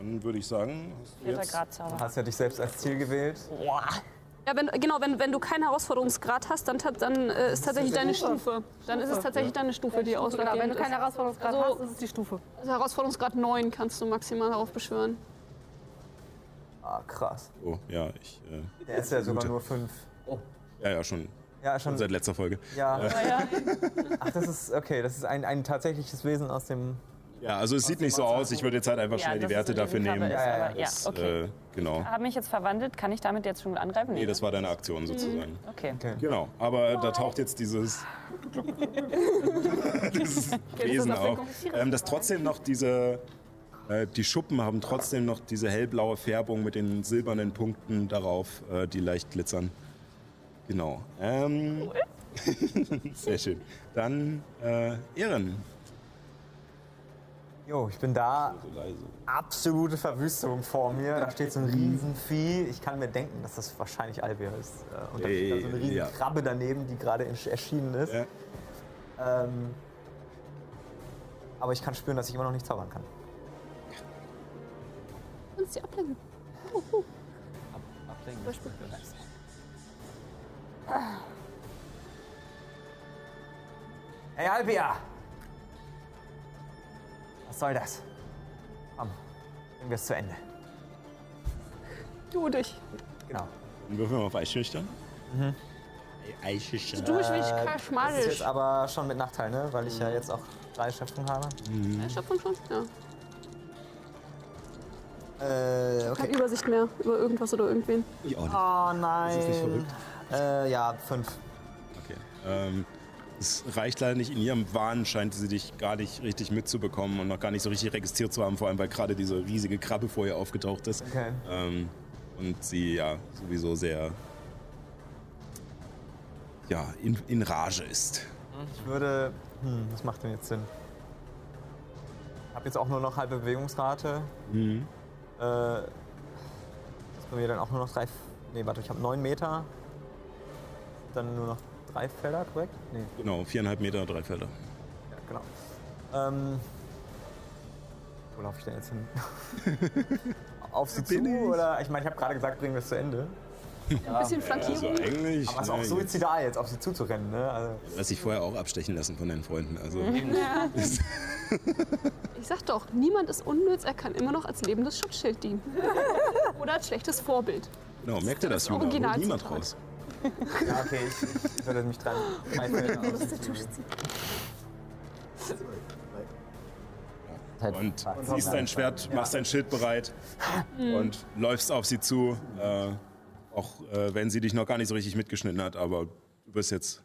Dann würde ich sagen, hast du Vierter jetzt. Hast ja dich selbst als Ziel gewählt. Ja, wenn, genau, wenn, wenn du keinen Herausforderungsgrad hast, dann, dann äh, ist tatsächlich deine Stufe. Dann ist es tatsächlich deine Stufe, die Genau, ausschlaggebend wenn du ist. keinen Herausforderungsgrad Also- hast, ist es die Stufe. Also Herausforderungsgrad 9 kannst du maximal heraufbeschwören. Ah, krass. Oh, ja, ich. Äh, Der ist ja sogar nur fünf. ja, ja, schon Ja, schon. seit letzter Folge. Ja. Ach, das ist okay. Das ist ein, ein tatsächliches Wesen aus dem. Ja, also es sieht nicht so aus. Ich würde jetzt halt einfach Ja, schnell die Werte dafür nehmen. ist, Ja, ja, aber ja, Das, okay. äh, genau. Habe mich jetzt verwandelt, kann ich damit jetzt schon angreifen? Nee, das war deine Aktion Mhm. sozusagen. Okay. Genau, aber da taucht jetzt dieses, dieses Wesen auf. Ähm, das trotzdem noch diese, äh, die Schuppen haben trotzdem noch diese hellblaue Färbung mit den silbernen Punkten darauf, äh, die leicht glitzern. Genau. Ähm, sehr schön. Dann äh, Ehren. Jo, ich bin da. Absolute Verwüstung vor mir. Da steht so ein Riesenvieh. Ich kann mir denken, dass das wahrscheinlich Albia ist. Äh, Und da steht da so eine riesen. Krabbe daneben, die gerade erschienen ist. Ja. Ähm, aber ich kann spüren, dass ich immer noch nicht zaubern kann. Kannst du ablenken. Ablenken. Hey Albia! Was soll das? Komm, bringen wir es zu Ende. Du dich. Genau. Dann würfeln wir auf Eischüchtern. Mhm. Eischüchtern. Du mich Äh, Das ist jetzt aber schon mit Nachteil, ne? Weil ich ja jetzt auch drei Schöpfung habe. Schöpfung schon? Ja. Äh, Keine okay. Übersicht mehr über irgendwas oder irgendwen. Ich auch nicht. Oh nein. Ist das nicht verrückt? Äh, ja, fünf. Okay. Ähm, es reicht leider nicht. In ihrem Wahn scheint sie dich gar nicht richtig mitzubekommen und noch gar nicht so richtig registriert zu haben, vor allem weil gerade diese riesige Krabbe vor ihr aufgetaucht ist. Okay. Ähm, und sie ja sowieso sehr ja, in, in Rage ist. Ich würde. Hm, was macht denn jetzt Sinn? Ich habe jetzt auch nur noch halbe Bewegungsrate. Mhm. Äh, ist bei mir dann auch nur noch drei. Nee, warte, ich habe neun Meter. Dann nur noch drei Felder, korrekt? Nee, Genau, viereinhalb Meter, drei Felder. ja, genau. Ähm, wo laufe ich denn jetzt hin? Auf sie zu? Oder? Ich meine, ich habe gerade gesagt, bringen wir es zu Ende. Ein bisschen Flankierung. Also eigentlich. Aber es ist auch suizidal jetzt, auf sie zuzurennen, ne? Also, Lass dich vorher auch abstechen lassen von deinen Freunden. Also, Ich sag doch, niemand ist unnütz, er kann immer noch als lebendes Schutzschild dienen. Oder als schlechtes Vorbild. genau, merkt ihr das, Juna? Holt Originalzitat. niemand raus. Ja, okay, ich, ich würde mich dran. Und ziehst dein Schwert, machst dein Schild bereit und läufst auf sie zu. Äh, auch äh, wenn sie dich noch gar nicht so richtig mitgeschnitten hat, aber du bist jetzt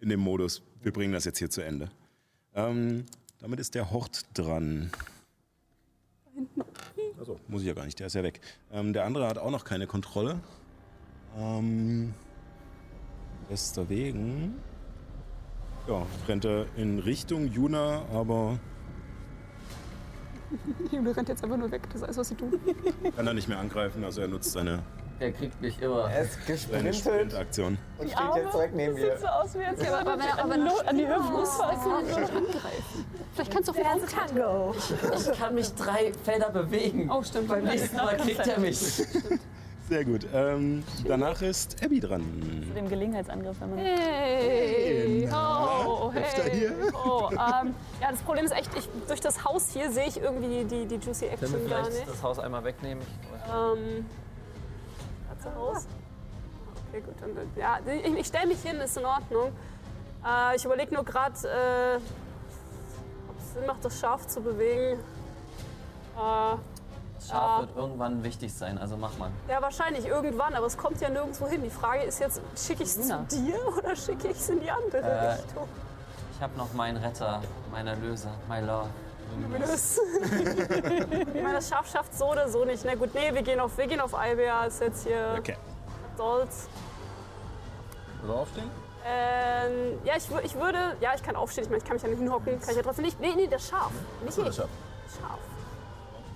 in dem Modus, wir bringen das jetzt hier zu Ende. Ähm, damit ist der Hort dran. Also, muss ich ja gar nicht, der ist ja weg. Ähm, der andere hat auch noch keine Kontrolle. Ähm, deswegen ja, rennt er in Richtung Juna, aber Jule rennt jetzt einfach nur weg, das ist alles, was sie tun. kann er nicht mehr angreifen, also er nutzt seine, Der kriegt mich immer. Er ist gesprintet Sprintaktion. und steht jetzt direkt neben mir. so aus, wie als Ja, aber wenn er aber an, an die Hüften angreifen. Vielleicht kannst du auf den Tango. Ich kann mich drei Felder bewegen. Oh, stimmt. Beim nächsten Mal kriegt er mich. Sehr gut. Ähm, danach ist Abby dran. dem Gelegenheitsangriff, wenn man. Hey, oh, Öfter hey. hier. Oh, ähm, ja, das Problem ist echt, ich, durch das Haus hier sehe ich irgendwie die, die Juicy Können wir Action gar vielleicht nicht. das Haus einmal wegnehmen? Ähm, Katze Haus. Okay, gut. Dann, ja, ich, ich stelle mich hin, ist in Ordnung. Äh, ich überlege nur gerade, äh, ob es Sinn macht, das Schaf zu bewegen. Äh, Schaf wird irgendwann wichtig sein, also mach mal. ja, wahrscheinlich irgendwann, aber es kommt ja nirgendwo hin. Die Frage ist jetzt, schicke ich es zu dir oder schicke ich es in die andere Äh, Richtung? Ich habe noch meinen Retter, meinen Erlöser, my love. Das. ich meine, das Schaf schafft so oder so nicht. Na gut, nee, wir gehen auf, wir gehen auf Albea. Ist jetzt hier Okay. Dolz. Oder aufstehen? Ähm, ja, ich, ich würde. Ja, ich kann aufstehen. Ich meine, ich kann mich ja nicht hinhocken. Kann ich ja trotzdem nicht. Nee, nee, das Schaf. Nicht ich. das Scharf.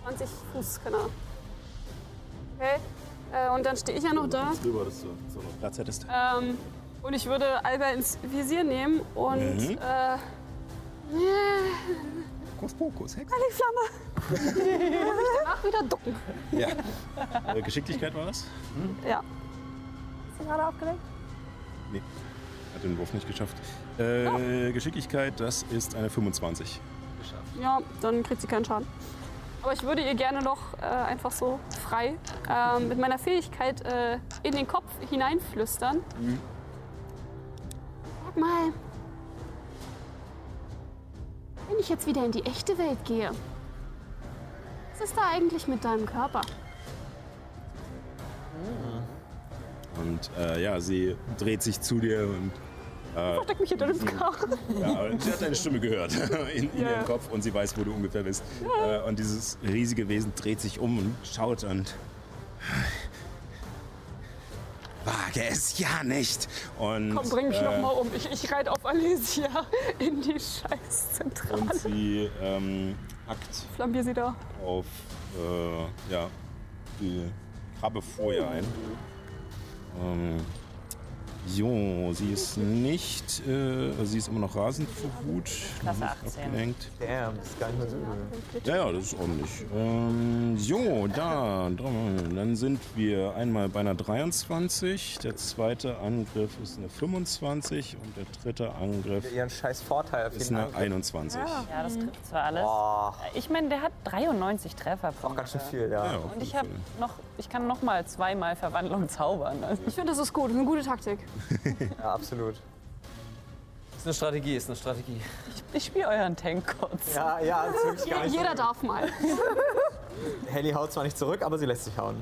20 Fuß, keine Ahnung. Okay. Äh, und dann stehe ich ja noch da. Drüber, dass du so noch Platz hättest. Ähm, und ich würde Alba ins Visier nehmen und. Mhm. Äh, Hokus Pokus, Hex. Flamme. und mich danach wieder ducken. Ja. Äh, Geschicklichkeit war das? Ja. Ist sie gerade aufgelegt? Nee. Hat den Wurf nicht geschafft. Äh, Geschicklichkeit, das ist eine 25. Ja, dann kriegt sie keinen Schaden. Aber ich würde ihr gerne noch äh, einfach so frei ähm, mit meiner Fähigkeit äh, in den Kopf hineinflüstern. Sag mal, wenn ich jetzt wieder in die echte Welt gehe, was ist da eigentlich mit deinem Körper? Und äh, ja, sie dreht sich zu dir und äh, Versteck mich hinter dem Karren. ja, sie hat deine Stimme gehört in, in Ja. ihrem Kopf und sie weiß, wo du ungefähr bist. Äh, und dieses riesige Wesen dreht sich um und schaut und wage es ja nicht. Und, Komm, bring mich äh, noch mal um. Ich, ich reite auf Alesia in die Scheißzentrale. Und sie ähm, hackt Flambier sie da. auf äh, ja, die Krabbe vor ihr ein. Ähm, jo, sie ist nicht, äh, also sie ist immer noch rasend vor Wut. Klasse nicht 18. Abgelenkt. Damn, das ist gar nicht mehr so übel. Ja, ja, das ist ordentlich. Ähm, jo, da, dann sind wir einmal bei einer 23. Der zweite Angriff ist eine 25 und der dritte Angriff Ihren scheiß Vorteil auf ist eine Fall. 21. Ja, das trifft zwar alles. Boah, Ich meine, der hat 93 Trefferpunkte. auch ganz schön viel, ja. Ja, Und ich habe noch, ich kann noch mal zweimal Verwandlung zaubern. Also Ich finde, das ist gut. Das ist eine gute Taktik. Ja, absolut. Ist eine Strategie, ist eine Strategie. ich spiele euren Tank kurz. Ja, ja, das ist wirklich gar nicht Jeder darf mal. Helly haut zwar nicht zurück, aber sie lässt sich hauen.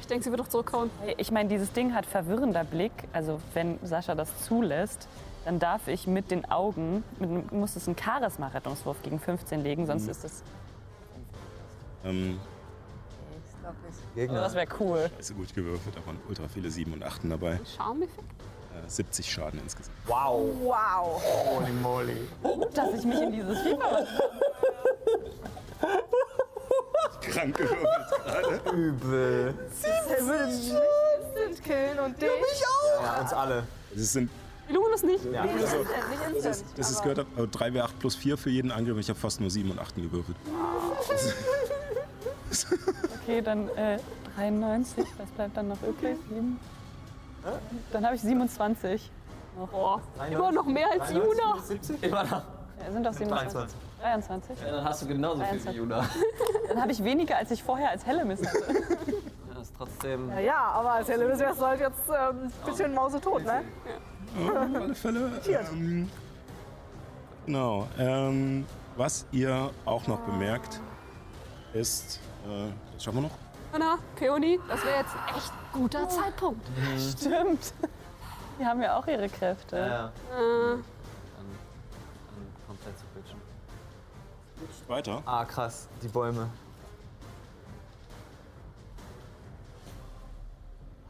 Ich denke, sie wird doch zurückhauen. Ich meine, dieses Ding hat verwirrender Blick. Also wenn Sascha das zulässt, dann darf ich mit den Augen, mit, einem- muss es einen Charisma-Rettungswurf gegen 15 legen, sonst ist es. Ähm, Gegner. Das wäre cool. ist gut gewürfelt, da waren ultra viele 7 und 8 dabei. Charmeffekt? Äh, 70 Schaden insgesamt. Wow. Wow. Holy moly. Dass ich mich in dieses Fieber. Krank gewürfelt. Übel. Er würde mich instant killen und dich. Ja, uns alle. Das sind Illuminus nicht. Ja. Nicht instant. Das ist, das ist gehört, äh, 3W8 plus 4 für jeden Angriff. Ich habe fast nur 7 und 8 gewürfelt. Okay, dann äh, 93. Was bleibt dann noch übrig? Sieben. Dann habe ich 27. Boah, immer noch mehr als Juna. Immer noch. Ja, sind doch 27. 23. Ja, dann hast du genauso viel wie 23. Juna. Dann habe ich weniger, als ich vorher als Hellemis hatte. Ja, das ist trotzdem. Ja, ja, aber als Hellemis wärst du halt jetzt ähm, ein bisschen mausetot, ne? Auf alle Fälle. Ähm, genau. Ähm, was ihr auch noch bemerkt, ist. Äh, das schaffen wir noch? Anna, Peony, das wäre jetzt ein echt guter Zeitpunkt. Stimmt. Die haben ja auch ihre Kräfte. Ja, Äh, dann komplett zu bitchen. Weiter. Ah, krass. Die Bäume.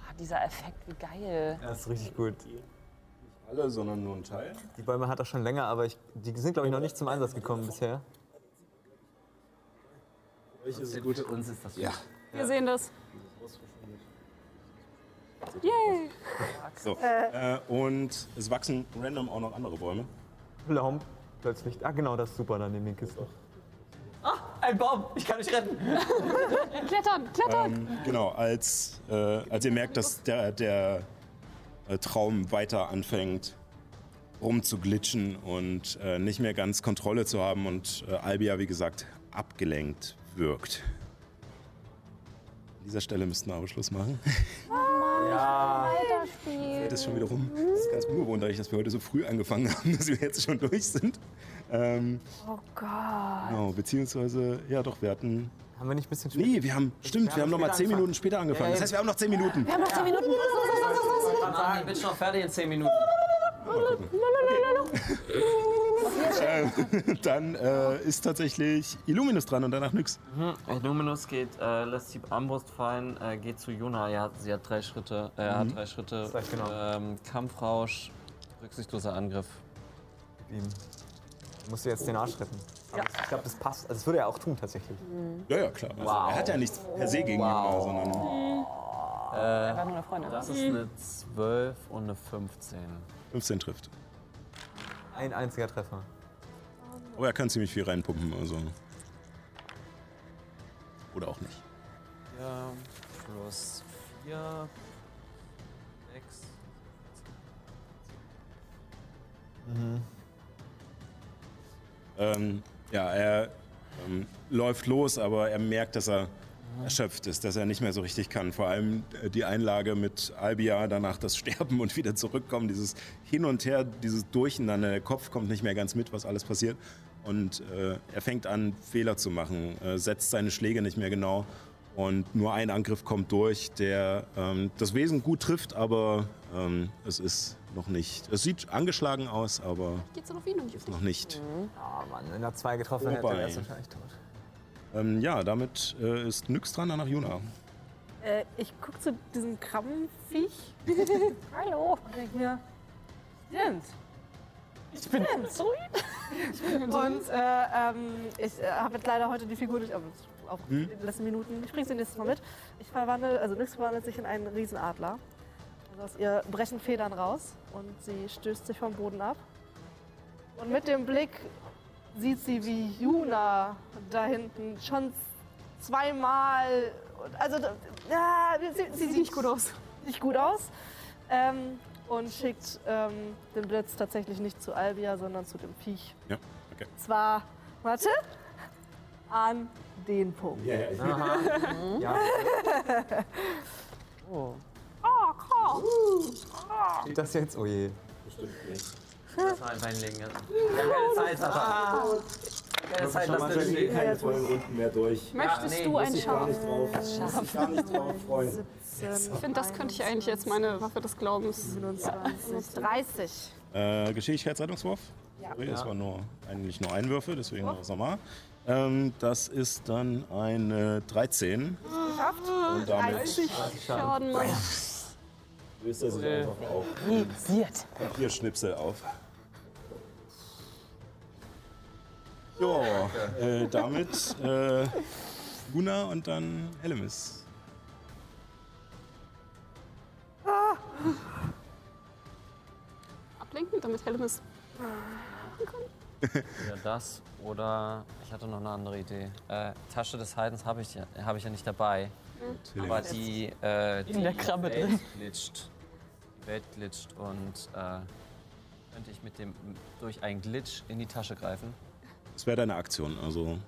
Ah, dieser Effekt, wie geil. Das ist richtig gut. Alle, sondern nur ein Teil. Die Bäume hat er schon länger, aber ich, die sind, glaube ich, noch nicht zum Einsatz gekommen bisher. Gut. Für uns ist das Ja. wir sehen das. Yay! So. Äh, und es wachsen random auch noch andere Bäume. Lomp. Plötzlich. Ah, genau, das ist super dann in den Kisten. Ein Baum! Ich kann dich retten! Klettern, klettern! Ähm, genau, als, äh, als ihr merkt, dass der, der äh, Traum weiter anfängt rumzuglitschen und äh, nicht mehr ganz Kontrolle zu haben und äh, Albia, wie gesagt, abgelenkt wirkt. An dieser Stelle müssten wir aber Schluss machen. Ja. Zeit ist schon wieder rum. Das ist ganz ungewohnt, dadurch, dass wir heute so früh angefangen haben, dass wir jetzt schon durch sind. Ähm, Oh Gott. genau, beziehungsweise, ja doch, wir hatten. Haben wir nicht ein bisschen spät? Nee, wir haben, stimmt, wir haben noch mal später zehn. Minuten später angefangen. Das heißt, wir haben noch zehn Minuten. Wir haben noch 10 Minuten. Mann, ich bin schon fertig in 10 Minuten. Dann äh, ist tatsächlich Illuminus dran und danach nix. Luminus geht, äh, lässt die Armbrust fallen, äh, geht zu Juna. Ja, sie hat drei Schritte. Äh, hat drei Schritte. Genau. Ähm, Kampfrausch Rücksichtsloser Angriff. Ihm. Musst du jetzt den Arsch retten. Aber Ich glaube, das passt. Also, das würde er auch tun, tatsächlich. Ja, ja, klar. Also, Wow. Er hat ja nichts per se gegen ihn, sondern Einfach nur eine Freundin. Das ist eine 12 und eine 15. 15 trifft. Ein einziger Treffer. Aber er kann ziemlich viel reinpumpen, also. Oder auch nicht. 4 plus 4. 6. Ähm, ja, er ähm, läuft los, aber er merkt, dass er erschöpft ist, dass er nicht mehr so richtig kann. Vor allem äh, die Einlage mit Albia, danach das Sterben und wieder zurückkommen, dieses Hin und Her, dieses Durcheinander. Der Kopf kommt nicht mehr ganz mit, was alles passiert. Und äh, er fängt an, Fehler zu machen, äh, setzt seine Schläge nicht mehr genau. Und nur ein Angriff kommt durch, der ähm, das Wesen gut trifft, aber ähm, es ist noch nicht. Es sieht angeschlagen aus, aber Geht's noch auf ihn und nicht auf noch nicht. Oh Mann, wenn er zwei getroffen hätte, wäre es wahrscheinlich tot. Ähm, ja, damit äh, ist Nyx dran, danach Juna. Äh, ich gucke zu diesem Krabbenviech Hallo. und denke mir, stimmt. Ich bin so. Und äh, ähm, ich äh, habe jetzt leider heute die Figur durch, aber auch Hm? in den letzten Minuten. Ich bringe sie nächstes Mal mit. Ich verwandle, also Nyx verwandelt sich in einen Riesenadler. Also aus ihr brechen Federn raus und sie stößt sich vom Boden ab. Und mit dem Blick sieht sie, wie Juna da hinten schon zweimal, also ja, sie, sie sieht nicht gut aus. Nicht gut aus. Ähm, und schickt ähm, den Blitz tatsächlich nicht zu Albia, sondern zu dem Viech. Ja, okay. Zwar, warte, an den Punkt. Ja, ja, Ja, Oh, cool. steht das jetzt? Oh je. Das war einfach hinlegen. Wir haben keine Zeit, Sascha. Keine Zeit, lass das stehen. keine vollen Runden mehr durch. Möchtest nee, du ein Ich gar Schaf? nicht drauf. Muss ich gar nicht drauf freuen. Ich finde, das könnte ich eigentlich jetzt meine Waffe des Glaubens. 27, 30. Äh, Geschicklichkeitsrettungswurf? Ja. Das war nur, eigentlich nur ein Würfel, deswegen noch das nochmal. Ähm, das ist dann eine 13. Geschafft? Und damit 30 Schaden, Mann. Löst er sich einfach auf. Papierschnipsel auf. Ja, äh, damit äh, Guna und dann Ablenken, damit Hellemis. Ja, das oder ich hatte noch eine andere Idee. Äh, Tasche des Heidens habe ich, ja, hab ich ja nicht dabei. Aber die, äh, die der Krabbe Welt drin. glitscht. Die Welt glitscht und äh, könnte ich mit dem durch einen Glitch in die Tasche greifen. Das wäre deine Aktion, also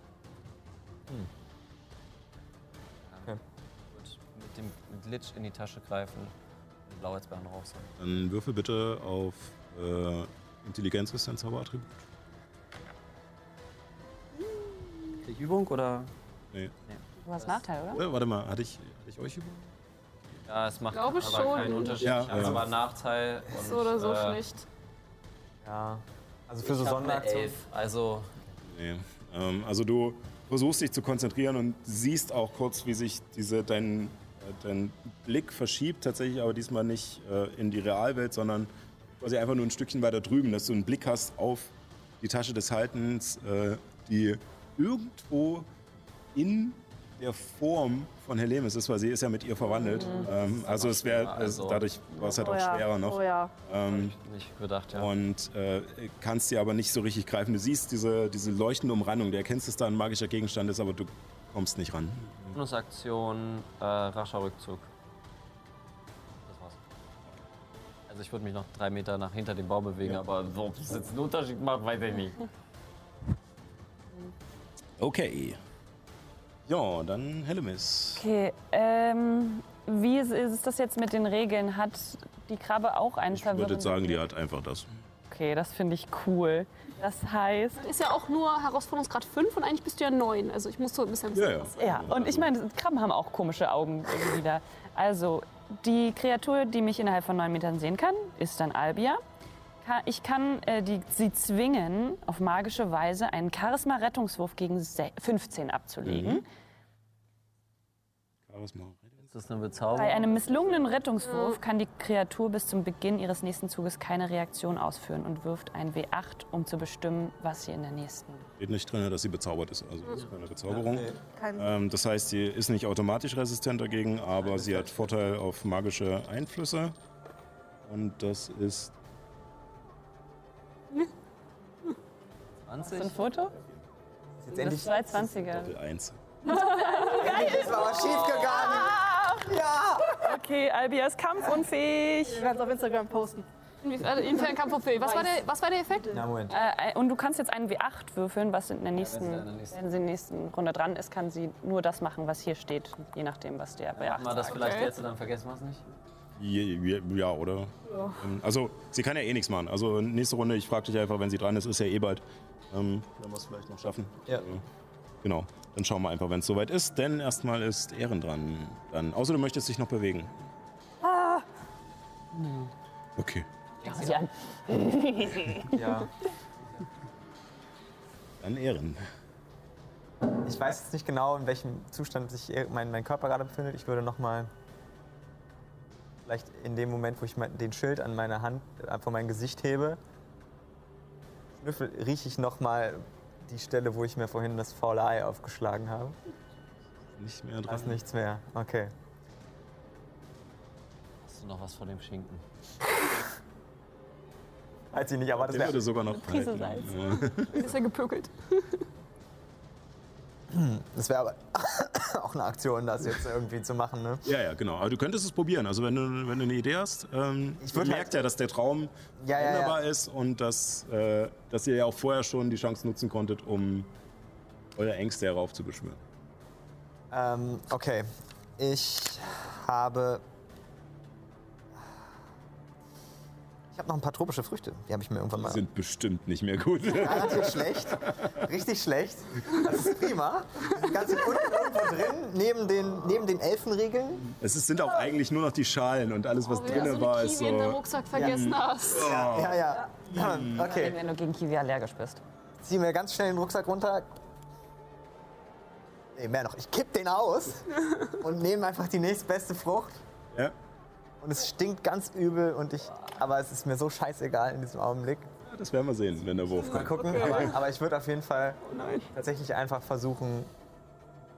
Gut, mit dem Glitch in die Tasche greifen und Blauheitsbeeren rausholen. dann würfel bitte auf äh, Intelligenz ist dein Zauberattribut. Die Übung oder? Nee. Du hast Nachteil, oder? Äh, warte mal, hatte ich, hatte ich euch Übung? Ja, es macht Glaube aber schon. keinen Unterschied. Ja, ich habe ja. aber Nachteil. Und, So oder so äh, schlecht. Ja. Also für so ich eine Sonderaktionen. Also Nee. Ähm, also du versuchst dich zu konzentrieren und siehst auch kurz, wie sich diese, dein, dein Blick verschiebt, tatsächlich aber diesmal nicht äh, in die Realwelt, sondern quasi einfach nur ein Stückchen weiter drüben, dass du einen Blick hast auf die Tasche des Haltens, äh, die irgendwo in der Form von Helemis ist, weil sie ist ja mit ihr verwandelt. Ähm, also es wäre, Also- dadurch war es halt Oh auch ja, schwerer noch. Oh ja. Ähm, nicht gedacht, ja. und äh, kannst sie aber nicht so richtig greifen. Du siehst diese, diese leuchtende Umrandung, du erkennst, dass da ein magischer Gegenstand ist, aber du kommst nicht ran. Bonusaktion, äh, rascher Rückzug. Das war's. Also ich würde mich noch drei Meter nach hinter dem Baum bewegen, aber so, ob das jetzt einen Unterschied macht, weiß ich nicht. Okay. Ja, dann Hellemis. Okay, ähm, wie ist, ist das jetzt mit den Regeln? Hat die Krabbe auch einen Ich würde sagen, die hat einfach das. Okay, das finde ich cool. Das heißt, Ist ja auch nur Herausforderungsgrad 5 und eigentlich bist du ja 9. Also ich muss so ein bisschen. Ja, ja. ja, und ich meine, Krabben haben auch komische Augen irgendwie da. Also, die Kreatur, die mich innerhalb von neun Metern sehen kann, ist dann Albia. Ich kann äh, die, sie zwingen, auf magische Weise einen Charisma-Rettungswurf gegen se- 15 abzulegen. Charisma. Ist das eine Bezauberung? Bei einem misslungenen Rettungswurf kann die Kreatur bis zum Beginn ihres nächsten Zuges keine Reaktion ausführen und wirft ein W8, um zu bestimmen, was sie in der nächsten. Steht nicht drin, dass sie bezaubert ist. Also das ist keine Bezauberung. Ähm, das heißt, sie ist nicht automatisch resistent dagegen, aber sie hat Vorteil auf magische Einflüsse. Und das ist 20? So ein Foto? Das ist 220er. Level 1. Das war aber schief gegangen. Ja! Okay, Albia ist kampfunfähig. Wir werden es auf Instagram posten. Inwiefern inwiefern kampfunfähig? Was war der, was war der Effekt? Na, Moment. Äh, und du kannst jetzt einen W8 würfeln, was in der nächsten, wenn sie in der nächsten- wenn sie in der nächsten Runde dran ist, kann sie nur das machen, was hier steht, je nachdem, was der Machen wir W8 das vielleicht jetzt und dann vergessen wir es nicht? Ja, ja, oder? Ähm, Also, sie kann ja eh nichts machen. Also, nächste Runde, ich frage dich einfach, wenn sie dran ist, ist ja eh bald. Ähm, wenn wir es vielleicht noch schaffen. Ja. Äh, genau. Dann schauen wir einfach, wenn es soweit ist. Denn erstmal ist Ehren dran. Dann, außer du möchtest dich noch bewegen. Okay. Schau sie an. Ja. Dann Ehren. Ich weiß jetzt nicht genau, in welchem Zustand sich ihr- mein, mein Körper gerade befindet. Ich würde noch mal vielleicht in dem Moment, wo ich den Schild an meine Hand äh, vor mein Gesicht hebe, schnüffel, rieche ich noch mal die Stelle, wo ich mir vorhin das faule Ei aufgeschlagen habe. Nicht mehr Da dran. ist nichts mehr. Okay. Hast du noch was vor dem Schinken? Weiß ich nicht, aber das Der würde wäre sogar noch Prise. Salz. Ja. Ist er gepökelt? das wär aber auch eine Aktion, das jetzt irgendwie zu machen. Ne? Ja, ja, genau. Aber du könntest es probieren. Also wenn du, wenn du eine Idee hast, ähm, Ich merkt halt- ja, dass der Traum Ja, ja, ja. wunderbar ist und dass, äh, dass ihr ja auch vorher schon die Chance nutzen konntet, um eure Ängste heraufzubeschwören. Ähm, okay. Ich habe. Habe noch ein paar tropische Früchte. Die habe ich mir irgendwann mal. Sind bestimmt nicht mehr gut. Garantiert schlecht. Richtig schlecht. Das ist prima. Die sind ganz unten irgendwo drin, neben den, neben den Elfenriegeln. Es ist, sind auch eigentlich nur noch die Schalen und alles, was Oh, wenn du drinnen so war, eine ist Kiwi in deinem so. Rucksack vergessen hast. Ja, ja. Okay. Wenn du gegen Kiwi allergisch bist. Zieh mir ganz schnell den Rucksack runter. Nee, mehr noch. Ich kipp den aus und nehme einfach die nächstbeste Frucht. Ja, Und es stinkt ganz übel und ich. Aber es ist mir so scheißegal in diesem Augenblick. das werden wir sehen, wenn der Wurf Mal kommt. gucken. Aber, aber ich würde auf jeden Fall tatsächlich einfach versuchen,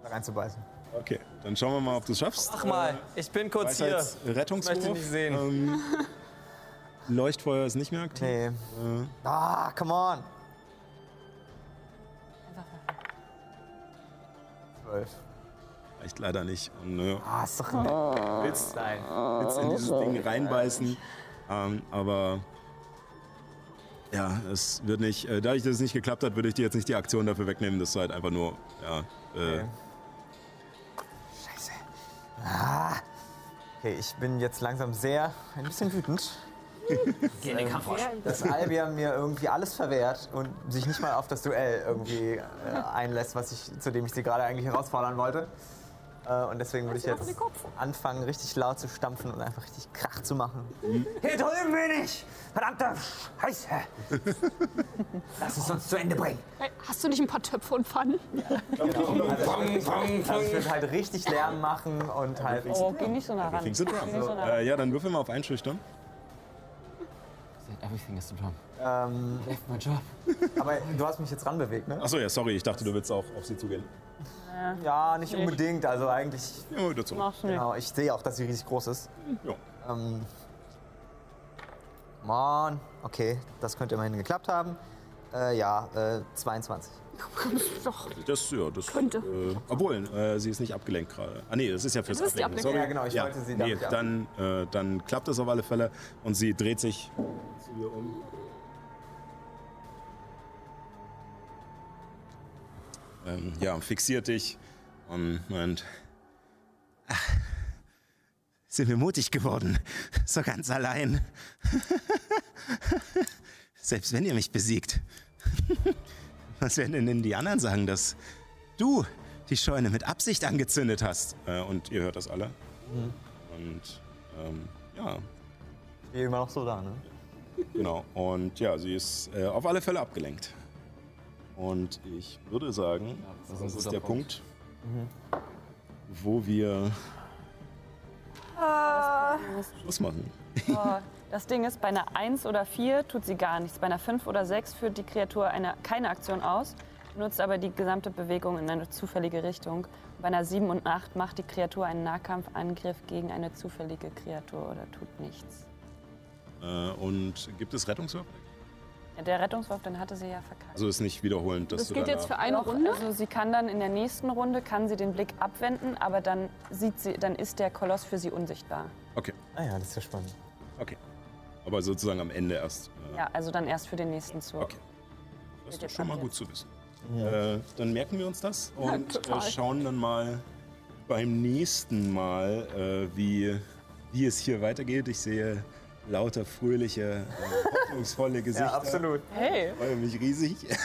da reinzubeißen. Okay, dann schauen wir mal, ob du es schaffst. Mach mal, ich bin kurz hier. Rettungswurf. Ich möchte nicht sehen. Ähm, Leuchtfeuer ist nicht mehr aktiv. Nee. Äh, Ah, come on. Zwölf. Reicht leider nicht. Und, äh, Ah, ist doch. willst, willst in dieses Ding reinbeißen. Ähm, aber ja, es wird nicht. Äh, dadurch, dass es nicht geklappt hat, würde ich dir jetzt nicht die Aktion dafür wegnehmen, dass du halt einfach nur. Ja, äh, Okay. Scheiße. Ah. Okay, ich bin jetzt langsam sehr ein bisschen wütend. Geh in den Kampfrausch. dass Albia mir irgendwie alles verwehrt und sich nicht mal auf das Duell irgendwie äh, einlässt, was ich, zu dem ich sie gerade eigentlich herausfordern wollte. Äh, und deswegen würde ich jetzt anfangen, richtig laut zu stampfen und einfach richtig Krach zu machen. Hier drüben bin ich! Verdammte Scheiße! Lass es uns zu Ende bringen! Hast du nicht ein paar Töpfe und Pfannen? Also ich würde halt richtig Lärm machen und halt. Oh, geh nicht so nah ran. So drum. nah ran. Äh, ja, dann würfel mal auf Einschüchtern. Everything is to drum. Ähm, My job. aber du hast mich jetzt ranbewegt, ne? Achso, ja, sorry, ich dachte, du willst auch auf sie zugehen. Ja, nicht unbedingt. Also eigentlich. Ja, dazu. Mach schnell. Genau, ich sehe auch, dass sie riesig groß ist. Ja. Ähm, Mann, okay, das könnte immerhin geklappt haben. Äh, ja, äh, 22. Doch. Das, ja, das. Könnte. Äh, obwohl, äh, sie ist nicht abgelenkt gerade. Ah, nee, das ist ja fürs Das ist die Ablenken. Sorry. Ja, genau, ich wollte sie nee, damit dann, äh, dann klappt es auf alle Fälle und sie dreht sich zu ihr um. Ähm, ja, fixiert dich und meint, ach, sind wir mutig geworden, so ganz allein. Selbst wenn ihr mich besiegt. Was werden denn die anderen sagen, dass du die Scheune mit Absicht angezündet hast? Äh, und ihr hört das alle. Und ähm, ja, Ich bin immer noch so da, ne? genau. Und ja, sie ist äh, auf alle Fälle abgelenkt. Und ich würde sagen, das ist das, ist der Punkt, Punkt. wo wir Äh, Schluss machen. Oh, das Ding ist, bei einer 1 oder 4 tut sie gar nichts. Bei einer 5 oder 6 führt die Kreatur eine, keine Aktion aus, nutzt aber die gesamte Bewegung in eine zufällige Richtung. Bei einer 7 und 8 macht die Kreatur einen Nahkampfangriff gegen eine zufällige Kreatur oder tut nichts. Äh, und gibt es Rettungswürfe? Ja, der Rettungswurf, den hatte sie ja verkackt. Also ist nicht wiederholend, dass das du geht jetzt für eine Doch, Runde? Also sie kann dann in der nächsten Runde kann sie den Blick abwenden, aber dann sieht sie, dann ist der Koloss für sie unsichtbar. Okay, Ah ja, das ist ja spannend. okay. Aber sozusagen am Ende erst. Äh, Ja, also dann erst für den nächsten Zug. Okay. Das ist doch schon mal gut zu wissen. Äh, dann merken wir uns das und äh, total. schauen dann mal beim nächsten Mal, äh, wie, wie es hier weitergeht. Ich sehe lauter fröhliche, äh, hoffnungsvolle Gesichter. Ja, absolut. Hey! Ich freue mich riesig.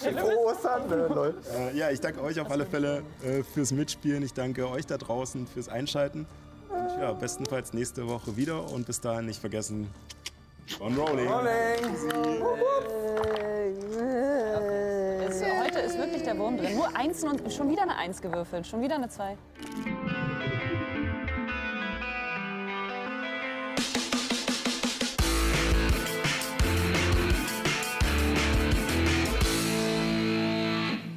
Frohe Ostern, Leute. Äh, ja, ich danke euch auf alle Fälle äh, fürs Mitspielen. Ich danke euch da draußen fürs Einschalten. Und ja, bestenfalls nächste Woche wieder. Und bis dahin nicht vergessen, on rolling. Es, heute ist wirklich der Wurm drin. Nur Einsen und schon wieder eine Eins gewürfelt, schon wieder eine Zwei.